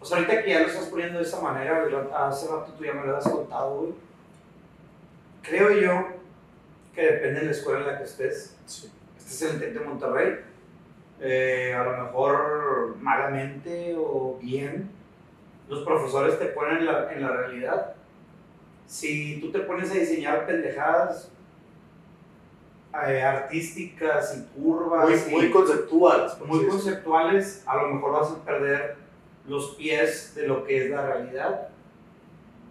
A: O sea, ahorita que ya lo estás poniendo de esa manera, hace rato tú ya me lo has contado, güey. Creo yo que depende de la escuela en la que estés.
C: Sí.
A: Este es el TEC de Monterrey. Eh, a lo mejor malamente o bien, los profesores te ponen en la, en la realidad. Si tú te pones a diseñar pendejadas eh, artísticas y curvas
C: Muy,
A: y
C: muy conceptuales.
A: muy
C: decirlo.
A: conceptuales, a lo mejor vas a perder los pies de lo que es la realidad.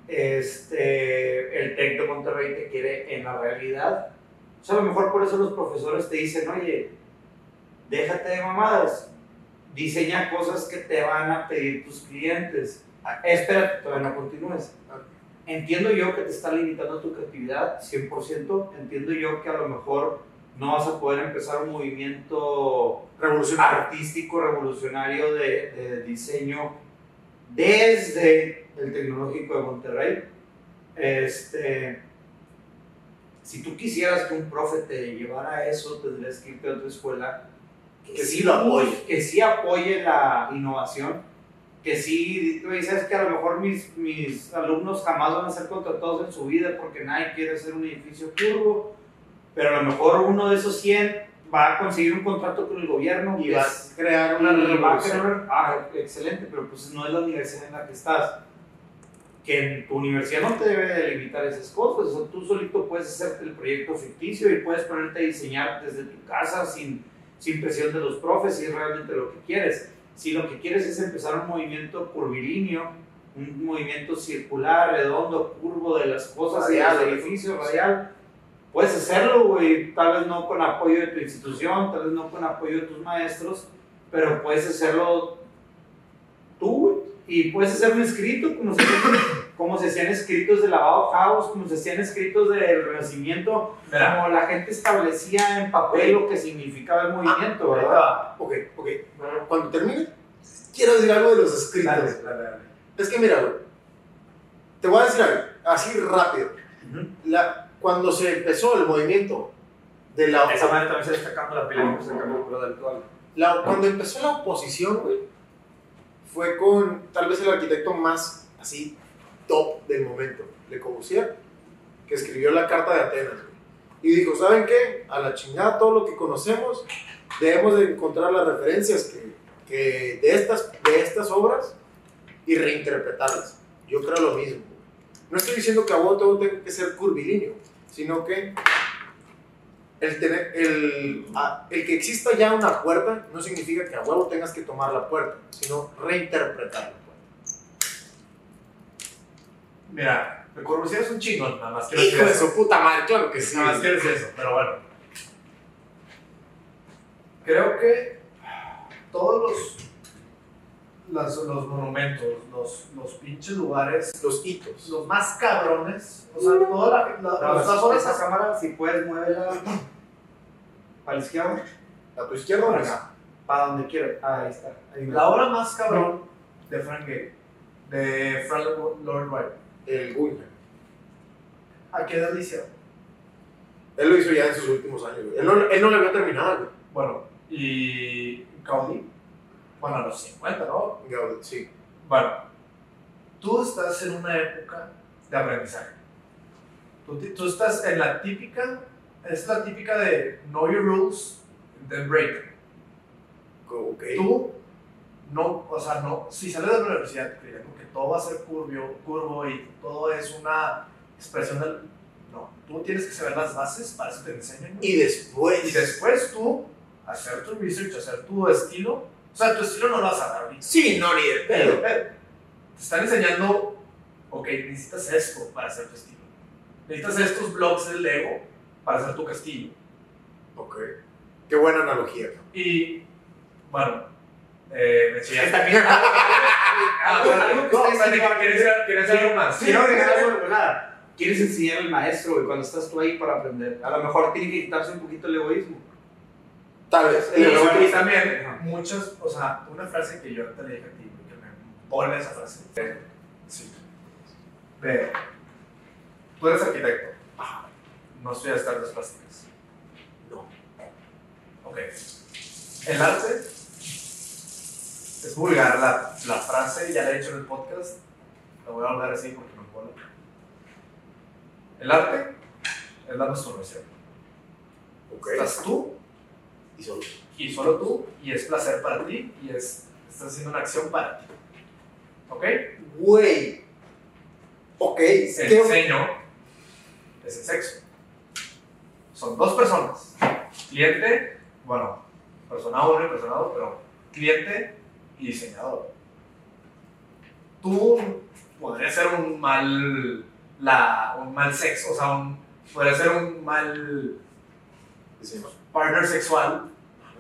A: Este, el TEC de Monterrey te quiere en la realidad. O sea, a lo mejor por eso los profesores te dicen, oye, déjate de mamadas, diseña cosas que te van a pedir tus clientes. Ah, Espérate, todavía no continúes. Entiendo yo que te está limitando tu creatividad, 100%. Entiendo yo que a lo mejor no vas a poder empezar un movimiento
C: Revolucionario.
A: artístico revolucionario de, de diseño desde el Tecnológico de Monterrey. Este, si tú quisieras que un profe te llevara a eso, tendrías que irte a otra escuela
C: Que sí lo apoye.
A: que sí apoye la innovación, que sí, tú dices que a lo mejor mis, mis alumnos jamás van a ser contratados en su vida porque nadie quiere hacer un edificio curvo, pero a lo mejor uno de esos 100 va a conseguir un contrato con el gobierno
C: Y
A: que es-
C: a crear una
A: y va a
C: revolución.
A: crear- ah, excelente, pero pues no es la universidad en la que estás. Que tu universidad no te debe de limitar esas cosas. O sea, tú solito puedes hacerte el proyecto ficticio y puedes ponerte a diseñar desde tu casa sin, sin presión de los profes si es realmente lo que quieres. Si lo que quieres es empezar un movimiento curvilíneo, un movimiento circular, redondo, curvo de las cosas,
C: Radial,
A: del edificio radial, puedes hacerlo, güey. Tal vez no con apoyo de tu institución, tal vez no con apoyo de tus maestros, pero puedes hacerlo. Y puedes hacer un escrito, como se, como se hacían escritos de lavado house, como se hacían escritos del renacimiento,
B: Mira,
A: como la gente establecía en papel lo que significaba el movimiento,
B: te
A: ¿verdad?
C: Ok, ok. Cuando termine, quiero decir algo de los escritos.
B: Dale, dale, dale.
C: Es que mira, te voy a decir algo, así rápido. La, cuando se empezó el movimiento de la,
A: Esa manera también se está sacando la pila, se del actual.
C: la- cuando empezó la oposición, güey, fue con tal vez el arquitecto más así top del momento, Le Corbusier, que escribió la Carta de Atenas. Y dijo, ¿saben qué? A la chingada todo lo que conocemos, debemos de encontrar las referencias que, que de, estas, de estas obras y reinterpretarlas. Yo creo lo mismo. No estoy diciendo que a huevo todo tenga que ser curvilíneo, sino que el, tener, el, el que exista ya una puerta no significa que a huevo tengas que tomar la puerta, sino reinterpretar la puerta.
B: Mira, el Corbusier es un chingón, nada más quiero
C: Hijo
B: decir
C: de
B: eso.
C: su puta madre, claro que sí.
B: Nada más quiero decir eso, pero bueno.
D: Creo que todos los, las- los monumentos, los, los pinches lugares,
C: Los hitos.
D: los más cabrones, o sea, toda la, la-
A: No,
D: las
A: esa- cámara, si puedes, muévela para la izquierda,
C: A tu izquierda o
A: para
C: a
A: acá, para donde quieras. Ah, ahí está. Ahí
D: La obra más cabrón de Frank Gehry, de Frank Lloyd Wright,
C: el Guggenheim.
D: ¿a qué edad le hicieron?
C: Él lo hizo ya en sus últimos años. güey. Él no, él no lo había terminado. güey.
D: Bueno, y Gaudí, bueno, a los 50, ¿no?
C: Gaudí, Sí.
D: Bueno, tú estás en una época de aprendizaje. Tú, tú estás en la típica, es la típica de know your rules, then break them.
C: Ok.
D: Tú, no, o sea, no, si sales de la universidad creyendo que todo va a ser curvio, curvo y todo es una expresión del...
B: No, tú tienes que saber las bases, para eso te enseñan.
C: Y después.
B: Y después tú hacer tu research, hacer tu estilo. O sea, tu estilo no lo vas a dar ahorita.
C: Sí, no, ni de pedo.
B: te están enseñando, ok, necesitas esto para hacer tu estilo. Necesitas estos blocks del Lego para hacer tu castillo.
C: Ok. Qué buena analogía.
B: Y, bueno, eh, me
A: También
B: Ah,
A: algo-
B: bueno,
A: algo que
B: no,
A: está diciendo-
B: ¿quieres algo más?
A: Quiero agregar algo de volada. Quieres enseñar al maestro, güey, cuando estás tú ahí para aprender. A lo mejor tiene que quitarse un poquito el egoísmo.
C: Tal vez.
B: Y, y también
A: Ajá.
B: muchas, o sea, una frase que yo te le dije a ti, que me pone esa frase. Sí. Ve, tú eres arquitecto.
C: Ajá.
B: No estudias artes plásticas.
C: No.
B: Ok. El arte es vulgar la, la frase, ya la he hecho en el podcast. La voy a hablar así porque me mola. El arte es la masturbación.
C: Ok.
B: Estás tú
C: Y solo.
B: y solo tú, y es placer para ti, y es, estás haciendo una acción para ti. ¿Ok?
C: Güey. Ok.
B: El
C: ¿qué-
B: diseño es el sexo. Son dos personas. Cliente, bueno, persona uno y persona dos, pero cliente y diseñador. Tú podrías ser un mal, la, un mal sexo, o sea, un, podría ser un mal
C: Diseño.
B: Partner sexual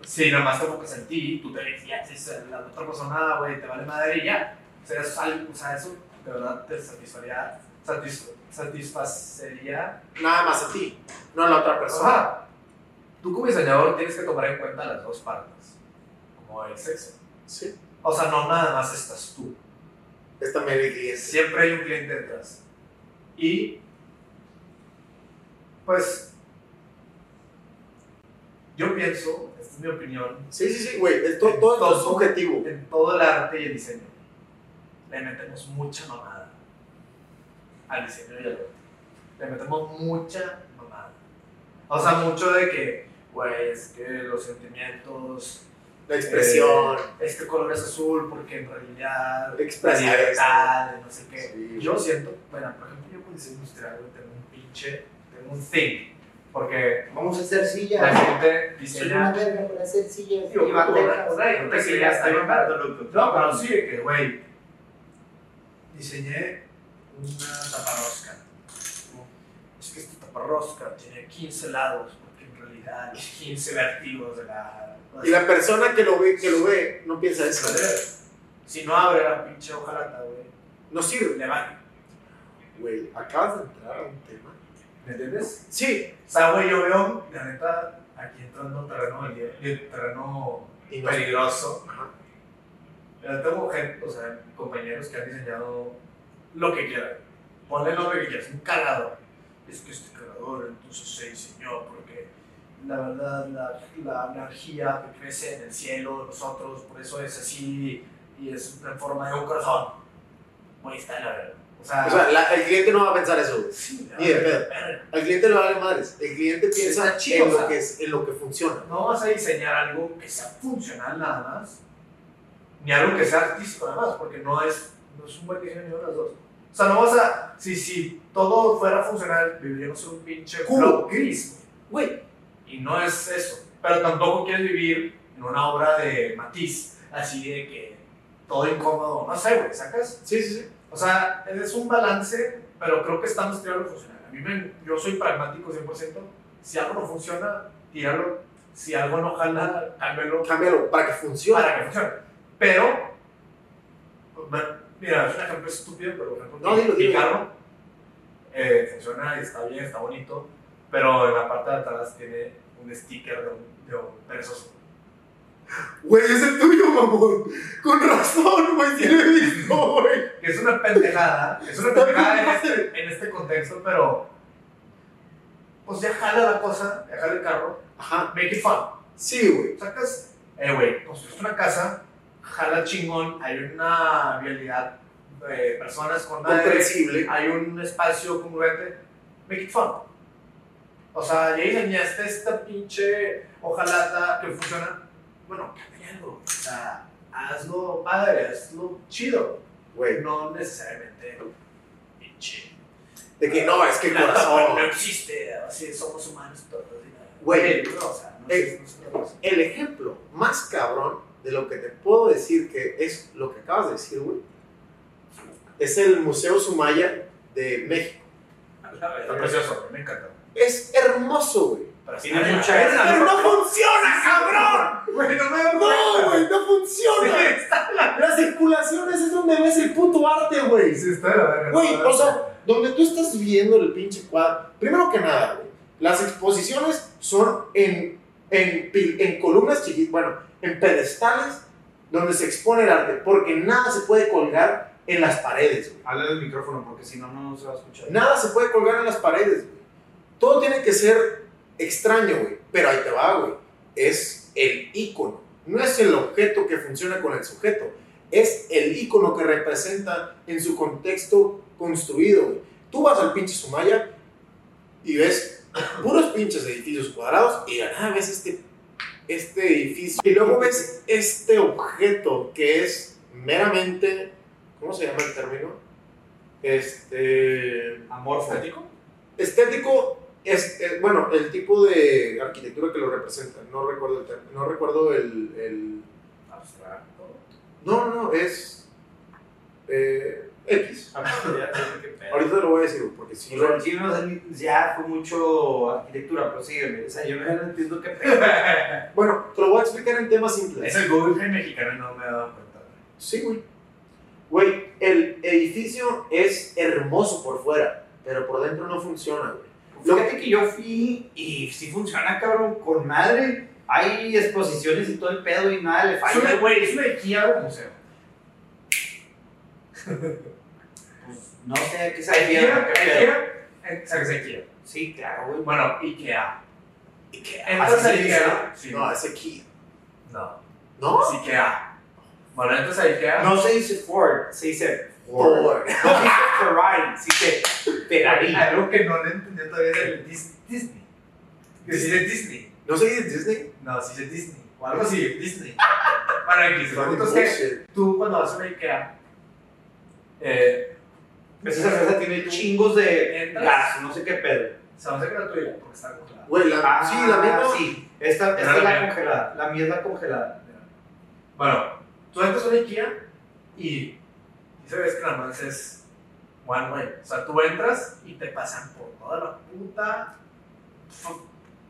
B: si nada más te enfocas en ti, tú te decías, la otra persona, güey, te vale madre y ya. O sea, eso, o sea, eso de verdad te satisfaría, satis- satisfacería.
C: Nada más a ti. No a la otra persona.
B: Ajá. Tú como diseñador tienes que tomar en cuenta las dos partes, como el sexo.
C: Sí.
B: O sea, no nada más estás tú.
C: Es también el cliente.
B: Siempre hay un cliente detrás. Y, pues, yo pienso, esta es mi opinión,
C: Sí, sí, sí, güey. es to- todo, esto es subjetivo.
B: en todo el arte y el diseño, le metemos mucha mamada al diseño y al arte. Le metemos mucha mamada. O sea, mucho de que, güey, es que los sentimientos,
C: La expresión.
B: eh, este color es azul porque en realidad la libertad, y no sé qué.
C: Sí.
B: Yo siento, bueno, por ejemplo, yo con diseño industrial, tengo un pinche, tengo un thing, porque
A: Vamos a hacer
B: la
A: sillas.
B: gente
A: Soy una
B: diseña...
A: verga para hacer sillas y bandejas.
B: no te
A: Sí,
B: creas,
A: está bien
B: está bien
A: barato, loco.
B: No, pero sí, que, güey, diseñé una taparrosca. Es que esta taparrosca tiene 15 lados, porque en realidad hay 15 vertigos de la...
C: Y la persona que lo ve, que lo ve, no piensa eso.
B: Si no abre la pinche hojalata, güey,
C: No sirve.
B: le va.
C: Güey, acabas de entrar a un tema.
B: ¿Me entiendes?
C: Sí.
B: O sea, güey, yo veo, la neta, aquí entrando en terreno, en terreno peligroso.
C: Ajá.
B: Yo tengo gente, o sea, compañeros que han diseñado lo que quieran. Ponle el nombre que quieras, un cargador. Es que este cargador entonces se diseñó porque la verdad, la, la energía que crece en el cielo de nosotros, por eso es así y es en forma de un corazón. Güey, está la verdad. O sea,
C: O sea, la- el cliente no va a pensar eso, güey.
B: sí,
C: ni de pedo. Al cliente le vale madres. El cliente piensa
B: chido,
C: en, lo que es, en lo que funciona.
B: No vas a diseñar algo que sea funcional nada más, ni algo que sea artístico nada más, porque no es, no es un buen diseño ni de las dos. O sea, no vas a. Si, si todo fuera funcional, viviríamos en un pinche
C: Cubo.
B: gris, güey. Y no es eso. Pero tampoco quieres vivir en una obra de Matisse, así de que todo incómodo. No sé, güey, ¿sacas?
C: sí, sí, sí.
B: O sea, es un balance, pero creo que estamos tirando funcional. A mí me, yo soy pragmático 100%. Si algo no funciona, tíralo. Si algo no jala, cámbialo
C: Cámbialo para que funcione.
B: para que funcione. Pero, bueno, mira, es un ejemplo estúpido, pero por ejemplo,
C: No,
B: mi-
C: dilo,
B: mi
C: dilo.
B: carro eh, funciona y está bien, está bonito, pero en la parte de atrás tiene un sticker de un, de un perezoso.
C: Güey, es el tuyo, mamón. Con razón, güey. Sí lo he visto, güey.
B: Es una pendejada, es una pendejada en este, en este contexto, pero pues ya jala la cosa, ya jala el carro,
C: Ajá.
B: make it fun.
C: Sí, güey.
B: Sacas, eh, güey, construiste una casa, jala chingón, hay una vialidad de personas con
C: Comprensible.
B: hay un espacio congruente, make it fun. O sea, ya diseñaste esta pinche hojalata que funciona, bueno, cambia algo, o sea, hazlo padre, hazlo chido,
C: Güey.
B: no necesariamente pinche
C: De que no, es que el
D: No
C: corazón.
D: existe, así somos humanos todos.
C: Güey.
D: no, o sea, no
C: Eh,
D: no qué pasa.
C: El ejemplo más cabrón de lo que te puedo decir que es lo que acabas de decir, güey, es el Museo Sumaya de México.
B: Está precioso, me encanta.
C: Es hermoso, güey.
D: Pero sí,
A: mucha-
D: pero
C: Pero no funciona, cabrón.
B: Güey, no me doy
C: No, güey, no funciona.
B: Sí, está la
C: Las circulaciones es donde ves el puto arte, güey.
B: Sí, está la verga.
C: Güey, o sea, donde tú estás viendo el pinche cuadro. Primero que nada, güey, las exposiciones son en, en, en columnas chiquitas, bueno, en pedestales donde se expone el arte, porque nada se puede colgar en las paredes, güey.
A: Habla del micrófono porque si no, no se va a escuchar.
C: Nada se puede colgar en las paredes, güey. Todo tiene que ser extraño, güey. Pero ahí te va, güey. Es el icono. No es el objeto que funciona con el sujeto. Es el icono que representa en su contexto construido, güey. Tú vas al pinche Sumaya y ves puros pinches edificios cuadrados y nada ves este, este edificio. Y luego ves este objeto que es meramente, ¿cómo se llama el término? Este
A: Amorfo.
B: ¿Estético?
C: Es, eh, bueno, el tipo de arquitectura que lo representa. No recuerdo el término, no recuerdo el, el-
B: Abstracto.
C: no, no, es eh, X.
A: Ah.
C: Ahorita te lo voy a decir porque si
A: sí, no sé, ya fue mucho arquitectura, pero sígueme. O sea, yo no entiendo qué pedo.
C: bueno, te lo voy a explicar en temas simples.
B: Es el Google mexicano y no me he dado cuenta. güey.
C: Sí, güey. Güey, el edificio es hermoso por fuera, pero por dentro no funciona, güey. Lo-
A: Fíjate que yo fui y sí funciona, cabrón, con madre. Hay exposiciones y todo el pedo y nada le
B: Es una,
A: falla.
B: güey, es una IKEA o museo.
A: Pues, no sé qué sabe
B: IKEA,
A: qué pedo.
B: IKEA, ¿sabes IKEA?
A: Sí, claro, güey.
B: Bueno, IKEA.
C: Ikea.
B: Entras
C: ¿Así
B: a
C: se?
B: IKEA. Sí.
C: No, es Ikea.
B: No.
C: ¿No?
B: Es IKEA. Bueno, entras a IKEA.
A: No se dice Ford, se dice
C: Ford.
A: No se dice Ferrari, se dice Ferrari.
B: Algo que no le entendí todavía es el Dis- Disney. Que sí es Disney.
C: ¿No se dice Disney?
B: No, sí es Disney. O algo así, Disney. Bueno, X. El punto es que tú cuando vas a una IKEA, eh,
A: Esa cerveza tiene chingos de
B: Entras.
A: gas, no sé qué pedo.
B: se va a hacer gratuita porque está congelada.
C: Güey, la,
A: Ah,
C: sí, la misma.
A: Sí, esta, esta es
B: la
A: congelada. La mía es la congelada.
B: Bueno, tú entras a una IKEA y, y sabes que nada más es one way. O sea, tú entras y te pasan por toda la puta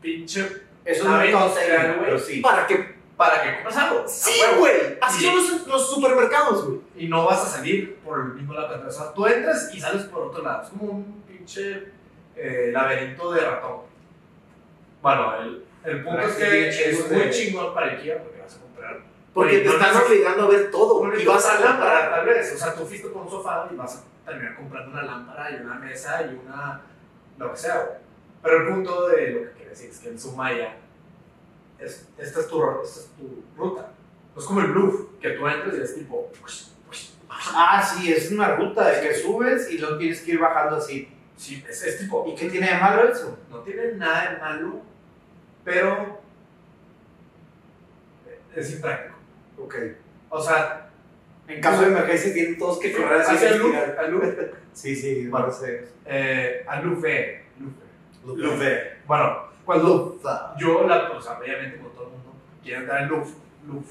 B: pinche
A: Eso
B: claro,
A: idea,
B: güey.
A: sí.
C: ¿Para qué?
B: para que compres algo.
C: Sí, güey. Así son los, los supermercados, güey.
B: Y no vas a salir por el mismo lado que entras. O sea, tú entras y sales por otro lado. Es como un pinche eh, laberinto de ratón. Bueno, el, el punto es que es muy chingón para IKEA porque vas a comprar.
C: Porque te
B: no
C: están obligando a ver todo. Y vas a
B: lámpara,
C: comprar.
B: tal vez. O sea, tú fuiste por un sofá y vas a terminar comprando una lámpara y una mesa y una. lo que sea. Pero el punto de lo que quiere decir es que en Sumaya, es, esta, es tu, esta es tu ruta. No es como el Louvre, que tú entras y es tipo.
A: Ah, sí, es una ruta de que subes y luego tienes que ir bajando así.
B: Sí, es, es tipo.
A: ¿Y qué tiene de malo eso?
B: No tiene nada de malo, pero. es impráctico.
A: Ok.
B: O sea,
A: En caso de emergencia tienen todos que correr así.
B: hacia el
A: investigar.
B: Louvre, al Louvre,
A: Sí, sí,
B: Bueno.
A: no sé.
B: eh, al Louvre, Louvre.
A: Louvre.
B: Bueno, cuando yo, la, o sea, obviamente como todo el mundo, quiere entrar al Louvre, Louvre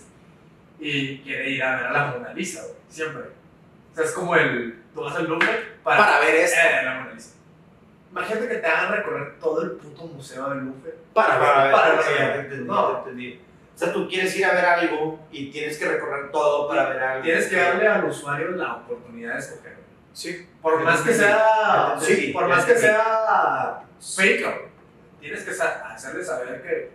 B: y quiere ir a ver a la Mona Lisa, güey, siempre. O sea, es como el, tú vas al Louvre para,
C: Para ver esto.
B: eh, la Mona Lisa. Imagínate que te hagan recorrer todo el puto museo del Louvre.
C: Para ver.
A: Para ver,
B: para ver.
A: te entendí,
B: No.
A: O sea, tú quieres ir a ver algo y tienes que recorrer todo para ver algo.
B: Tienes que darle al usuario la oportunidad de escoger.
C: Sí.
B: Por más que sea,
A: Sí,
B: sí, por más que sea fake, tienes que hacerle saber que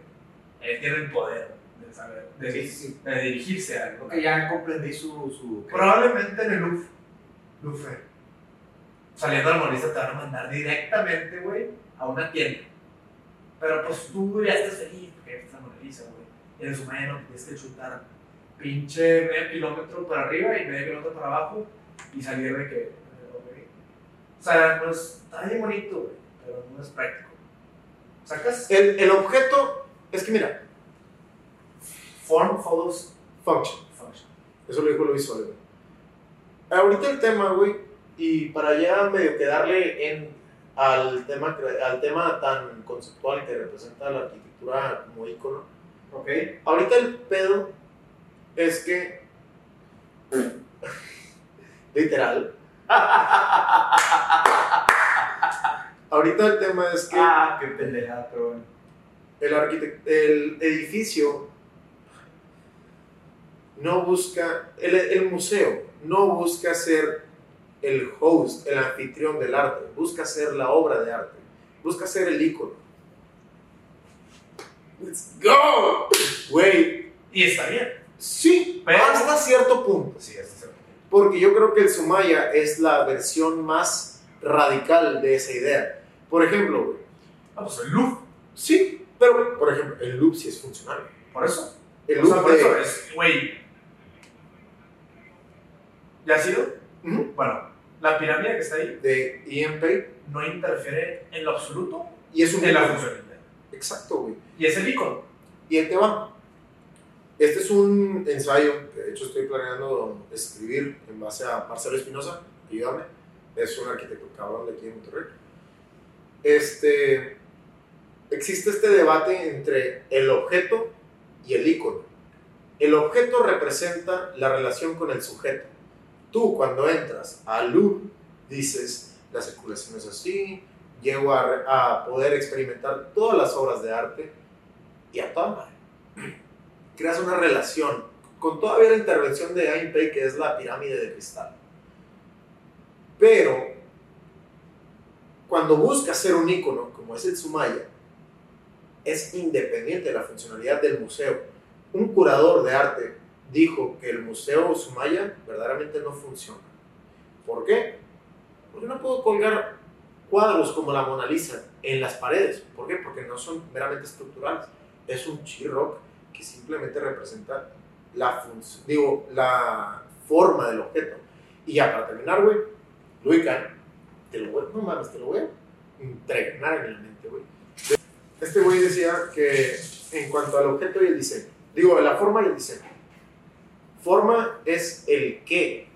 B: él tiene el poder de saber, de,
A: Sí, sí.
B: de dirigirse a algo.
A: Creo que ya comprendí su. su
B: Probablemente en el Louvre, Louvre, saliendo al monista te van a mandar directamente, güey, a una tienda. Pero pues tú ya estás feliz porque es la Mona Lisa, güey. Y en su mano tienes que chutar pinche medio kilómetro para arriba y medio kilómetro para abajo y salir de que. eh, ok. O sea, no es, está bien bonito, güey, pero no es práctico. ¿Sacas?
C: El, el objeto es que, mira, form follows function.
B: Function.
C: Eso lo dijo Luis Oliver. Ahorita el tema, güey, y para ya medio que darle en, al tema, al tema tan conceptual que representa la arquitectura como icono.
A: Ok.
C: Ahorita el pedo es que, literal, ahorita el tema es que
A: Ah, qué pendejada, pero
C: el, el edificio no busca, el, el museo no busca ser el host, el anfitrión del arte, busca ser la obra de arte, busca ser el ícono. Let's go, güey.
B: Y está bien.
C: Sí,
B: Pero-
C: hasta cierto punto.
B: Sí, hasta cierto punto.
C: Porque yo creo que el Sumaya es la versión más radical de esa idea. Por ejemplo, güey,
B: Ah, pues el loop.
C: sí, pero por ejemplo, el loop sí es funcional.
B: Por eso.
C: El
B: o sea,
C: loop
B: por
C: de-
B: eso es, güey. ¿Ya ha sido? Bueno, la pirámide que está ahí
C: de EMP
B: no interfiere en lo absoluto
C: y es un
B: en la
C: ícono. Exacto, güey.
B: Y es el icono.
C: Y ahí te va. Este es un ensayo que de hecho estoy planeando escribir en base a Marcelo Espinosa, ayúdame. Es un arquitecto cabrón de aquí en Monterrey. Este, existe este debate entre el objeto y el icono. El objeto representa la relación con el sujeto. Tú cuando entras a Loop dices, la circulación es así, llego a, poder experimentar todas las obras de arte y a toda madre. Creas una relación con todavía la intervención de Ayn Pei, que es la pirámide de cristal. Pero cuando buscas ser un ícono, como es el Sumaya, es independiente de la funcionalidad del museo. Un curador de arte dijo que el museo Sumaya verdaderamente no funciona. ¿Por qué? Porque no puedo colgar cuadros como la Mona Lisa en las paredes. ¿Por qué? Porque no son meramente estructurales. Es un rock que simplemente representa la función, digo, la forma del objeto. Y ya para terminar, güey, Louis Kahn, te lo voy, no mames, te lo voy a impregnar en la mente, güey. Este güey decía que en cuanto al objeto y el diseño, digo, la forma y el diseño. Forma es el qué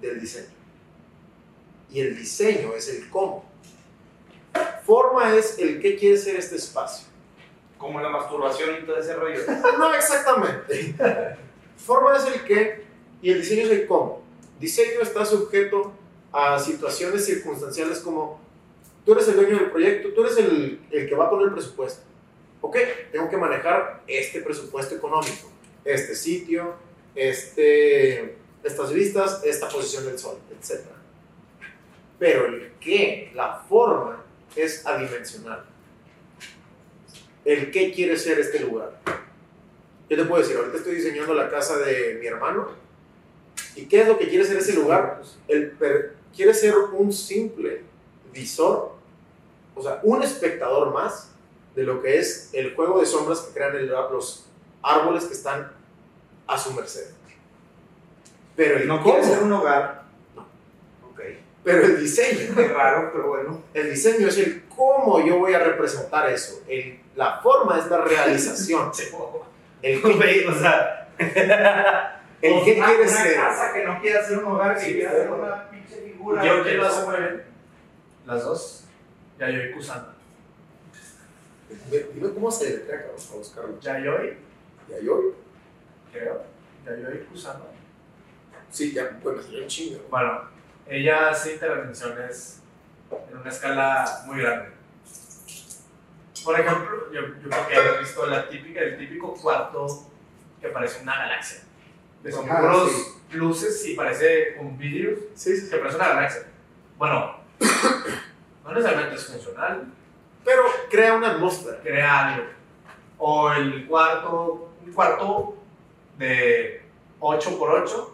C: del diseño. Y el diseño es el cómo. Forma es el qué quiere ser este espacio.
A: Como la masturbación y todo ese rollo.
C: No exactamente. Forma es el qué y el diseño es el cómo. Diseño está sujeto a situaciones circunstanciales como tú eres el dueño del proyecto, tú eres el, el que va a poner el presupuesto. Ok, tengo que manejar este presupuesto económico, este sitio, este, estas vistas, esta posición del sol, etc. Pero el qué, la forma, es adimensional. El qué quiere ser este lugar. Yo te puedo decir, ahorita estoy diseñando la casa de mi hermano. ¿Y qué es lo que quiere ser ese lugar? El quiere ser un simple visor, o sea, un espectador más de lo que es el juego de sombras que crean el- los árboles que están a su merced. Pero el
A: No quiere ser un hogar.
C: Pero el diseño,
A: Muy raro, pero bueno.
C: el diseño es el cómo yo voy a representar eso. El- la forma es la realización. El
A: Güey, o sea.
C: el qué
A: una-
C: quiere
A: una
C: ser.
A: casa que no quiera ser un hogar, que
B: Sí,
A: quiera
B: sí.
A: ser una pinche figura.
B: Yo que lo hace muy bien. Las dos. Yayoi Kusama.
C: Dime cómo se deletrea, cabrón, para buscarlo.
B: Yayoi,
C: ¿Ya yo?
B: creo. Yayoi Kusama.
C: Sí, ya, me salió un chingo.
B: Bueno, ella hace intervenciones en una escala muy grande. Por ejemplo, yo, yo creo que has visto la típica, el típico cuarto que parece una galaxia. Que son
C: Ah,
B: puros
C: sí.
B: luces y parece un vidrio
C: Sí, sí,
B: que parece una galaxia. Bueno, no necesariamente es funcional,
C: Pero crea una atmósfera.
B: crea algo. O el cuarto, un cuarto de 8x8,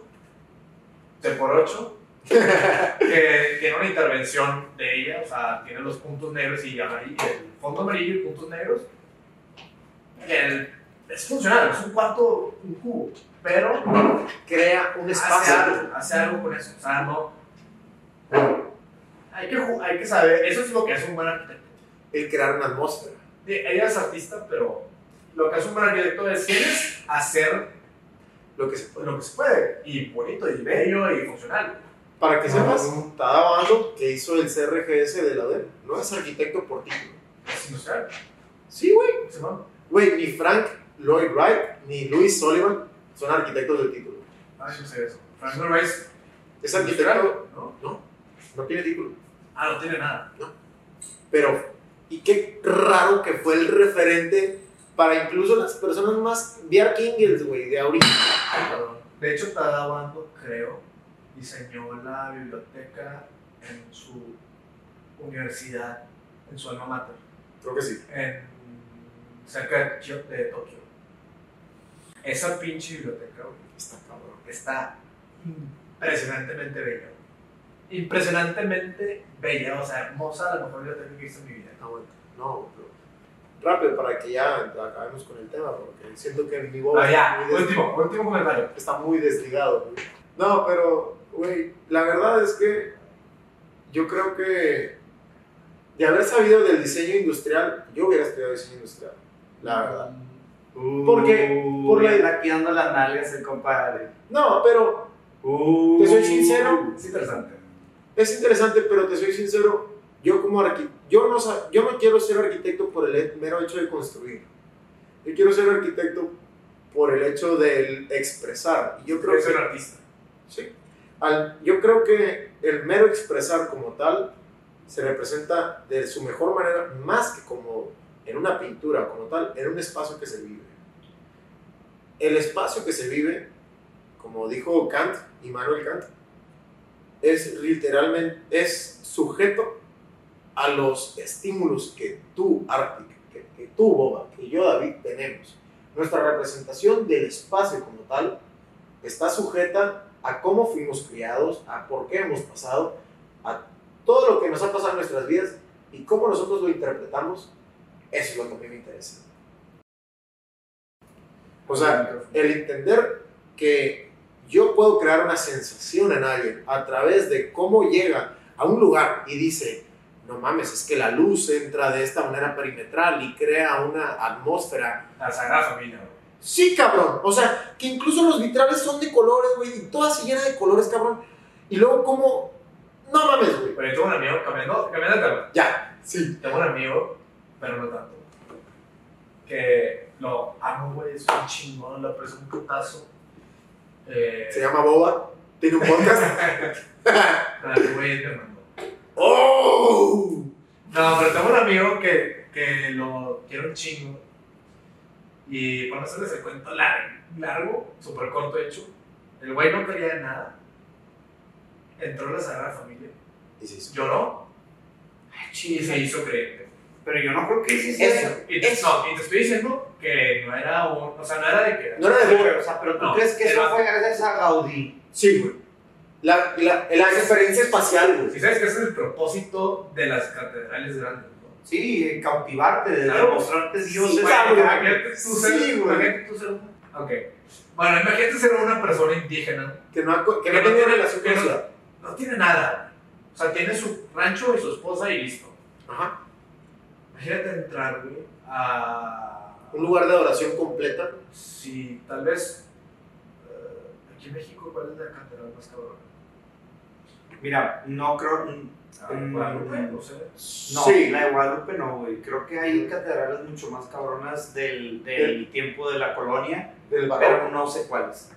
B: de por 8, que tiene una intervención de ella, o sea, tiene los puntos negros y amarillo, el fondo amarillo y puntos negros. El- es funcional, es un cuarto, un cubo, pero
C: Crea un
B: hace
C: espacio.
B: algo, hace algo con eso, o sea, no. Hay que, hay que saber, eso es lo que hace un buen arquitecto.
C: El crear una atmósfera.
B: Sí, Ella es artista, pero lo que hace un buen arquitecto es tienes hacer
C: Lo que se puede.
B: lo que se puede, y bonito, y bello, y funcional.
C: Para que
B: No.
C: sepas, Tadao Ando, que hizo el CRGS de la UDEM, no es arquitecto por título.
B: Es industrial.
C: Sí, güey. Güey, ni Frank Lloyd Wright ni Louis Sullivan son arquitectos de título.
B: Ay, no sé eso. Frank Lloyd Wright
C: Es arquitecto,
B: ¿no?
C: no, no tiene título.
B: Ah, no tiene nada.
C: Pero, y qué raro que fue el referente para incluso las personas más VR Kingles, güey, de ahorita.
B: Ay, perdón. De hecho, Tadao Ando, creo, diseñó la biblioteca en su universidad, en su alma mater,
C: Creo que sí.
B: en, cerca de, de Tokio. Esa pinche biblioteca, güey,
C: Está cabrón.
B: está impresionantemente bella. Impresionantemente bella, o sea, hermosa, la mejor biblioteca que he visto en mi vida.
C: Ah, bueno. No, pero rápido para que ya acabemos con el tema, porque siento que mi voz
B: Ah, ya, último, último comentario.
C: está muy desligado. güey. No, pero, güey, la verdad es que yo creo que de haber sabido del diseño industrial, yo hubiera estudiado diseño industrial, la verdad. Porque- por la-
A: la... aquí dando las nalgas el compadre.
C: No, pero Te soy sincero.
B: Es interesante.
C: Es interesante, pero te soy sincero, yo como arquitecto, yo no, sa- yo no quiero ser arquitecto por el mero hecho de construir. Yo quiero ser arquitecto por el hecho de expresar. Y yo creo
B: es
C: que,
B: un artista.
C: sí, al- yo creo que el mero expresar como tal se representa de su mejor manera, más que como en una pintura como tal, en un espacio que se vive. El espacio que se vive, como dijo Kant, Immanuel Kant, es literalmente, es sujeto a los estímulos que tú, Arctic, que, que tú, Boba, que yo, David, tenemos. Nuestra representación del espacio como tal está sujeta a cómo fuimos criados, a por qué hemos pasado, a todo lo que nos ha pasado en nuestras vidas y cómo nosotros lo interpretamos. Eso es lo que a mí me interesa. O sea, el entender que yo puedo crear una sensación en alguien a través de cómo llega a un lugar y dice, no mames, es que la luz entra de esta manera perimetral y crea una atmósfera.
B: La Sagrada Familia.
C: Sí, cabrón. O sea, que incluso los vitrales son de colores, güey, y toda se llena de colores, cabrón. Y luego como, no mames, güey.
B: Pero yo tengo un amigo, cambiando, cambiando de tema,
C: Ya, sí.
B: tengo un amigo, pero no tanto, que lo amo, güey, es un chingón, lo aprecio un putazo. Eh,
C: Se llama Boba, tiene un podcast.
B: ah, güey es mi hermano.
C: ¡Oh!
B: No, pero tengo un amigo que, que lo quiero un chingo. Y para no hacerles el cuento largo, largo súper corto hecho, el güey no quería nada. Entró a la Sagrada Familia,
C: Y se hizo.
B: lloró y se hizo creyente.
A: Pero yo no creo que hiciese
C: Eso.
B: Y te,
C: Eso.
B: no, y te estoy diciendo que no era un. O sea, no era de que.
C: No era de
A: Sí,
C: Boba.
A: güey, o sea, pero tú
B: No,
A: crees que eso fue gracias a Gaudí.
C: Sí, güey. La, la, la referencia espacial, güey.
B: Si sabes que ese es el propósito de las catedrales grandes.
A: Sí, eh, cautivarte, de
B: Claro.
A: demostrarte dioses.
C: Sí,
B: imagínate tú ser.
C: Sí, güey.
B: imagínate tú ser un- Ok. Bueno, imagínate ser una persona indígena
C: Que no, que
B: Que
C: no
B: tiene-
C: relación con la
B: no-
C: ciudad.
B: no tiene nada. O sea, tiene su rancho y su esposa y listo.
C: Ajá.
B: Imagínate entrar, güey, a.
C: Un lugar de adoración completa.
B: Si tal vez. eh, aquí en México, ¿cuál es la catedral más cabrona?
A: Mira, no creo. Mm.
B: Guadalupe, no sé.
A: No,
C: Sí.
A: la de Guadalupe no, güey. Creo que hay catedrales mucho más cabronas del, del tiempo de la colonia,
C: Del
A: pero no sé cuáles.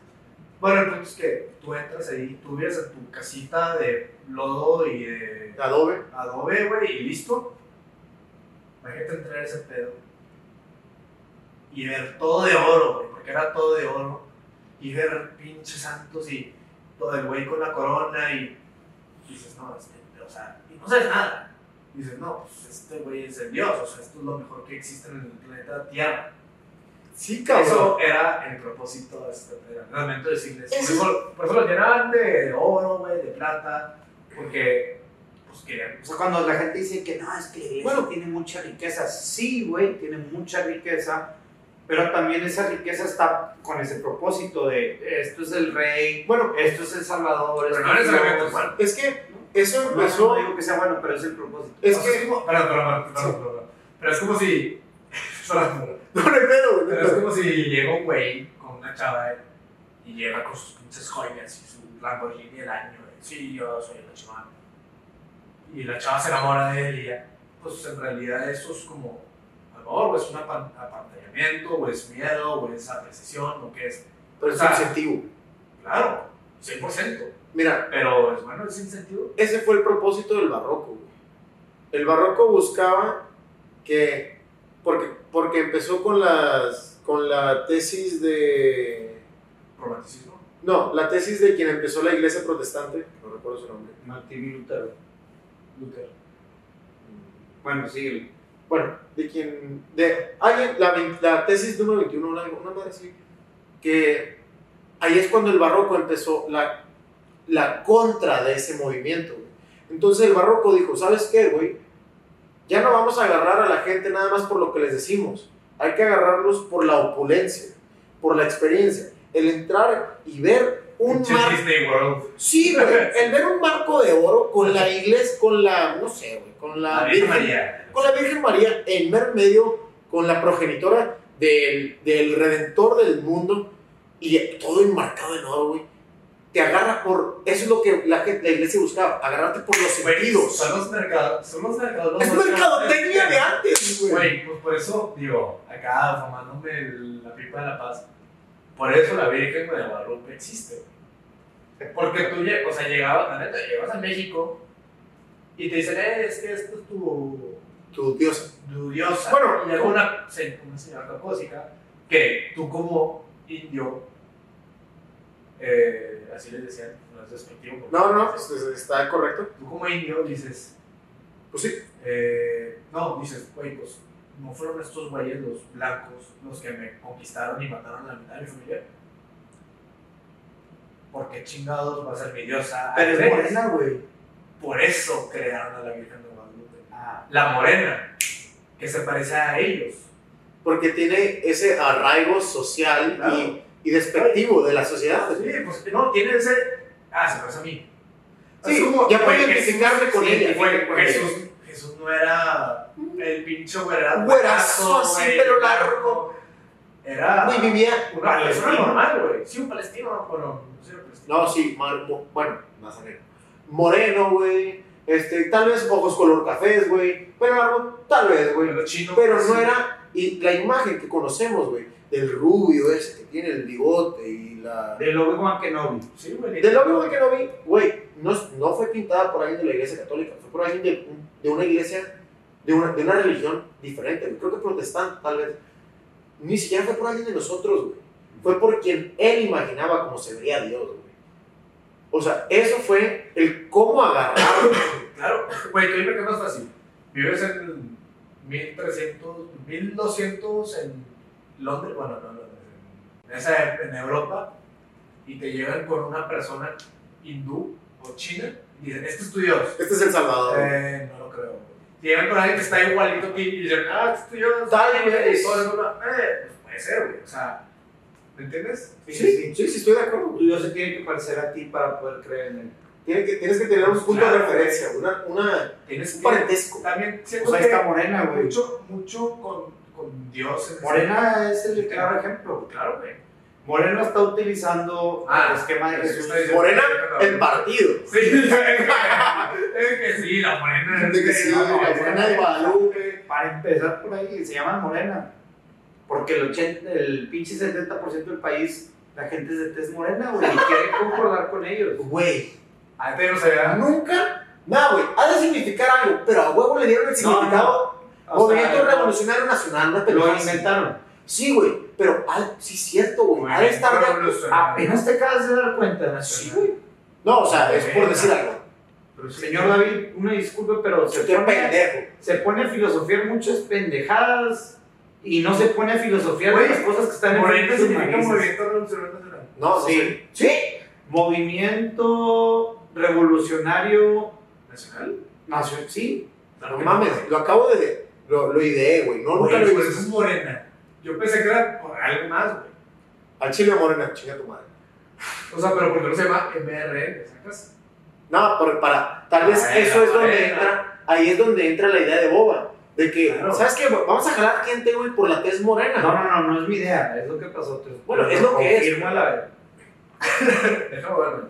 B: Bueno, el punto es que tú entras ahí, tú vives en tu casita de lodo y de
C: Adobe.
B: adobe, güey, y listo. Imagínate entrar a ese pedo y ver todo de oro, güey, porque era todo de oro. Y ver pinches santos y todo el güey con la corona y dices, no, este, o sea, y no sabes nada. Dices, no, pues este güey es el dios, o sea, esto es lo mejor que existe en el planeta Tierra.
C: Sí, cabrón.
B: Eso era el propósito catedral, realmente decirles. Por
C: Eso-
B: por eso lo llenaban de oro, güey, de plata, porque pues querían.
A: O sea, cuando la gente dice que no, es que la iglesia
C: Bueno.
A: tiene mucha riqueza, sí, güey, tiene mucha riqueza, pero también esa riqueza está con ese propósito de esto es el rey,
C: Bueno,
A: esto es el salvador,
B: Pero
A: esto
B: no
A: es
B: es malo.
C: es que eso
A: No,
C: empezó.
A: no digo que sea bueno, pero es el propósito.
C: Es
B: O sea,
C: que.
B: como- perdón, perdón, perdón, perdón, perdón. Pero es como si.
C: No, no hay pedo, güey.
B: Pero es como si llega un güey con una chava y llega con sus pinches joyas y su Lamborghini del año, güey. sí, yo soy la chava. Y la chava se enamora de él y ya, pues en realidad eso es como amor, o es un apan- apantallamiento, o es miedo, o es apreciación, o qué es.
C: Pero es
B: Ah.
C: incentivo.
B: Claro, 100%.
C: Mira,
B: Pero es bueno, es sin sentido.
C: ese fue el propósito del barroco. güey. El barroco buscaba que, porque, porque empezó con, las, con la tesis de...
B: Romanticismo.
C: No, la tesis de quien empezó la iglesia protestante, no recuerdo su nombre.
A: Martín Lutero.
B: Lutero.
A: Bueno, sí.
C: Bueno, de quien... De, alguien, la, la tesis número 21, una, una madre así, que ahí es cuando el barroco empezó la, la contra de ese movimiento. güey. Entonces el barroco dijo, ¿sabes qué, güey? Ya no vamos a agarrar a la gente nada más por lo que les decimos. Hay que agarrarlos por la opulencia, por la experiencia. El entrar y ver un
B: Pinche
C: mar
B: Disney World.
C: Sí, güey. El ver un marco de oro con la iglesia, con la, no sé, güey, con la,
B: La Virgen María.
C: con la Virgen María en mero medio, con la progenitora del, del Redentor del mundo y todo enmarcado en oro, güey. Te agarra por. Eso es lo que la, la iglesia buscaba, agarrarte por los sentidos.
B: Son los mercados. Son los mercados.
C: Es mercadotecnia de antes, güey.
B: Güey, pues por eso, digo, acá fumándome el- la pipa de la paz, por eso la Virgen de Guadalupe existe. güey. Porque tú, o sea, llegabas, la neta, llegas a México y te dicen, eh, es que esto es tu,
C: Tu diosa.
B: tu diosa.
C: Bueno,
B: y llega una, una señora caucásica que tú como indio, eh, así les decían, no es despectivo. porque-
C: No, no, pues, está correcto.
B: Tú como indio dices,
C: Pues sí.
B: eh, no, dices, güey, pues no fueron estos güeyes los blancos los que me conquistaron y mataron a la mitad de mi familia. ¿Por qué chingados va a ser mi diosa?
A: Pero es morena, güey.
B: Por eso crearon a la Virgen de Guadalupe.
A: Ah,
B: La morena, que se parece a ellos.
C: Porque tiene ese arraigo social
B: Claro.
C: y, y despectivo de la sociedad.
B: Sí, pues no, tiene ese. Ah, se parece a mí.
C: Sí,
B: como,
C: ya puede identificarme con
B: sí,
C: ella.
B: güey,
C: con ella.
B: Jesús, Jesús no era el pinche güerazo.
C: Güerazo, así, pelo largo.
B: Era.
C: Güey, vivía
B: Una persona normal, güey. Sí, un palestino, bueno, no sé, palestino.
C: No, sí, mo- bueno, nazareno. Moreno, güey. Este, tal vez ojos color cafés, güey. Pero largo, tal vez, güey.
B: Pero chino.
C: Pero
B: sí.
C: no era. Y la imagen que conocemos, güey, del rubio ese que tiene el bigote y la.
A: de Obi-Wan Kenobi.
B: Sí, güey.
C: Del no vi, güey, no, no fue pintada por alguien de la iglesia católica, fue por alguien de, de una iglesia, de una, de una religión diferente, creo que protestante tal vez. Ni siquiera fue por alguien de nosotros, güey. Fue por quien él imaginaba cómo se vería Dios, güey. O sea, eso fue el cómo agarrar.
B: Claro, güey, tú dime que es más fácil. Vives en 1300, 1200 en Londres, bueno, no en Londres, en, esa, en Europa, y te llegan con una persona hindú o china y dicen, este es tu Dios.
C: Este es el Salvador.
B: Eh, no lo creo. güey. Llegan con alguien que está igualito y dicen, ah, este es tu Dios.
C: Tal
B: Y
C: vez.
B: todo el mundo, eh, pues puede ser, güey. O sea, ¿me entiendes?
C: Sí, sí, sí, sí, estoy de acuerdo. güey.
A: Tu Dios se tiene que parecer a ti para poder creer en él.
C: Tienes que, tienes que tener un punto
B: Claro,
C: de referencia, una, una,
B: Tienes
C: un parentesco.
B: También siento
A: Pues ahí
B: que
A: está Morena, güey.
B: mucho, mucho con, con Dios. en
A: Morena es el claro ejemplo.
B: Claro, güey.
A: Morena está utilizando
B: Ah,
A: el esquema de Jesús.
C: Morena, el partido.
B: Sí, es que sí, la morena.
C: De que sí, la
A: es
C: morena de Guadalupe.
A: Para empezar por ahí, se llama Morena. Porque el, 80, el pinche 70% del país, la gente es de tez morena, güey, y quiere concordar con ellos.
C: Güey,
B: Antes no se veía.
C: nunca, nada, güey, ha de significar algo, pero a huevo le dieron el significado.
A: O
C: Movimiento
A: no,
C: Revolucionario Nacional, una
A: Lo
C: pendejada así.
A: inventaron.
C: Sí, güey, pero ah, sí es cierto, güey. De estar de-
A: Apenas te acabas de dar cuenta.
C: Sí, güey. No, o sea, es por decir algo.
A: Señor David, una disculpa, pero se pone,
C: pendejo.
A: se pone a filosofiar muchas pendejadas y no se pone a filosofiar las cosas que están
B: significa
A: narices.
B: movimiento revolucionario nacional.
C: No,
A: Sí.
C: Sí.
A: Movimiento revolucionario
B: ¿Nacional?
A: nacional, sí.
C: No mames, lo acabo de. Lo, lo ideé, güey. No, nunca lo
B: por eso es morena. Yo pensé que era por algo más, güey.
C: Al chile morena, chinga tu madre.
B: O sea, pero ¿por qué no se llama MRN? ¿Sacas?
C: No, pero para. Tal vez
B: Ay,
C: eso es donde entra. Ahí es donde entra la idea de boba. De que,
B: Claro.
C: ¿sabes qué? Vamos a jalar gente, güey, por la tez morena.
A: No, no, no, no es mi idea, es lo que pasó. Te-
C: Bueno,
A: te
C: es lo que es.
A: confirmo a la.
B: Déjame verlo.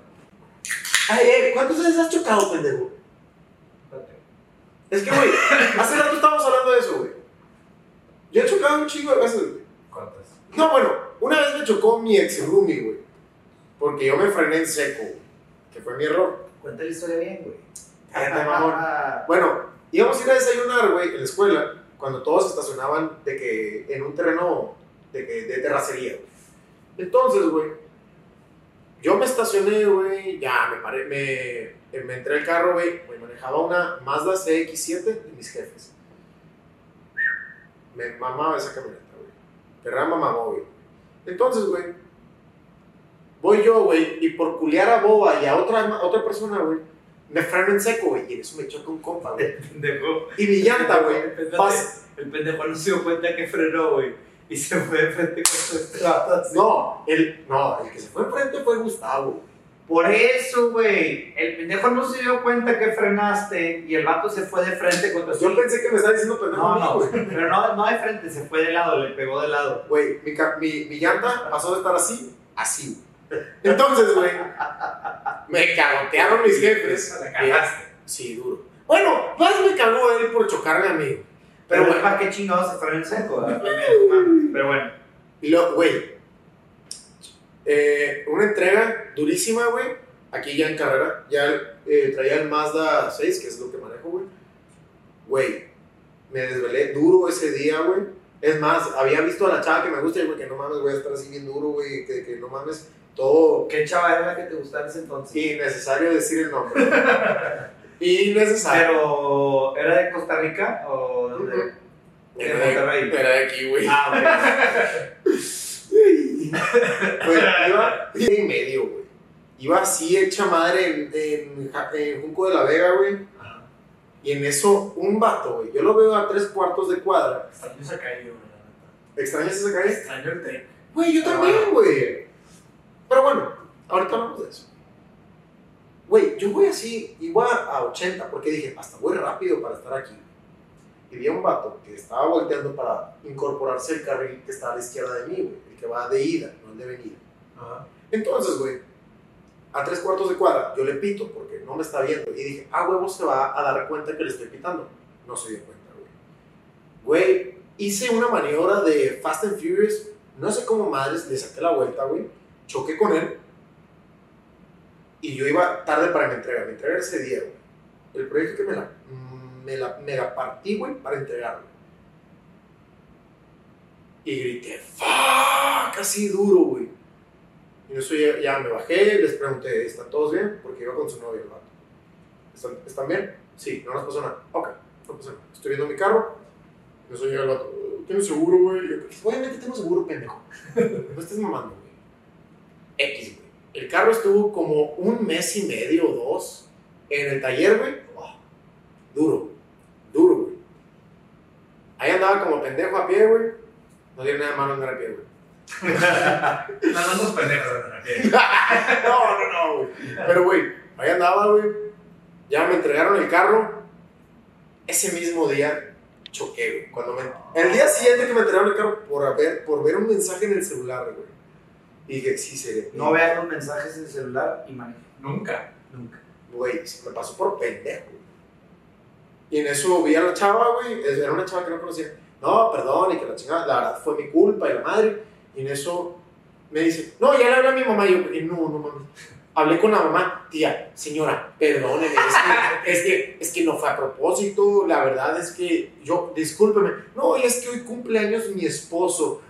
C: Ay, eh, ¿cuántas veces has chocado, pendejo? Es que, güey, hace rato estábamos hablando de eso, güey. Yo he chocado un chingo de veces, güey.
B: ¿Cuántas?
C: No, bueno, una vez me chocó mi ex roomie, güey. Porque yo me frené en seco, güey. Que fue mi error.
A: Cuenta la historia bien, güey.
C: Cállate, mamón. Bueno, íbamos a ir a desayunar, güey, en la escuela, cuando todos estacionaban de que en un terreno de, que- de terracería, güey. Entonces, güey, yo me estacioné, güey, ya me paré, me, me entré al carro, güey, güey, manejaba una Mazda CX-7 de mis jefes. Me mamaba esa camioneta, güey. Perra mamaba, güey. Entonces, güey, voy yo, güey, y por culiar a Boba y a otra, a otra persona, güey, me freno en seco, güey, y en eso me choca un compa, güey. Y mi llanta, güey.
A: El pendejo no se dio cuenta que frenó, güey. Y se fue de frente con su estrada.
C: No, el, no, el que se fue enfrente fue Gustavo.
A: Por eso, güey. El pendejo no se dio cuenta que frenaste y el vato se fue de frente contra su.
C: Yo pensé que me estaba diciendo pendejo
A: No, no,
C: güey.
A: pero no, no de frente, se fue de lado, le pegó de lado.
C: Güey, mi, mi, mi llanta pasó de estar así, así. Entonces, güey, me cagotearon mis jefes.
B: La cagaste.
C: Sí, duro. Bueno, más me cagó él por chocarme a mí.
A: Pero,
C: Pero bueno,
A: ¿para qué chingados se frena en seco? verdad? Primero, mames. Pero bueno.
C: y luego, güey, eh, una entrega durísima, güey. Aquí ya en carrera, ya eh, traía el Mazda 6, que es lo que manejo, güey. Güey, me desvelé duro ese día, güey. Es más, había visto a la chava que me gusta y, güey, que no mames, voy a estar así bien duro, güey, que, que no mames, todo
A: ¿Qué chava era la que te gustaba en ese entonces?
C: innecesario decir el nombre. innecesario.
A: Pero, ¿era de Costa Rica o de,
C: Era de,
A: Monterrey?
C: era de aquí, güey.
A: Ah,
C: Pues iba día y medio, güey. Iba así hecha madre en, en, en Junco de la Vega, güey.
B: Ajá.
C: Y en eso, un vato, güey. Yo lo veo a tres cuartos de cuadra.
B: Extraño esa calle, güey.
C: ¿Extrañas esa calle?
B: Extraño el take.
C: Güey, yo
B: Pero
C: también,
B: bueno.
C: güey. Pero bueno, ahorita hablamos de eso. Güey, yo voy así, igual a 80, porque dije, hasta voy rápido para estar aquí. Y vi a un vato que estaba volteando para incorporarse al carril que está a la izquierda de mí, güey. El que va de ida, no el de venida.
B: Ajá.
C: Entonces, güey, a tres cuartos de cuadra, yo le pito porque no me está viendo. Y dije, ah, huevo, se va a dar cuenta que le estoy pitando. No se dio cuenta, güey. Güey, hice una maniobra de Fast and Furious. No sé cómo madres, le saqué la vuelta, güey. Choqué con él. Y yo iba tarde para mi entrega. Mi entrega era ese güey. El proyecto que me la, me la, me la partí, güey, para entregarlo. Y grité, fuck, así duro, güey. Y eso ya, me bajé, les pregunté, ¿están todos bien? Porque iba con su novia el vato. ¿Están, ¿están bien? Sí, no nos pasó nada. Ok, no pasó nada. Estoy viendo mi carro. Y eso llega el vato, ¿tienes seguro, güey? Obviamente tengo seguro, pendejo. No estés mamando, güey. X, güey. El carro estuvo como un mes y medio o dos en el taller, güey. Oh, duro, duro, güey. Ahí andaba como pendejo a pie, güey. No tiene nada de malo andar a pie, güey.
B: Pendejos andan aquí.
C: no, no, no, güey. Pero, güey, ahí andaba, güey. Ya me entregaron el carro. Ese mismo día choqué, güey. Cuando me... El día siguiente que me entregaron el carro por ver, por ver un mensaje en el celular, güey. Y dije, sí, se
A: No vean los mensajes en el celular y manejen.
B: Nunca.
A: Nunca.
C: Güey, se me pasó por pendejo. Y en eso vi a la chava, güey. Era una chava que no conocía. No, perdón, y que la chingada, la verdad fue mi culpa y la madre. Y en eso me dice, no, ya le hablé a mi mamá. Y yo, "Eh, no, no mames. Hablé con la mamá, tía, señora, perdóneme, es que, es que, es que no fue a propósito, la verdad es que yo, discúlpeme, no, y es que hoy cumpleaños mi esposo.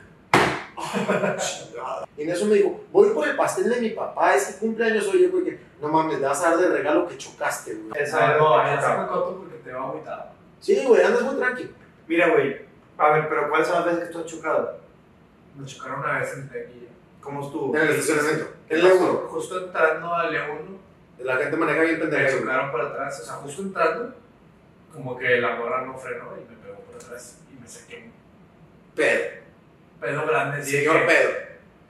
C: Y en eso me dijo, voy por el pastel de mi papá, ese cumpleaños hoy, yo, güey, que no mames, le vas a dar de regalo que chocaste, güey.
A: Esa
B: Ah, no, me coto porque te va agüitado.
C: Sí, güey, andas muy tranquilo.
A: Mira, güey. A ver, pero ¿cuáles son las veces que tú has chocado?
B: Me chocaron una vez en Tequilla.
A: ¿Cómo estuvo?
C: En el estacionamiento.
B: ¿Qué
C: En? Leuno.
B: Justo entrando al E1,
C: La gente maneja bien
B: me
C: pendeja. güey.
B: chocaron por atrás. O sea, justo entrando, como que la morra no frenó y me pegó por atrás. Y me saqué un
C: Pedo.
B: grande. así
C: Señor
B: que-
C: pedo.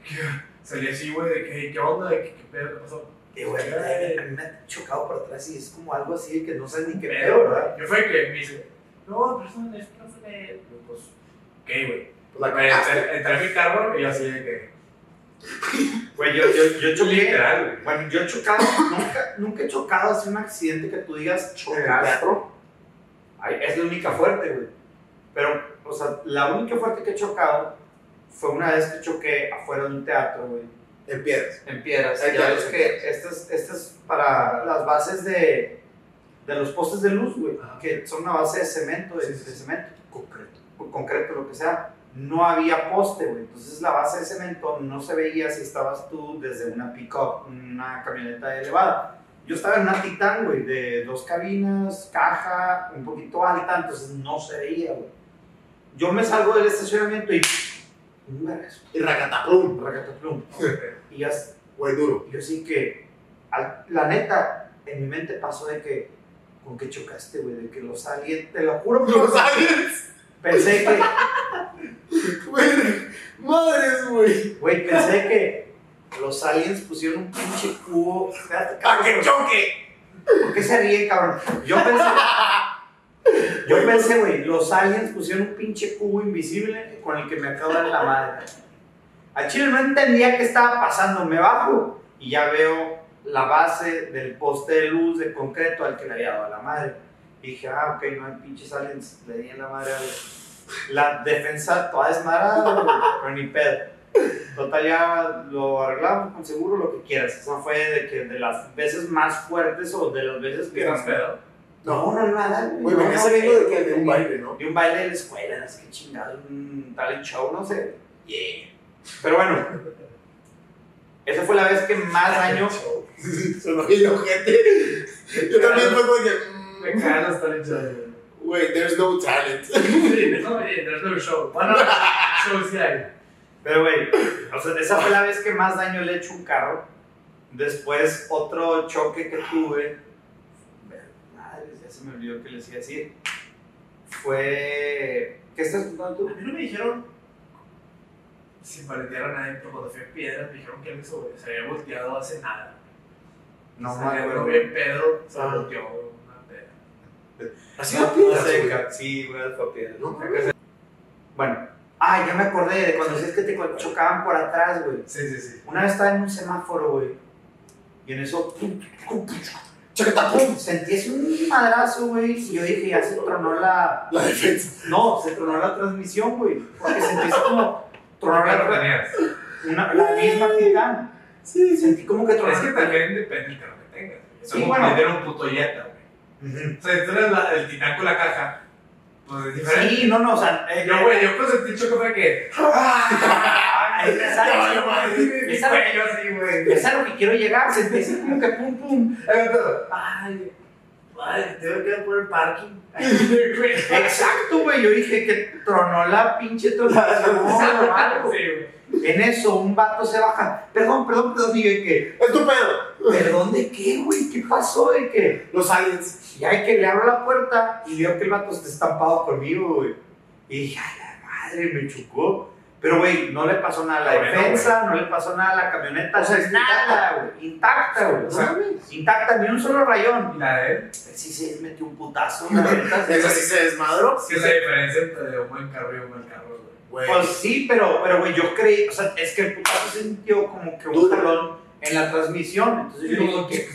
B: Salí así, güey, de que, ¿qué onda? ¿De qué, qué pedo? ¿Qué pasó?
A: Güey, a mí me ha chocado por atrás y es como algo así de que no sabes ni qué
B: ¿Qué
A: pedo, ¿verdad?
B: Yo fue que me dice, no, persona, es que no fue. Pues, ¿qué, güey?
C: Pues la
B: entré, a mi carro y yo así de que.
A: Güey, yo, yo, yo choqué.
B: Literal, güey.
A: Bueno, yo he chocado, nunca, nunca he chocado así un accidente que tú digas? Ay, es la única fuerte, güey. Pero, o sea, la única fuerte que he chocado fue una vez que choqué afuera de un teatro, güey.
C: En piedras.
A: En piedras.
C: Hay
A: Ya ves que estas estas es para las bases de, de los postes de luz, güey.
B: Ajá.
A: Que son una base de cemento, de,
B: Sí, sí,
A: de cemento,
C: Concreto.
A: o concreto, lo que sea. No había poste, güey. Entonces la base de cemento no se veía si estabas tú desde una pick-up, una camioneta elevada. Yo estaba en una Titan, güey, de dos cabinas, caja, un poquito alta, entonces no se veía, güey. Yo me salgo del estacionamiento y...
C: Y racataplum.
A: racataplum. Y ya
C: Güey, duro.
A: yo sí que, al- la neta, en mi mente pasó de que, ¿con qué chocaste, güey? De que los aliens, te lo juro,
C: Los aliens.
A: pensé que,
C: Güey, madres, güey.
A: güey, pensé que los aliens pusieron un pinche cubo.
C: ¡Para que choque!
A: ¿por qué se ríen, cabrón? Yo pensé, yo pensé, güey, los aliens pusieron un pinche cubo invisible con el que me dar la madre. Al chile no entendía qué estaba pasando, me bajo y ya veo la base del poste de luz de concreto al que le había dado la madre. Y dije, ah, ok, no hay pinches aliens, le di en la madre al- La defensa toda desmadrada, güey, pero ni pedo. Total, ya lo arreglamos con seguro, lo que quieras. Esa fue de, que de las veces más fuertes o de las veces que...
B: ¿Estás pedo?
A: No, no, nada, güey.
C: Venía saliendo de,
A: que-
C: que de un baile, ¿no?
A: de un baile de la escuela, sé qué chingado, un talent show, no sé. Yeah. Pero bueno, esa fue la vez que más daño.
C: Sonó bien gente. Yo también fue como
B: Me
C: que.
B: cagan los güey.
C: mm, Güey, there's no talent.
B: Sí, no, there's no show. Bueno, show sí hay.
A: Pero güey, o sea, esa fue la vez que más daño le he hecho un carro. Después, otro choque que tuve. Madre, se me olvidó que les iba a decir. Fue. ¿Qué estás contando tú?
B: A mí no me dijeron, sin parentear a nadie, pero cuando fui a Piedras, me dijeron que él se, había volteado hace nada.
A: No
B: Se
A: acuerdo.
B: bien pedo, se
C: Ah.
B: volteó una peda.
C: Así güey.
A: ca- Sí, una vez fue piedra.
C: No,
A: Bueno, ah, ya me acordé de cuando decías que te chocaban por atrás, güey.
B: Sí, sí, sí.
A: Una vez estaba en un semáforo, güey. Y en eso, pum, pum, pum,
C: Chacatapum.
A: sentí ese un madrazo, güey. Y yo dije, ya se tronó la.
C: La defensa.
A: No, se tronó la transmisión, güey. Porque sentí así como. Tronó
B: ¿Qué carro
A: la,
B: tenías?
A: una, la misma titán.
C: Sí, sí.
A: Sentí como que tronó.
B: Es que también depende del carro que tengas. Es
A: Sí,
B: como
A: bueno.
B: vender un puto Jetta, güey.
A: Ujú.
B: O sea, tú eres la- el titán con la caja, pues diferente.
A: Sí, no, no, o sea. eh,
B: Yo, güey, yo con sentí choque fue que.
A: Es a lo que quiero llegar. Sentí así como que pum, pum. Ay, ay, tengo que ir por el parking. Exacto, güey. Yo dije que tronó la pinche
B: güey.
A: En eso, un vato se baja. Perdón, perdón, perdón. Y yo que,
C: Es tu pedo.
A: ¿perdón de qué, güey? ¿Qué pasó? De que,
C: Los aliens.
A: Y hay que le abro la puerta y veo que el vato está estampado conmigo, güey. Y dije, ay, la madre, me chocó. Pero, güey, no le pasó nada a la
B: Bueno,
A: defensa, no le pasó nada a la camioneta.
C: O sea,
A: es nada, güey. Intacta, güey.
C: No
A: O sea, intacta, ni un solo rayón.
B: ¿Y la de él?
A: Sí se metió un putazo, la neta.
C: Esa sí se desmadró.
B: ¿Qué es la diferencia entre un buen carro y un mal carro, güey?
A: Pues sí, pero, pero güey, yo creí, o sea, es que el putazo se sintió como que un jalón en la transmisión. Entonces yo digo que,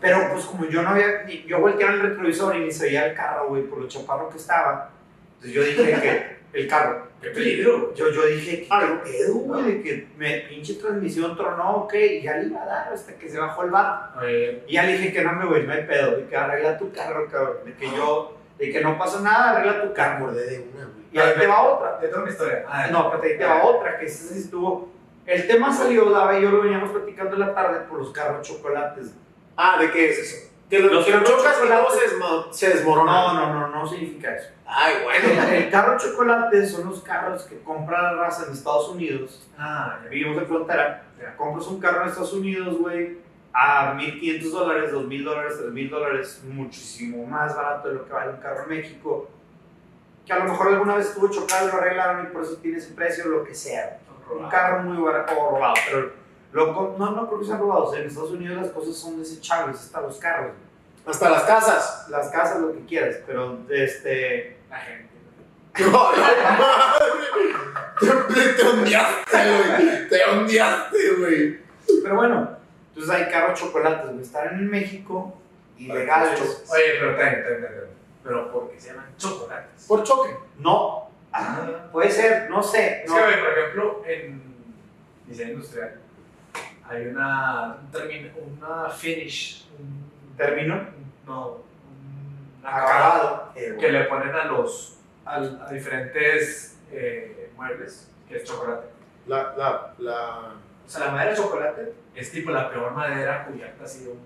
A: pero pues como yo no había, yo volteaba el retrovisor y ni se veía el carro, güey, por lo chaparro que estaba. Entonces yo dije que el carro,
B: ¡Qué peligro!
A: yo, yo dije, ¿qué pedo, güey? De que me pinche transmisión tronó, ok, y ya le iba a dar hasta que se bajó el bar.
B: Oye,
A: Y ya le dije que no me güey, no hay pedo, de que arregla tu carro, cabrón, de que yo, de que no pasa nada, arregla tu carro.
C: acordé de una, güey.
A: Y ahí te va otra.
B: te tengo una historia. Ah,
A: No, pero ahí te va otra, que esa sí estuvo. El tema salió, Dava y yo lo veníamos platicando en la tarde por los carros chocolates.
C: Ah, de que. Que lo,
A: Los
C: que lo chocas y todo se, desmo- se desmorona.
A: No, no, no, no significa eso.
C: Ay,
A: El,
C: bueno.
A: el carro chocolate son los carros que compra la raza en Estados Unidos.
B: Ah, ya vi.
A: Vivimos en frontera.
B: Ya.
A: Compras un carro en Estados Unidos, güey, a 1500 dólares, 2000 dólares, 3000 dólares, muchísimo más barato de lo que vale un carro en México. Que a lo mejor alguna vez estuvo chocado, lo arreglaron y por eso tiene ese precio, lo que sea. un carro muy barato o robado, pero lo co- no, no creo que sean robados. En Estados Unidos las cosas son desechables, hasta los carros,
C: Hasta las casas.
A: las casas, lo que quieras, pero este.
B: La gente.
C: Madre. Te, te ondeaste, güey. Te ondeaste, güey.
A: Pero bueno, entonces hay carros chocolates, güey. Están en México, ilegales.
B: Oye, pero ten, ten, ten, ten. Pero porque se llaman chocolates.
C: Por choque.
A: No, ah, puede ser, no sé.
B: Es que, güey, por ejemplo, en diseño industrial hay una, un término, una finish, un,
A: ¿Termino?
B: no, un acabado
A: Acabado.
B: Que le ponen a los, a, diferentes eh, muebles, que es chocolate.
C: La, la, la.
B: O sea, la madera de chocolate es tipo la peor madera cubierta así de un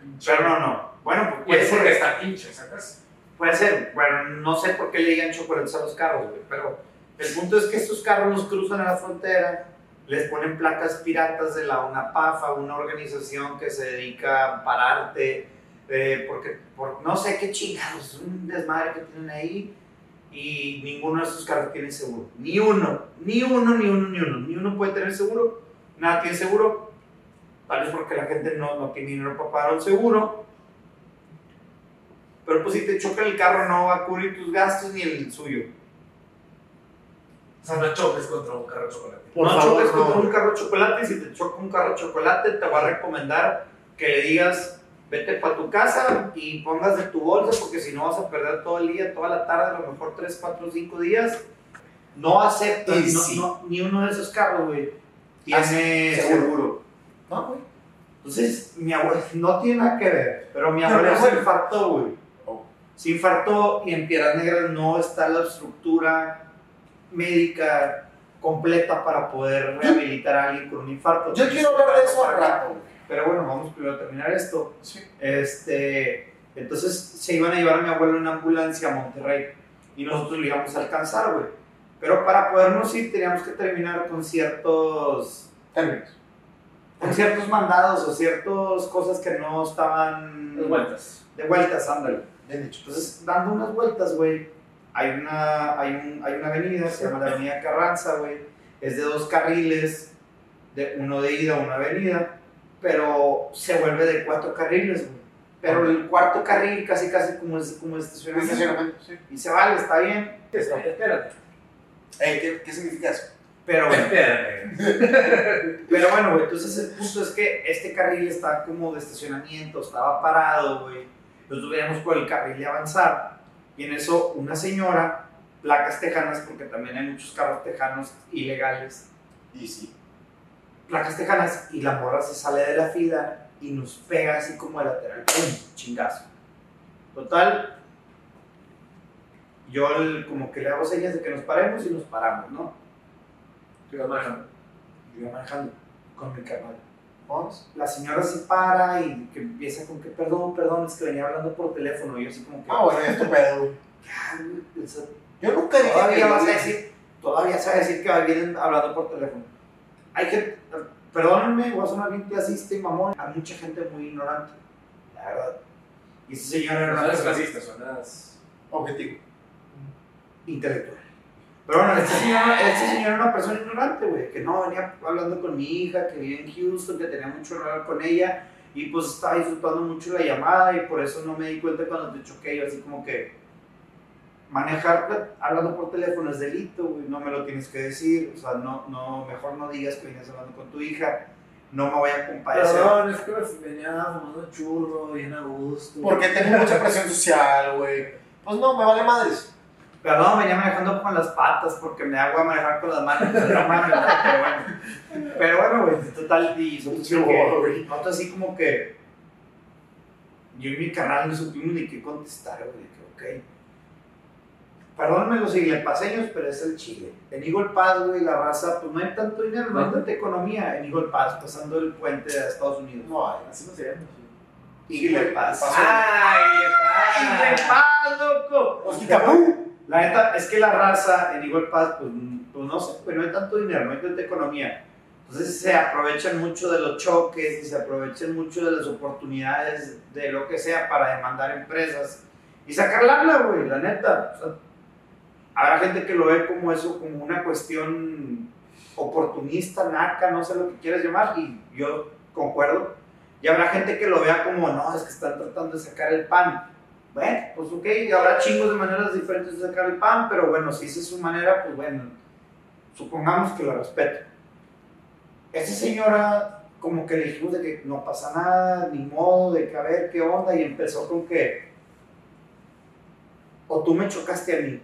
B: pinche.
A: Pero no, no. Bueno, pues puede
B: es porque
A: ser.
B: está pinche, ¿sacas?
A: Puede ser. Bueno, no sé por qué le digan chocolates a los carros, güey. Pero el punto es que estos carros los cruzan a la frontera, les ponen placas piratas de la UNAPAFA, una organización que se dedica a pararte, eh, porque por no sé qué chingados, es un desmadre que tienen ahí. Y ninguno de estos carros tiene seguro. Ni uno, ni uno, ni uno, ni uno. Ni uno puede tener seguro. Nada tiene seguro. Tal vez porque la gente no, no tiene dinero para pagar un seguro. Pero pues si te choca el carro no va a cubrir tus gastos ni el suyo.
B: O sea, no choques contra un carro de chocolate.
C: Por
A: no
C: favor,
A: choques
C: no.
A: contra un carro de chocolate y si te choca un carro de chocolate te va a recomendar que le digas vete para tu casa y pongas de tu bolsa porque si no vas a perder todo el día, toda la tarde, a lo mejor 3, 4, 5 días. No aceptan,
C: Y
A: no-
C: sí.
A: no- ni uno de esos carros, güey, tiene seguro.
C: seguro. No, güey.
A: Entonces, mi abuela, no tiene nada que ver, pero mi
C: pero
A: se infartó, güey.
C: Oh.
A: Se infartó y en Piedras Negras no está la estructura médica completa para poder rehabilitar a alguien con un infarto.
C: Yo quiero hablar de eso al rato.
A: Pero bueno, vamos primero a terminar esto.
C: Sí.
A: Este, entonces se iban a llevar a mi abuelo en una ambulancia a Monterrey y nosotros lo íbamos a alcanzar, güey. Pero para podernos ir teníamos que terminar con ciertos
C: Términos.
A: con ciertos mandados o ciertas cosas que no estaban
B: Las vueltas.
A: de vueltas, ándale.
C: Bien dicho.
A: Entonces, dando unas vueltas, güey, hay una, hay, un- hay una avenida, se llama la Avenida Carranza, güey. Es de dos carriles, de uno de ida, una avenida, pero se vuelve de cuatro carriles, güey. Pero el cuarto carril casi, casi como, es, como estacionamiento.
C: Estacionamiento, sí.
A: Y se vale, está bien.
B: Espérate.
C: Ey, ¿qué, ¿Qué significa eso?
A: Pero bueno,
B: Espérate.
A: pero bueno, güey, entonces el punto es que este carril está como de estacionamiento, estaba parado, güey. Nosotros veníamos por el carril de avanzar. Y en eso una señora, placas tejanas, porque también hay muchos carros tejanos ilegales,
C: Y sí.
A: placas tejanas, y la morra se sale de la fila y nos pega así como de lateral, ¡pum! Chingazo. Total, yo el- como que le hago señas de que nos paremos y nos paramos, ¿no?
B: Te vas manejando.
A: Yo iba manejando con mi carnal.
C: Vamos.
A: La señora se para y que empieza con que perdón, perdón, es que venía hablando por teléfono. Y yo así como que,
C: Ah, bueno, es tu pedo, güey.
A: "Ya, güey, o sea,
C: Yo nunca dije
A: todavía
C: que-
A: vas a decir, todavía se va a decir que vienen hablando por teléfono. Hay gente, perdónenme, voy a sonar bien clasista y mamón, hay mucha gente muy ignorante, la verdad. Y esa señora era
B: No
A: una
B: son las
A: persona
B: clasistas, son las.
C: Objetivo.
A: intelectual. Pero bueno, esta señora, esta señora era una persona ignorante, güey, que no venía hablando con mi hija, que vive en Houston, que tenía mucho hablar con ella, y pues estaba disfrutando mucho la llamada, y por eso no me di cuenta cuando te choqué, yo así como que manejar hablando por teléfono es delito, güey, no me lo tienes que decir, o sea, no, no, mejor no digas que venías hablando con tu hija, no me voy a compadecer.
D: Perdón, es que me venía fumando churro, bien a gusto.
C: Porque tengo mucha presión social, güey. Pues no, me vale madres.
A: Perdón, venía manejando con las patas porque me hago a manejar con las manos. Pero bueno. Pero bueno, güey, total, y nosotros, que- así como que. Yo y mi canal no supimos ni qué contestar, güey. Que, ok. Perdónenme los iglepaseños, pero es el Chile. En Eagle Pass, güey, la raza, pues no hay tanto dinero, no hay tanta economía en Eagle Pass, pasando el puente de Estados Unidos.
C: No.
D: Así no se llama.
A: Eagle Pass. ¡Ay, Eagle Pass, loco!
C: Hostia,
A: La neta es que la raza en Eagle Pass, pues, pues no sé, pues no hay tanto dinero, no hay tanta economía. Entonces se aprovechan mucho de los choques y se aprovechan mucho de las oportunidades de lo que sea para demandar empresas y sacar lana, güey, la neta. O sea, habrá gente que lo ve como eso, como una cuestión oportunista, naca, no sé lo que quieras llamar, y yo concuerdo. Y habrá gente que lo vea como, no, es que están tratando de sacar el pan. Bueno, pues ok, habrá chingos de maneras diferentes de sacar el pan, pero bueno, si esa es su manera, pues bueno. supongamos que la respeto. Esa señora, como que le dijimos de que no pasa nada, ni modo, de que a ver qué onda, y empezó con que, o tú me chocaste a mí.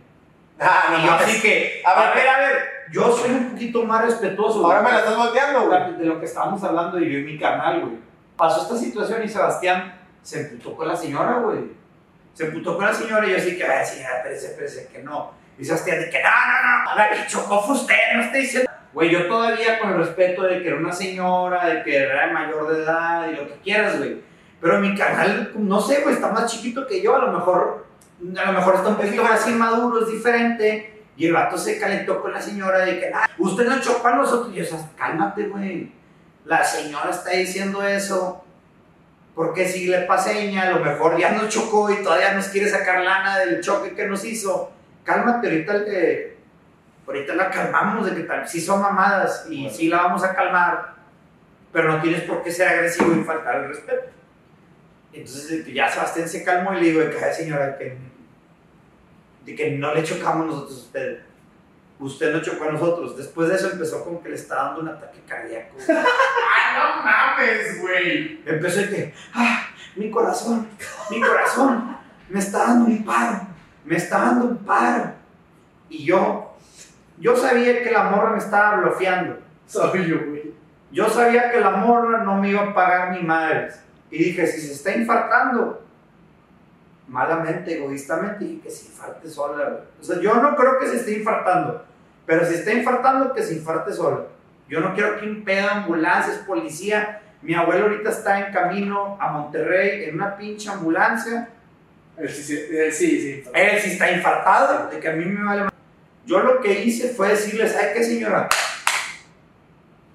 C: Ah,
A: yo así que,
C: A ver,
A: a ver, a ver, yo soy un poquito más respetuoso.
C: Ahora
A: güey.
C: me la estás volteando, güey.
A: de lo que estábamos hablando y yo y mi canal, güey. Pasó esta situación y Sebastián se emputó con la señora, güey. Se emputó con la señora y yo así que, ay, señora, espérese, espérese, que no. Y Sebastián de que, no, no, no, la que chocó usted, no está diciendo. Güey, yo todavía con el respeto de que era una señora, de que era mayor de edad y lo que quieras, güey. Pero mi canal, no sé, güey, está más chiquito que yo, a lo mejor, a lo mejor está un poquito más inmaduro, es diferente. Y el vato se calentó con la señora de que, ah, usted no chocó a nosotros. Y yo, o sea, cálmate, güey. La señora está diciendo eso. Porque si le pasa seña, a lo mejor ya nos chocó y todavía nos quiere sacar lana del choque que nos hizo. Cálmate, ahorita que. Ahorita la calmamos de que tal, sí son mamadas y sí la vamos a calmar, pero no tienes por qué ser agresivo y faltar el respeto. Entonces ya Sebastián se calmó y le digo, de que, "Ay, señora, que, de que no le chocamos nosotros a usted. Usted no chocó a nosotros. Después de eso empezó con que le está dando un ataque cardíaco.
D: ¡Ah, no mames, güey!
A: Empezó de que, ah, mi corazón, mi corazón, me está dando un paro, me está dando un paro. Y yo, yo sabía que la morra me estaba bloqueando.
D: Yo, güey.
A: Yo sabía que la morra no me iba a pagar ni madres. Y dije, si se está infartando, malamente, egoístamente, dije que se infarte sola. güey. O sea, yo no creo que se esté infartando, pero si está infartando, que se infarte sola. Yo no quiero que un pedo, ambulancias, policía. Mi abuelo ahorita está en camino a Monterrey en una pinche ambulancia.
D: Él sí, sí, él sí, sí.
A: Él sí está infartado, de que a mí me vale. ma- Yo lo que hice fue decirle, ¿sabe qué, señora?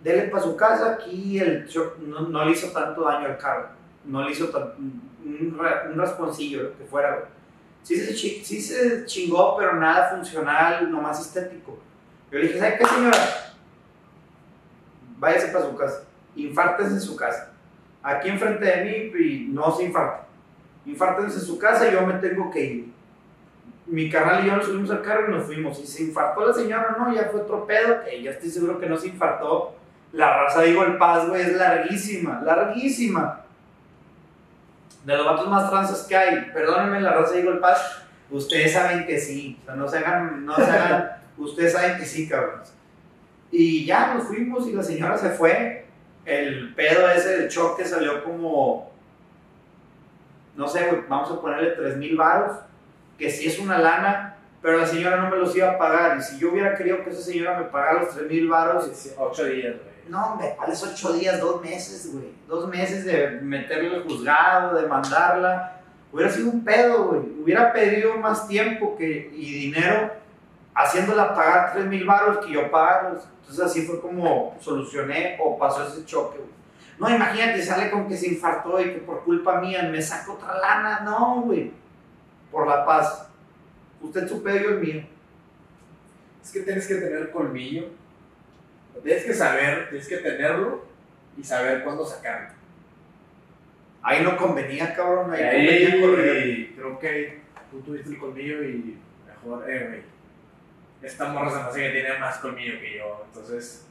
A: Dele para su casa, aquí el shock no, no le hizo tanto daño al carro. No le hizo tan, un, un rasponcillo, lo que fuera. Sí se, sí se chingó, pero nada funcional, nomás estético. Yo le dije, ¿sabe qué, señora? Váyase para su casa. Infártese en su casa. Aquí enfrente de mí y no se infarta. Infártense en su casa y yo me tengo que ir. Mi carnal y yo nos subimos al carro y nos fuimos. Y se infartó la señora, no, ya fue otro pedo, que ya estoy seguro que no se infartó. La raza de Eagle Pass, güey, es larguísima, larguísima. De los vatos más tranzas que hay, perdónenme la raza de Eagle Pass, ustedes saben que sí. O sea, no se hagan, no se hagan, ustedes saben que sí, cabrones. Y ya nos fuimos y la señora se fue. El pedo ese del choque salió como no sé, vamos a ponerle 3 mil varos, que sí es una lana, pero la señora no me los iba a pagar. Y si yo hubiera querido que esa señora me pagara los 3 mil varos,
D: Ocho días, güey.
A: no, hombre, ¿cuáles 8 días? Dos meses, güey. Dos meses de meterle al juzgado, de mandarla. Hubiera sido un pedo, güey. Hubiera pedido más tiempo que, y dinero haciéndola pagar 3 mil varos que yo pagarlos. Entonces así fue como solucioné o pasó ese choque, güey. No, imagínate, sale con que se infartó y que por culpa mía me saca otra lana. No, güey. Por la paz. Usted su pedo, yo el mío.
D: Es que tienes que tener colmillo. Tienes que saber, tienes que tenerlo y saber cuándo sacarlo.
A: Ahí no convenía, cabrón. Ahí,
D: Ahí
A: convenía correr.
D: creo que tú tuviste el colmillo y mejor, eh, güey. Esta morra se me hace que tiene más colmillo que yo. Entonces,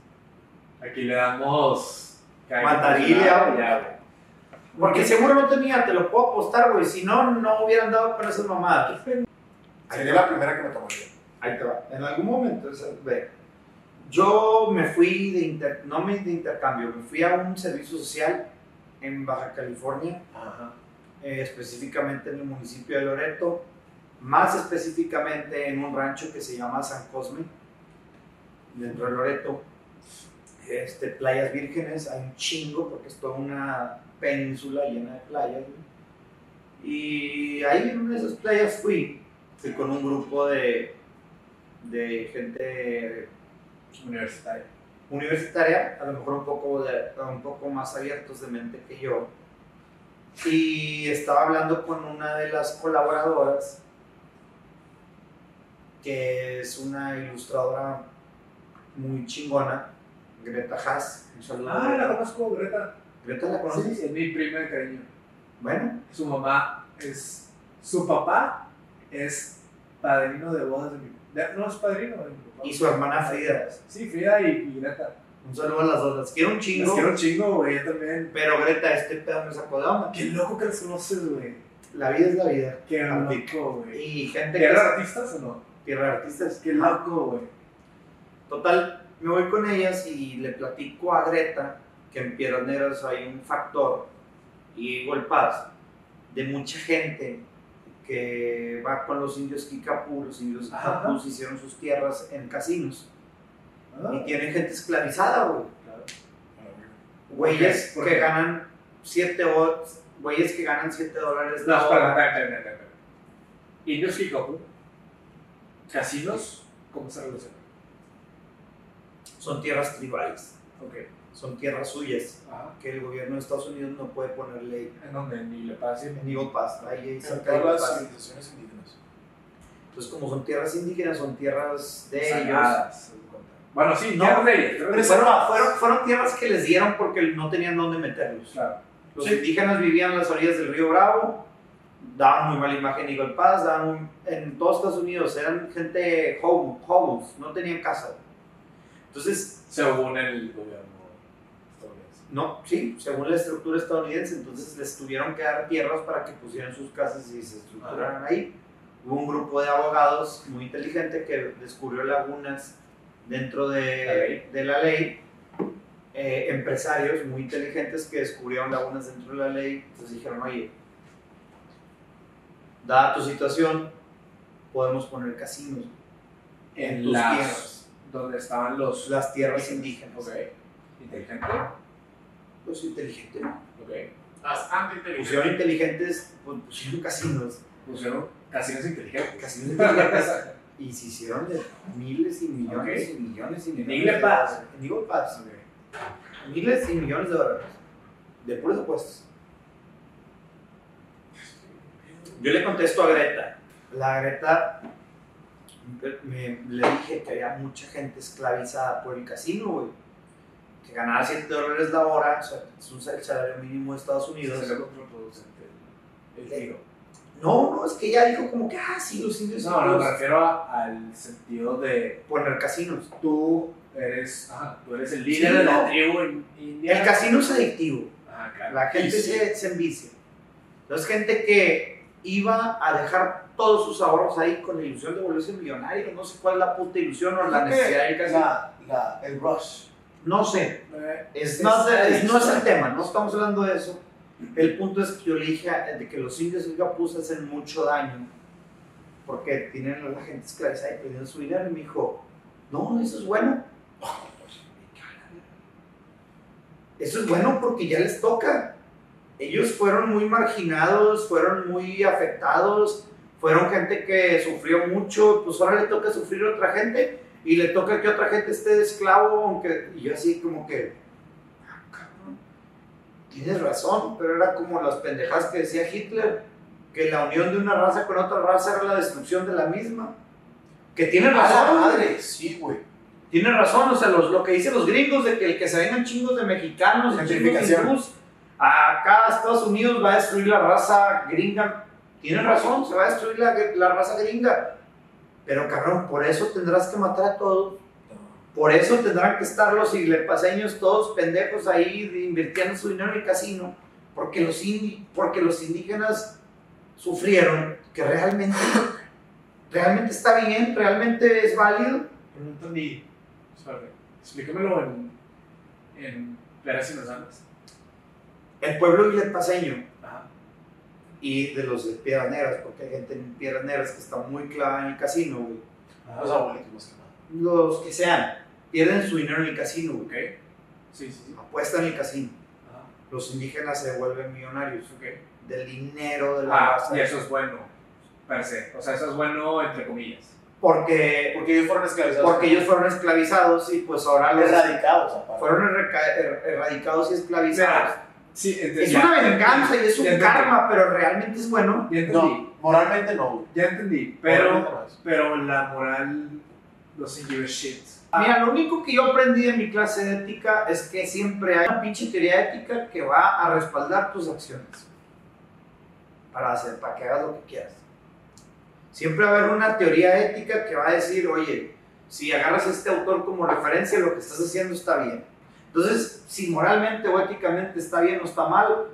D: aquí le damos.
A: Mandarilla,
D: ya,
A: güey. Porque seguro no tenía, te lo puedo apostar, güey. Si no, no hubieran dado con esas mamadas.
C: Sería la primera que me tomaría.
A: Ahí te va. En algún momento, o sea, ve. Yo me fui de inter, no me de intercambio, me fui a un servicio social en Baja California,
C: Ajá.
A: eh, específicamente en el municipio de Loreto, más específicamente en un rancho que se llama San Cosme, dentro de Loreto. Este, playas vírgenes, hay un chingo porque es toda una península llena de playas. güey. Y ahí en una de esas playas fui, fui con un grupo de, de gente
D: Universitario.
A: universitaria, a lo mejor un poco, de, un poco más abiertos de mente que yo. Y estaba hablando con una de las colaboradoras, que es una ilustradora muy chingona, Greta Haas. Un saludo.
D: Ah, la conozco, Greta.
A: Greta la conoces.
D: Sí, es mi prima de cariño.
A: Bueno,
D: Su mamá es. Su papá es padrino de bodas de mi,
B: Ya, No es padrino. el papá.
A: Y su hermana Frida.
B: Sí, Frida y, y Greta.
A: Un saludo a las dos. Las quiero un chingo.
B: quiero un chingo, güey, yo también.
A: Pero Greta, este pedo me sacó de onda.
B: Qué loco que los conoces, güey.
A: La vida es la vida.
B: Qué loco, güey.
A: Y gente
B: ¿Y
A: que
B: eran
A: es
B: artistas o no?
A: Tierra de artistas.
B: Qué loco, güey.
A: Total, me voy con ellas y le platico a Greta que en Piedras Negras hay un factor y Golpaz de mucha gente que va con los indios Kikapú. Los indios
B: Ajá.
A: Kikapú hicieron sus tierras en casinos
B: Ah,
A: y tienen gente esclavizada, güey.
B: claro.
A: Güeyes
B: ¿Por
A: que ganan 7 güeyes que ganan 7 dólares la hora.
B: Indios Kikoku. Casinos, ¿cómo se relaciona?
A: Son tierras tribales,
B: Ok.
A: son tierras suyas
B: Ajá.
A: que el gobierno de Estados Unidos no puede poner ley.
B: En donde ni le pase
A: En Eagle Pass, ahí cerca de
C: las civilizaciones indígenas.
A: Entonces, como son tierras indígenas, son tierras de ellos.
B: De cuenta. Bueno, sí,
A: No.
B: ellos, ellos.
A: Fueron, fueron, fueron tierras que les dieron porque no tenían dónde meterlos.
B: Claro.
A: Los
C: Sí.
A: indígenas vivían en las orillas del río Bravo, daban muy mala imagen Eagle Pass, daban muy- en todos Estados Unidos eran gente hobo- hobos, no tenían casa. Entonces,
B: Según el gobierno estadounidense.
A: no, sí, según la estructura estadounidense, entonces les tuvieron que dar tierras para que pusieran sus casas y se estructuraran ahí. Hubo un grupo de abogados muy inteligente que descubrió lagunas dentro de
B: La ley.
A: de la ley. Eh, empresarios muy inteligentes que descubrieron lagunas dentro de la ley, entonces dijeron, oye, dada tu situación, podemos poner casinos en,
B: En
A: tus
B: las.
A: tierras,
B: Donde estaban los.
A: las tierras indígenas.
B: Ok. Inteligente.
A: Pues inteligente.
C: Bastante inteligente.
A: Pusieron inteligentes, pues pusieron casinos.
B: Pusieron casinos inteligentes.
A: Casinos inteligentes. Y se hicieron de miles y millones
B: Ok.
A: y millones y
B: En
A: millones. En Eagle Pass.
B: Ok.
A: Miles y millones de dólares. De puros. Yo le contesto a Greta. La Greta me, le dije que había mucha gente esclavizada por el casino, güey. Que ganaba 7 dólares la hora, o sea, es un sal- salario mínimo de Estados Unidos.
B: Contraproducente el, el tiro.
A: No, no, es que ella dijo como que, ah, sí, los indios
B: No, no, me refiero a- al sentido de
A: poner casinos.
B: tú eres, ajá, tú eres el líder de
A: no.
B: la tribu in- india.
A: El casino es adictivo.
B: Ajá, claro.
A: La gente
C: Y sí.
A: se, se envicia. Entonces, gente que iba a dejar todos sus ahorros ahí con la ilusión de volverse millonario, no sé cuál es la puta ilusión o la necesidad casino.
C: la, la, el rush.
A: No sé,
B: Eh,
A: es, no, es- no es el tema, no estamos hablando de eso. El punto es que yo le dije de que los indios Singapur hacen mucho daño porque tienen a la gente esclavizada y perdiendo su dinero. Y me dijo, no, eso es bueno. Eso es bueno porque ya les toca. Ellos fueron muy marginados, fueron muy afectados, fueron gente que sufrió mucho, pues ahora le toca sufrir a otra gente y le toca que otra gente esté de esclavo, aunque y yo así como que, ah, cabrón, tienes razón, pero era como las pendejadas que decía Hitler, que la unión de una raza con otra raza era la destrucción de la misma. Que tiene razón,
C: madre, sí, güey.
A: tiene razón, o sea, los- lo que dicen los gringos de que el que se vengan chingos de mexicanos y chingos de acá Estados Unidos va a destruir la raza gringa. Tienen razón, se va a destruir la, la raza gringa. Pero cabrón, por eso tendrás que matar a todos. Por eso tendrán que estar los iglepaseños todos pendejos ahí invirtiendo su dinero en el casino. Porque los, indi- porque los indígenas sufrieron que realmente, realmente está bien, realmente es válido.
B: No entendí. Sorry. Explícamelo en, en peras y manzanas.
A: El pueblo iglepaseño
B: Ajá.
A: y de los de Piedras Negras, porque hay gente en Piedras Negras que está muy clavada en el casino, güey.
C: Los abuelitos más que nada.
A: Los que sean, pierden su dinero en el casino,
B: Ok.
A: güey.
B: Sí, sí, sí.
A: Apuestan en el casino.
B: Ajá.
A: Los indígenas se vuelven millonarios
B: Ok.
A: del dinero de la
B: Ah,
A: raza.
B: y eso es bueno, per se. O sea, eso es bueno entre comillas.
A: Porque,
C: Porque ellos fueron esclavizados.
A: porque ellos fueron esclavizados y pues ahora los
C: erradicados, aparte.
A: fueron er- erradicados y esclavizados.
B: Sí,
A: es una venganza y es un karma, pero realmente es bueno.
B: Ya entendí.
C: No, moralmente no.
B: Ya entendí. Pero,
C: no
B: pero la moral doesn't give a shit.
A: Mira, lo único que yo aprendí de mi clase de ética es que siempre hay una pinche teoría ética que va a respaldar tus acciones. Para hacer, para que hagas lo que quieras. Siempre va a haber una teoría ética que va a decir, oye, si agarras a este autor como referencia, lo que estás haciendo está bien. Entonces, si moralmente o éticamente está bien o está mal,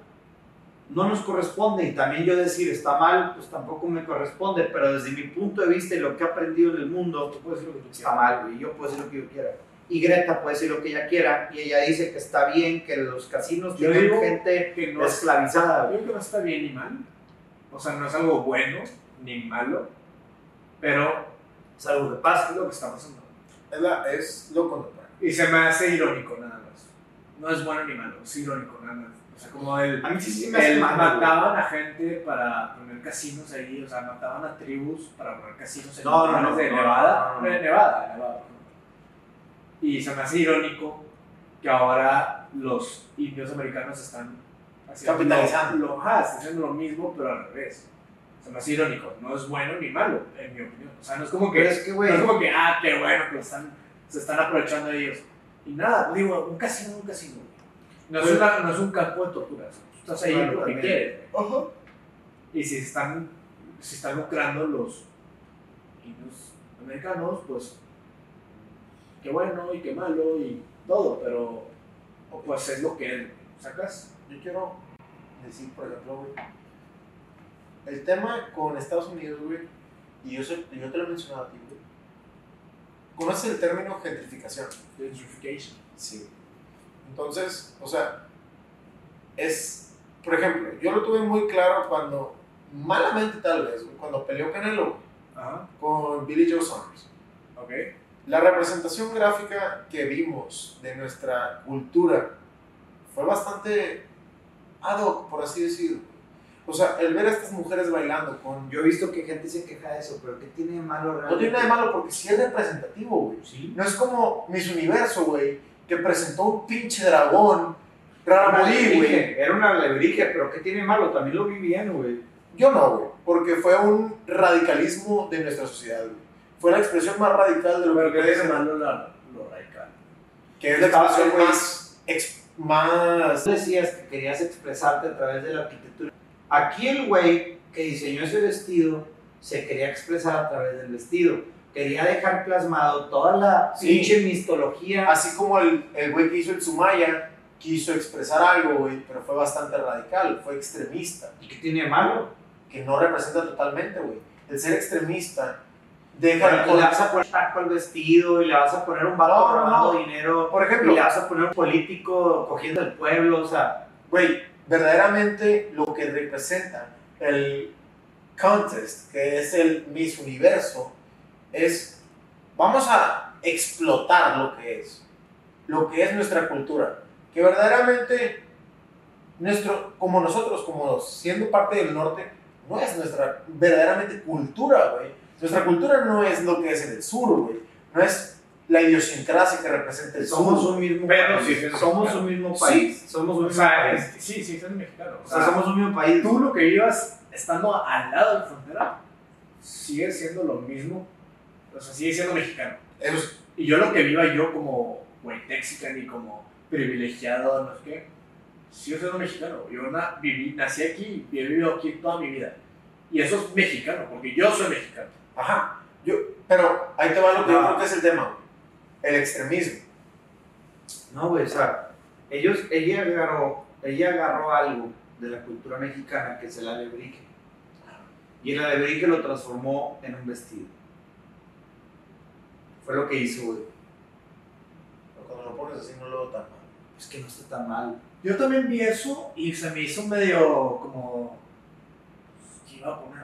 A: no nos corresponde. Y también yo decir está mal, pues tampoco me corresponde. Pero desde mi punto de vista y lo que he aprendido en el mundo,
B: Tú puedes decir lo que tú
A: está mal, güey. Yo puedo decir lo que yo quiera. Y Greta puede decir lo que ella quiera. Y ella dice que está bien que los casinos
B: Yo digo
A: gente
B: que no es-
A: esclavizada.
B: Yo creo que no está bien ni mal. O sea, no es algo bueno ni malo. Pero
A: Es algo que
B: es
A: pasa.
B: lo que está pasando.
C: Es, la, es lo.
B: Y se me hace irónico nada más. No es bueno ni malo, es irónico nada más. O sea, como el,
A: A mí sí, sí me
B: el
A: mal. güey.
B: mataban a gente para poner casinos ahí, o sea, mataban a tribus para poner casinos en
A: No, no, no,
B: de
A: no,
B: Nevada,
A: no, no, no.
B: de Nevada, Nevada. Y se me hace irónico que ahora los indios americanos están haciendo
C: Capitalizando.
B: Lo, ajá, están haciendo lo mismo, pero al revés. Se me hace irónico, no es bueno ni malo, en mi opinión. O sea, no es como que
A: Pero es que, güey,
B: no es como que, ah, qué bueno que lo están, se están aprovechando de ellos. Y nada, digo, un casino es un casino. No es,
A: Pues-
B: una- no es un campo de tortura. Tú estás ahí
A: Claro,
B: porque
A: también.
B: quieres. Y si están, si están lucrando los indios americanos, pues qué bueno y qué malo y todo, pero pues es lo que es. ¿Sacas?
C: Yo quiero decir, por ejemplo, güey, el tema con Estados Unidos, güey, y yo, sé- yo te lo he mencionado a ti, güey. ¿Conoces el término gentrificación?
B: Gentrification.
C: Sí. Entonces, o sea, es, por ejemplo, yo lo tuve muy claro cuando, malamente tal vez, cuando peleó Canelo
B: Ajá,
C: con Billy Joe Saunders.
B: ok.
C: La representación gráfica que vimos de nuestra cultura fue bastante ad hoc, por así decirlo. O sea, el ver a estas mujeres bailando con...
A: Yo he visto que gente se queja de eso, pero ¿qué tiene de malo
C: No
A: realmente?
C: tiene nada de malo porque sí es representativo, güey.
A: Sí.
C: No es como Miss Universo, güey, que presentó un pinche dragón. Raramudí, güey.
A: era una alebrije, pero ¿qué tiene de malo? También lo vi bien, güey.
C: Yo no, güey, porque fue un radicalismo de nuestra sociedad, güey. Fue la expresión más radical de lo
B: Pero
C: que
B: que es
C: ser,
B: malo lo radical.
C: que es la expresión más, ex- más
A: Tú decías que querías expresarte a través de la arquitectura. Aquí el güey que diseñó ese vestido se quería expresar a través del vestido. Quería dejar plasmado toda la
C: Sí.
A: pinche mistología.
C: Así como el el güey que hizo el Sumaya quiso expresar algo, güey, pero fue bastante radical, fue extremista,
A: ¿Y qué tiene de malo?
C: que no representa totalmente, güey. El ser extremista deja
A: le vas a poner taco al vestido y le vas a poner un vato
C: No, no,
A: dinero
C: Por
A: y
C: ejemplo,
A: le vas a poner un político cogiendo el pueblo, o sea,
C: güey, verdaderamente lo que representa el contest, que es el Miss Universo, es, vamos a explotar lo que es, lo que es nuestra cultura, que verdaderamente, nuestro, como nosotros, como siendo parte del norte, no es nuestra verdaderamente cultura. Nuestra cultura no es lo que es en el sur. No es la idiosincrasia que representa el
A: somos
C: sur.
A: un mismo
B: Pero
A: país.
B: sí, sí, sí.
A: somos un mismo
C: Sí.
A: país. Somos un
B: O
A: mismo
B: sea,
A: país.
B: es- sí, sí, es mexicano.
A: O sea, somos un mismo país.
B: tú lo que vivas estando al lado de la frontera sigue siendo lo mismo. O sea, sigue siendo mexicano.
C: Es-
B: Y yo lo que viva yo como güey texican y como privilegiado, no sé qué, sigo siendo mexicano. Yo na- viví, nací aquí y he vivido aquí toda mi vida. Y eso es mexicano, porque yo soy mexicano.
C: Ajá. Yo, pero ahí te va lo que yo
A: No.
C: creo que es el tema. El extremismo.
A: No, güey, o sea, ellos, ella agarró, ella agarró algo de la cultura mexicana que es el alebrije. Y el alebrije lo transformó en un vestido. Fue lo que hizo, güey.
C: Pero cuando lo pones así no lo veo tan mal.
A: Es que no está tan mal.
B: Yo también vi eso y se me hizo medio como. ¿Qué iba a poner?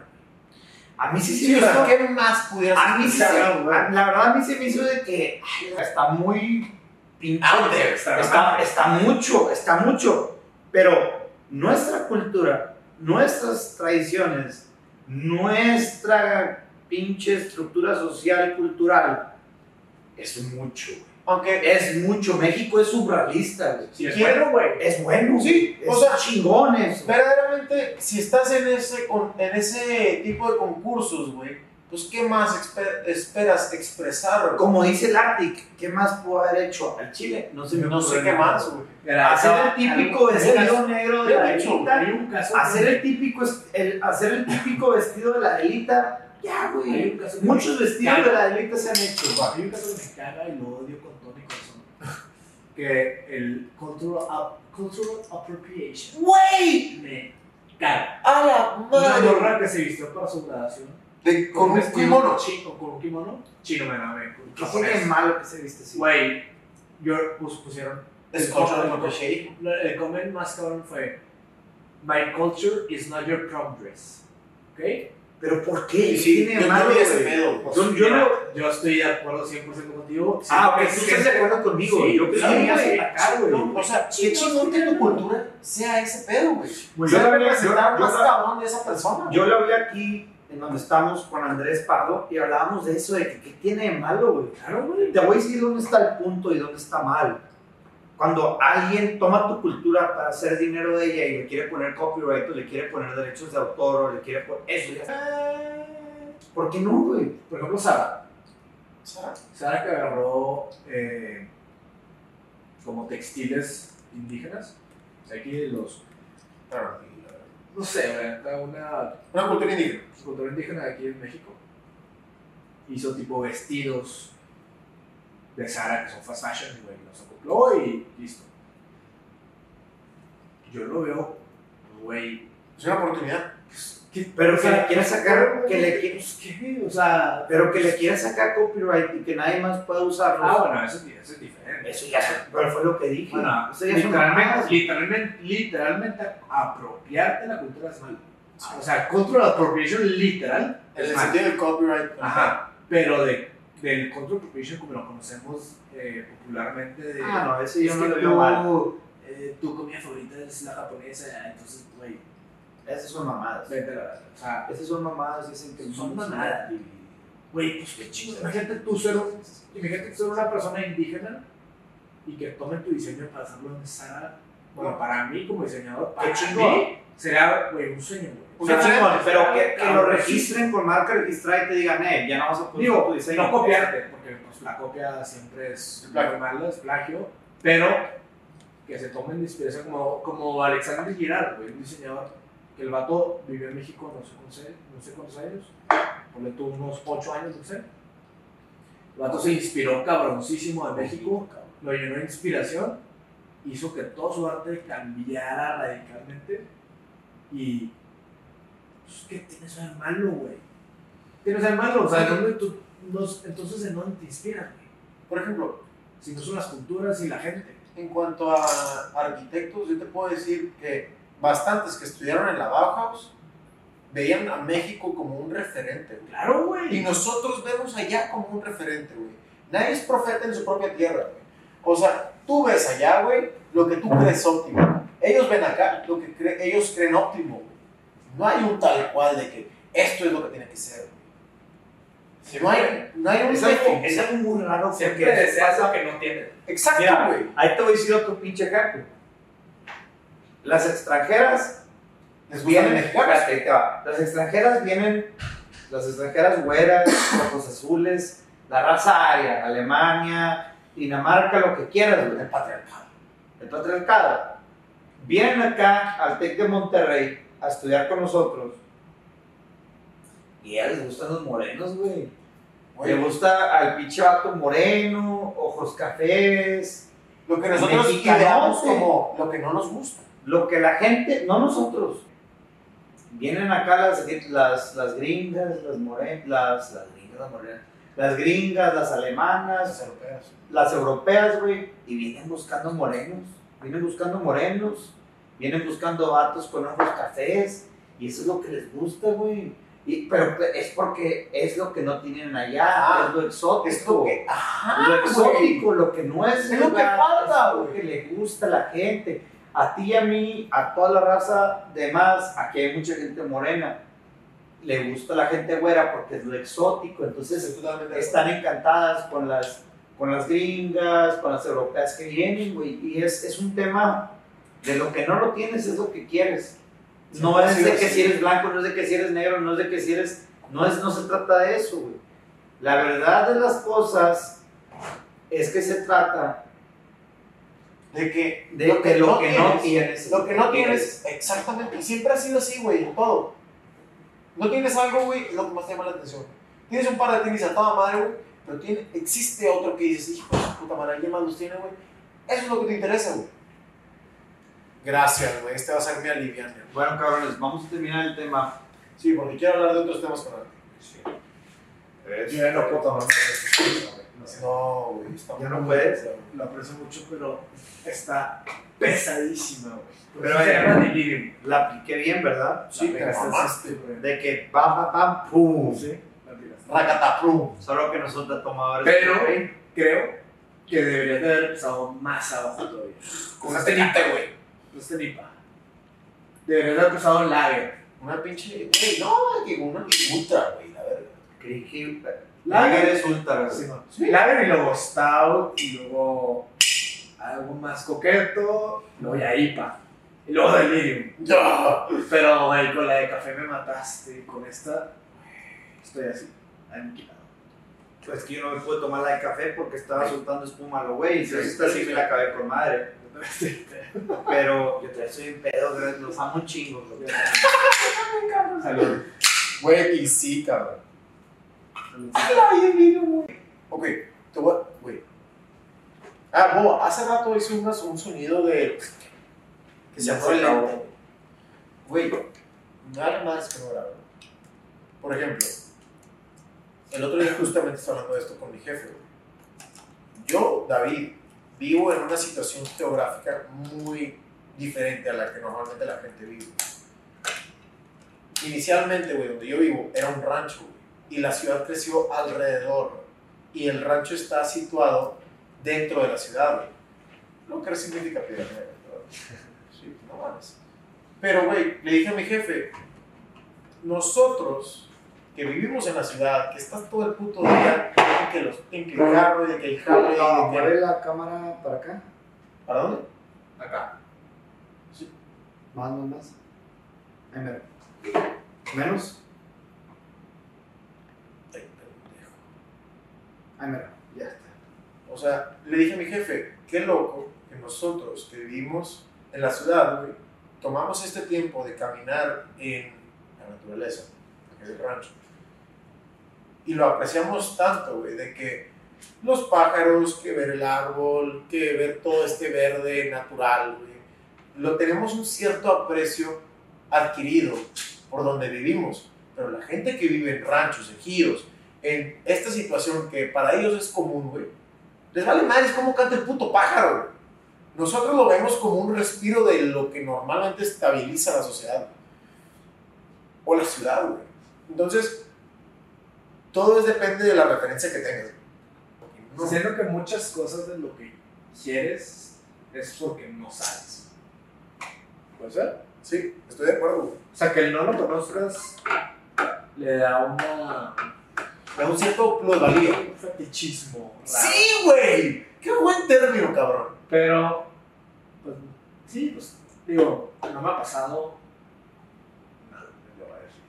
A: A mí sí, sí,
C: Sí,
A: me hizo-
C: ¿qué más pudieras
A: A mí sí la verdad a mí se me hizo de que ay, está muy.
C: Out there,
B: está-
A: está, está mucho, está mucho. Pero nuestra cultura, nuestras tradiciones, nuestra pinche estructura social y cultural es mucho.
C: Aunque,
A: Es mucho. México es surrealista. güey.
B: Si es
C: ¿Quién?
B: bueno, güey.
A: Es bueno.
C: Sí,
A: güey.
C: o
A: es
C: sea,
A: chingón eso.
C: verdaderamente, si estás en ese, en ese tipo de concursos, güey, pues ¿qué más esperas expresar? güey?
A: Como dice el Arctic, ¿qué más puedo haber hecho al Chile? No, me
C: No sé qué más, güey.
A: Hacer el típico vestido negro de la delita.
B: Hay un caso.
A: Hacer el típico, es- hacer el típico vestido de la delita Ya, güey. Muchos vestidos de la élite se han hecho.
B: Hay un caso que me caga y lo odio con todo mi corazón. Que el cultural, ap- cultural appropriation
C: ¡Güey!
B: me caga.
C: ¡A la
B: Una
C: madre!
B: morra que se vistió para su graduación.
C: De- con un
B: vestido
C: kimono.
B: Chino, con un kimono. Chino, me la me.
A: ¿Qué tiene de malo que se viste así?
B: Güey, yo pues, pusieron.
C: Es
B: el
C: appropriation.
B: El comment más cabrón fue: My culture is not your prom dress. ¿Ok?
A: ¿Pero por qué?
C: Sí,
A: ¿Qué tiene
C: yo
A: malo,
C: ese pedo.
B: Pues,
A: Yo- yo
B: yo estoy de acuerdo 100% contigo.
A: Ah, ok, tú
B: es
A: estás de acuerdo conmigo.
B: Sí,
A: yo creo que atacar, güey.
C: No, o sea, qué chingón que tu cultura sea ese pedo, güey.
A: Güey,
C: Yo
A: yo
C: le
A: la
C: voy a
A: vi-
C: presentar
A: yo- yo
C: más cabrón de esa persona.
A: Yo lo hablé aquí, en donde estamos con Andrés Pardo, y hablábamos de eso, de que qué tiene de malo, güey.
B: Claro, güey.
A: Te voy a decir dónde está el punto y dónde está mal. Cuando alguien toma tu cultura para hacer dinero de ella y le quiere poner copyright o le quiere poner derechos de autor o le quiere poner... Eso ya... ¿Por qué no, güey?
B: Por ejemplo, Sara.
C: Sara.
B: Sara que agarró eh, como textiles indígenas. Aquí los. No sé, una
C: Una cultura indígena.
B: cultura indígena de aquí en México. Hizo tipo vestidos de Sara que son fast fashion, güey, los acopló y listo. Yo lo veo, güey.
C: Es una oportunidad.
B: ¿qué-
A: Pero
B: o
A: que le quiera sacar... Que le
B: pues, ¿qué? O sea.
A: Pero que le quiera sacar copyright y que nadie más pueda usarlo.
B: Ah, bueno, eso, es- eso es diferente.
A: Eso ya... Pero fue lo que dije.
B: Bueno,
A: Eso ya es una
B: literalmente, literalmente, literalmente apropiarte la cultura es mal. O sea, cultural appropriation literal
C: En el
B: mal.
C: sentido del copyright.
B: Ajá. Pero de, del cultural appropriation como lo conocemos eh, popularmente de...
A: Ah, no, ese yo no lo veo mal.
B: eh, tu comida favorita es la japonesa, entonces, güey,
A: Esas son mamadas.
B: vete la... O sea,
A: Esas son mamadas, dicen que
B: Son mamadas. güey, pues qué chido. Imagínate tú ser, imagínate ser una persona indígena y que tomen tu diseño para hacerlo en. Bueno, para mí como diseñador, para mí sería, güey, un sueño, güey.
C: Un
A: Qué
C: Qué
A: chingón, pero que, que lo registren con marca registrada y te digan, eh, ya no vas a poner
B: Digo,
A: tu diseño.
B: no copiarte, porque pues, la copia siempre es
C: Plagio.
B: muy malo, es plagio, pero que se tomen de inspiración como, como Alexander Girard, güey, un diseñador que el vato vivió en México no sé cuántos, años- no sé cuántos años, ponle tú unos 8 años, no sé. El vato se inspiró cabroncísimo de México, lo llenó de inspiración, hizo que todo su arte cambiara radicalmente y... Pues, ¿Qué tienes de malo, güey? ¿Qué tienes de malo? O sea, ¿de dónde tú, nos- entonces, ¿de dónde te inspiras, güey?
C: Por ejemplo,
B: Si no son las culturas y la gente.
C: en cuanto a arquitectos, yo te puedo decir que bastantes que estudiaron en la Bauhaus veían a México como un referente, güey.
B: Claro,
C: Y
B: güey.
C: nosotros vemos allá como un referente, güey. Nadie es profeta en su propia tierra, güey. O sea, tú ves allá, güey, lo que tú crees óptimo. Ellos ven acá lo que cre- ellos creen óptimo. No hay un tal cual de que esto es lo que tiene que ser, güey. No hay, no hay un
A: Es algo, es algo muy raro
D: Siempre
A: porque
D: deseas lo que no tienes.
C: Exacto,
A: Mira,
C: güey.
A: ahí te voy a decir otro pinche ejemplo. Las extranjeras
C: Les
A: vienen, va. Las extranjeras vienen, las extranjeras güeras, ojos azules, la raza aria, Alemania, Dinamarca, lo que quieras, güey.
C: El patriarcado.
A: el patriarcado, vienen acá al TEC de Monterrey a estudiar con nosotros y a ellas les gustan los morenos, güey. Le gusta al pinche vato moreno, ojos cafés,
C: Lo que nosotros ideamos como lo que no nos gusta.
A: lo que la gente, no nosotros, vienen acá las, las, las gringas, las morenas, las, las gringas, las morenas, las gringas, las alemanas,
C: Las europeas.
A: las europeas, güey, y vienen buscando morenos, vienen buscando morenos, vienen buscando vatos con ojos cafés, y eso es lo que les gusta, güey. Y, pero es porque es lo que no tienen allá,
C: Ah,
A: es lo exótico.
C: Es lo que. Ajá,
A: lo
C: güey.
A: exótico, lo que no es,
C: Es lo que falta,
A: es lo
C: güey.
A: que le gusta a la gente. A ti y a mí, a toda la raza de más, aquí hay mucha gente morena. Le gusta a la gente güera porque es lo exótico, entonces están encantadas con las, con las gringas, con las europeas que vienen, güey. Y es, es un tema de lo que no lo tienes, es lo que quieres. No es de que si eres blanco, no es de que si eres negro, no es de que si eres... No, es, no se trata de eso, güey. La verdad de las cosas es que se trata
C: De que,
A: de que lo que no
C: tienes,
A: tienes.
C: Lo que no tienes, exactamente. Siempre ha sido así, güey, en todo. No tienes algo, güey, es lo que más te llama la atención. Tienes un par de tenis a toda madre, güey, pero tiene, existe otro que dices, hijo de puta madre, ¿alguien más los tiene, güey? Eso es lo que te interesa, güey. Gracias, güey, este va a ser mi aliviante.
A: Bueno, cabrones, vamos a terminar el tema.
C: Sí, porque quiero hablar de otros temas con él.
B: Yo ya no puedo tomar más. No
C: güey,
A: Ya no puedes.
B: Lo aprecio mucho, pero está pesadísima, güey.
A: Pero, eh. La apliqué bien, ¿verdad?
C: Sí,
B: La
C: mamaste,
B: güey.
A: De que va, va, va, pum.
B: Sí, la pegaste.
C: Racataprum.
A: Solo que nosotros tomadores.
B: Pero- Creo que deberías de haber empezado más abajo todavía. Con nipa,
C: güey.
B: No este nipa. Deberías de haber empezado lager.
C: Una pinche. Güey, no, que una ultra, güey, la verga.
A: Creí que.
B: Lager.
A: Lager es ultra, güey.
B: Sí, no. Lager y luego stout y luego algo más coqueto, luego ya IPA. Y luego delirium.
C: Ya.
B: Pero, güey, con la de café me mataste. Con esta, estoy así, aniquilado.
A: Pues que yo no me pude tomar la de café porque estaba soltando espuma a lo güey. Y esta sí me la acabé con madre. Pero yo todavía soy en pedo, güey, los amo un chingo. güey.
B: Salud.
C: Güey, y sí, cabrón. Ok, te voy a. Güey. Ah, Bo, hace rato hice unas- un sonido de. que se
A: acabó.
C: lento. Güey, nada más que no grabo. Por ejemplo, el otro día justamente estaba hablando de esto con mi jefe. güey. Yo, David, vivo en una situación geográfica muy diferente a la que normalmente la gente vive. Inicialmente, güey, donde yo vivo era un rancho, y la ciudad creció alrededor, y el rancho está situado dentro de la ciudad, güey. Lo que significa piedra negra. Sí, no mames. Pero, güey, le dije a mi jefe, nosotros que vivimos en la ciudad, que estás todo el puto día en que, los, en que el carro y de que el de
A: No,
C: que...
A: mueve la cámara para acá.
C: ¿Para dónde?
B: Acá.
A: Más, más, más. Ahí mero. Menos.
C: Ay, pendejo.
A: Ahí mero. Ya está.
C: O sea, le dije a mi jefe, qué loco que nosotros que vivimos en la ciudad, güey, tomamos este tiempo de caminar en la naturaleza, que es el rancho, y lo apreciamos tanto, güey, de que los pájaros, que ver el árbol, que ver todo este verde natural, güey, lo tenemos un cierto aprecio adquirido por donde vivimos, pero la gente que vive en ranchos, ejidos, en esta situación que para ellos es común, güey, les vale madres cómo canta el puto pájaro, güey. Nosotros lo vemos como un respiro de lo que normalmente estabiliza la sociedad. O la ciudad, güey. Entonces, todo es depende de la referencia que tengas. No.
B: Siento que muchas cosas de lo que quieres es porque no sabes. ¿Puede ser?
C: Sí, estoy de acuerdo, güey.
B: O sea, que el no lo conozcas le da una,
C: Me da un cierto plusvalía.
B: un fetichismo. raro.
C: Sí, güey. Qué buen término, cabrón.
B: Pero, pues, sí, pues, digo, no me ha pasado nada, te voy a decir.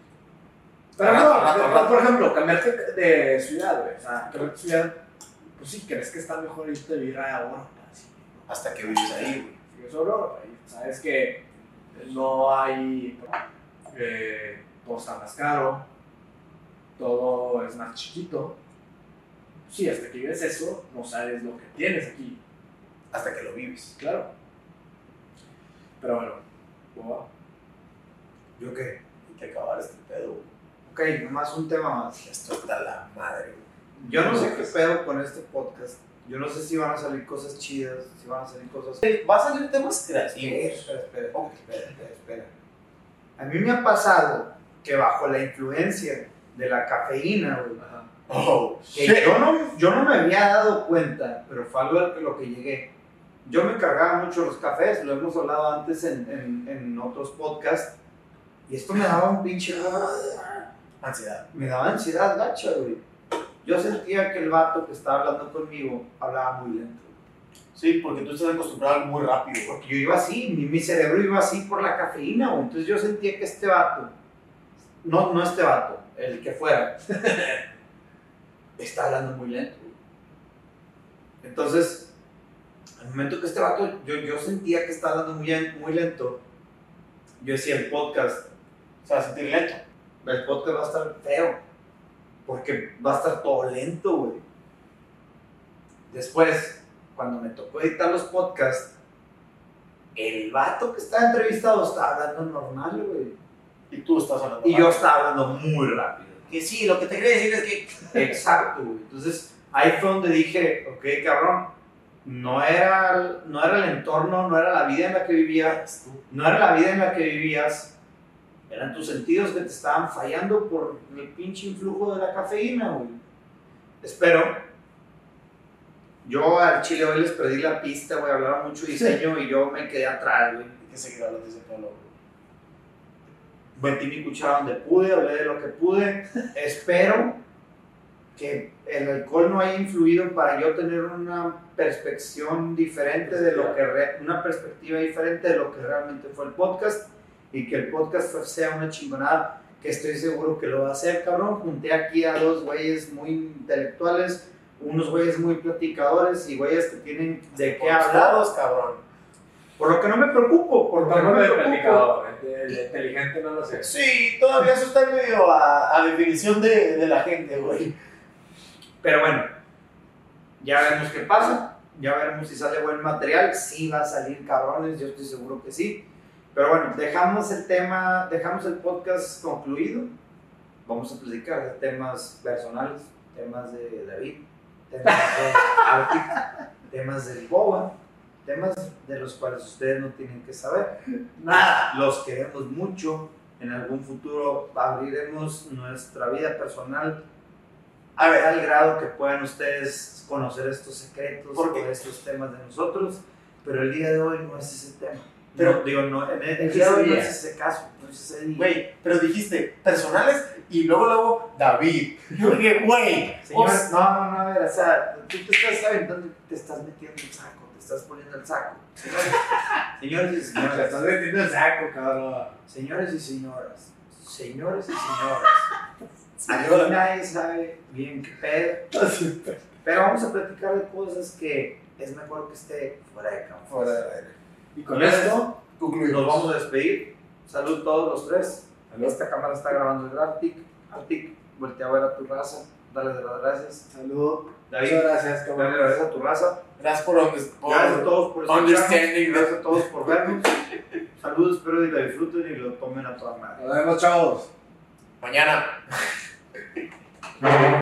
B: Pero no, por ejemplo, cambiarte de ciudad, güey. O sea, cambiarte de ciudad, pues sí, crees que está mejor irte a vivir a Europa.
C: Hasta que vives ahí, güey.
B: Europa, y sabes que no hay, eh, todo está más caro, todo es más chiquito. Sí, hasta que vives eso, no sabes lo que tienes aquí.
C: Hasta que lo vives.
B: Claro. Pero bueno, boba.
A: ¿Yo qué?
C: Hay que acabar este pedo, güey.
A: Nomás un tema más.
C: Esto está la madre.
A: Yo no sé qué pedo con este podcast. Yo no sé si van a salir cosas chidas, si van a salir cosas.
C: Va a salir temas creativos.
A: Espera, espera, espera, espera, espera. A mí me ha pasado que bajo la influencia de la cafeína, güey,
C: Oh,
A: que
C: shit.
A: yo no, yo no me había dado cuenta, pero fue algo a lo que llegué. Yo me encargaba mucho los cafés, lo hemos hablado antes en, en, en otros podcasts, y esto me daba un pinche...
C: Ansiedad.
A: Me daba ansiedad gacha, güey. Yo sentía que el vato que estaba hablando conmigo hablaba muy lento.
C: Sí, porque tú estás acostumbrado a muy rápido.
A: Porque yo iba así, mi, mi cerebro iba así por la cafeína, güey. Entonces yo sentía que este vato, no, no este vato, el que fuera, está hablando muy lento. güey. Entonces, al momento que este vato, yo, yo sentía que estaba hablando muy, muy lento, yo decía el podcast,
C: O sea, sentir lento.
A: El podcast va a estar feo. Porque va a estar todo lento, güey. Después, cuando me tocó editar los podcasts, el vato que estaba entrevistado estaba hablando normal, güey.
C: Y tú estás hablando.
A: Y yo estaba hablando muy rápido. Que sí, lo que te quería decir es que. Exacto, güey. Entonces, ahí fue donde dije, ok, cabrón, no era, no era el entorno, no era la vida en la que vivías, no era la vida en la que vivías, eran tus sentidos que te estaban fallando por el pinche influjo de la cafeína, güey. Espero. Yo al chile hoy les perdí la pista, güey, hablaba mucho diseño y yo me quedé atrás, güey.
C: Hay que seguir hablando de ese pelo, güey.
A: metí mi cuchara donde pude, hablé de lo que pude. Espero que el alcohol no haya influido para yo tener una perspección diferente de lo que, re- una perspectiva diferente de lo que realmente fue el podcast y que el podcast sea una chingonada, que estoy seguro que lo va a hacer, cabrón. Junté aquí a dos güeyes muy intelectuales, unos güeyes muy platicadores y güeyes que tienen de qué hablar.
C: Hablados, cabrón.
A: Por lo que no me preocupo, por lo que no me preocupo.
B: el inteligente no lo sé.
C: Sí, todavía eso está medio a, a definición de, de la gente, güey.
A: Pero bueno, ya veremos qué pasa. Ya veremos si sale buen material. Sí va a salir cabrones, yo estoy seguro que sí. Pero bueno, dejamos el tema, dejamos el podcast concluido. Vamos a platicar de temas personales, temas de David, temas de Arctic, temas del Boba, temas de los cuales ustedes no tienen que saber. Nada, los queremos mucho. En algún futuro abriremos nuestra vida personal
C: A ver,
A: al grado que puedan ustedes conocer estos secretos
C: ¿Por
A: o estos temas de nosotros, pero el día de hoy no es ese tema.
C: Pero-
A: No, digo, no, en el, el
B: ¿En qué
A: día de hoy no es ese caso, no es ese día.
C: güey, pero dijiste personales y luego, luego David. Yo dije, güey,
A: no, no, no, a ver, o sea, tú te estás aventando, te estás metiendo el saco, te estás poniendo el saco. Señores, señores y
B: Te
A: señoras,
B: estás metiendo el saco, cabrón.
A: señores y señoras, señores y señoras, aquí nadie sabe bien qué pedo, pero vamos a platicar de cosas que es mejor que esté fuera de campo.
C: fuera de aire.
A: Y con esto
C: Concluimos.
A: nos vamos a despedir. Salud todos los tres. Esta cámara está grabando el Arctic. Arctic, voltea a ver a tu raza. Dale de las gracias.
C: Salud.
A: David,
C: Muchas gracias,
A: dale
C: cabrón.
A: las gracias a tu raza.
C: Gracias por, por-
A: Gracias a todos por.
C: Understanding.
A: Gracias a todos por vernos. Saludos, espero que la disfruten y lo tomen a toda madre.
B: Nos vemos, chavos.
C: mañana.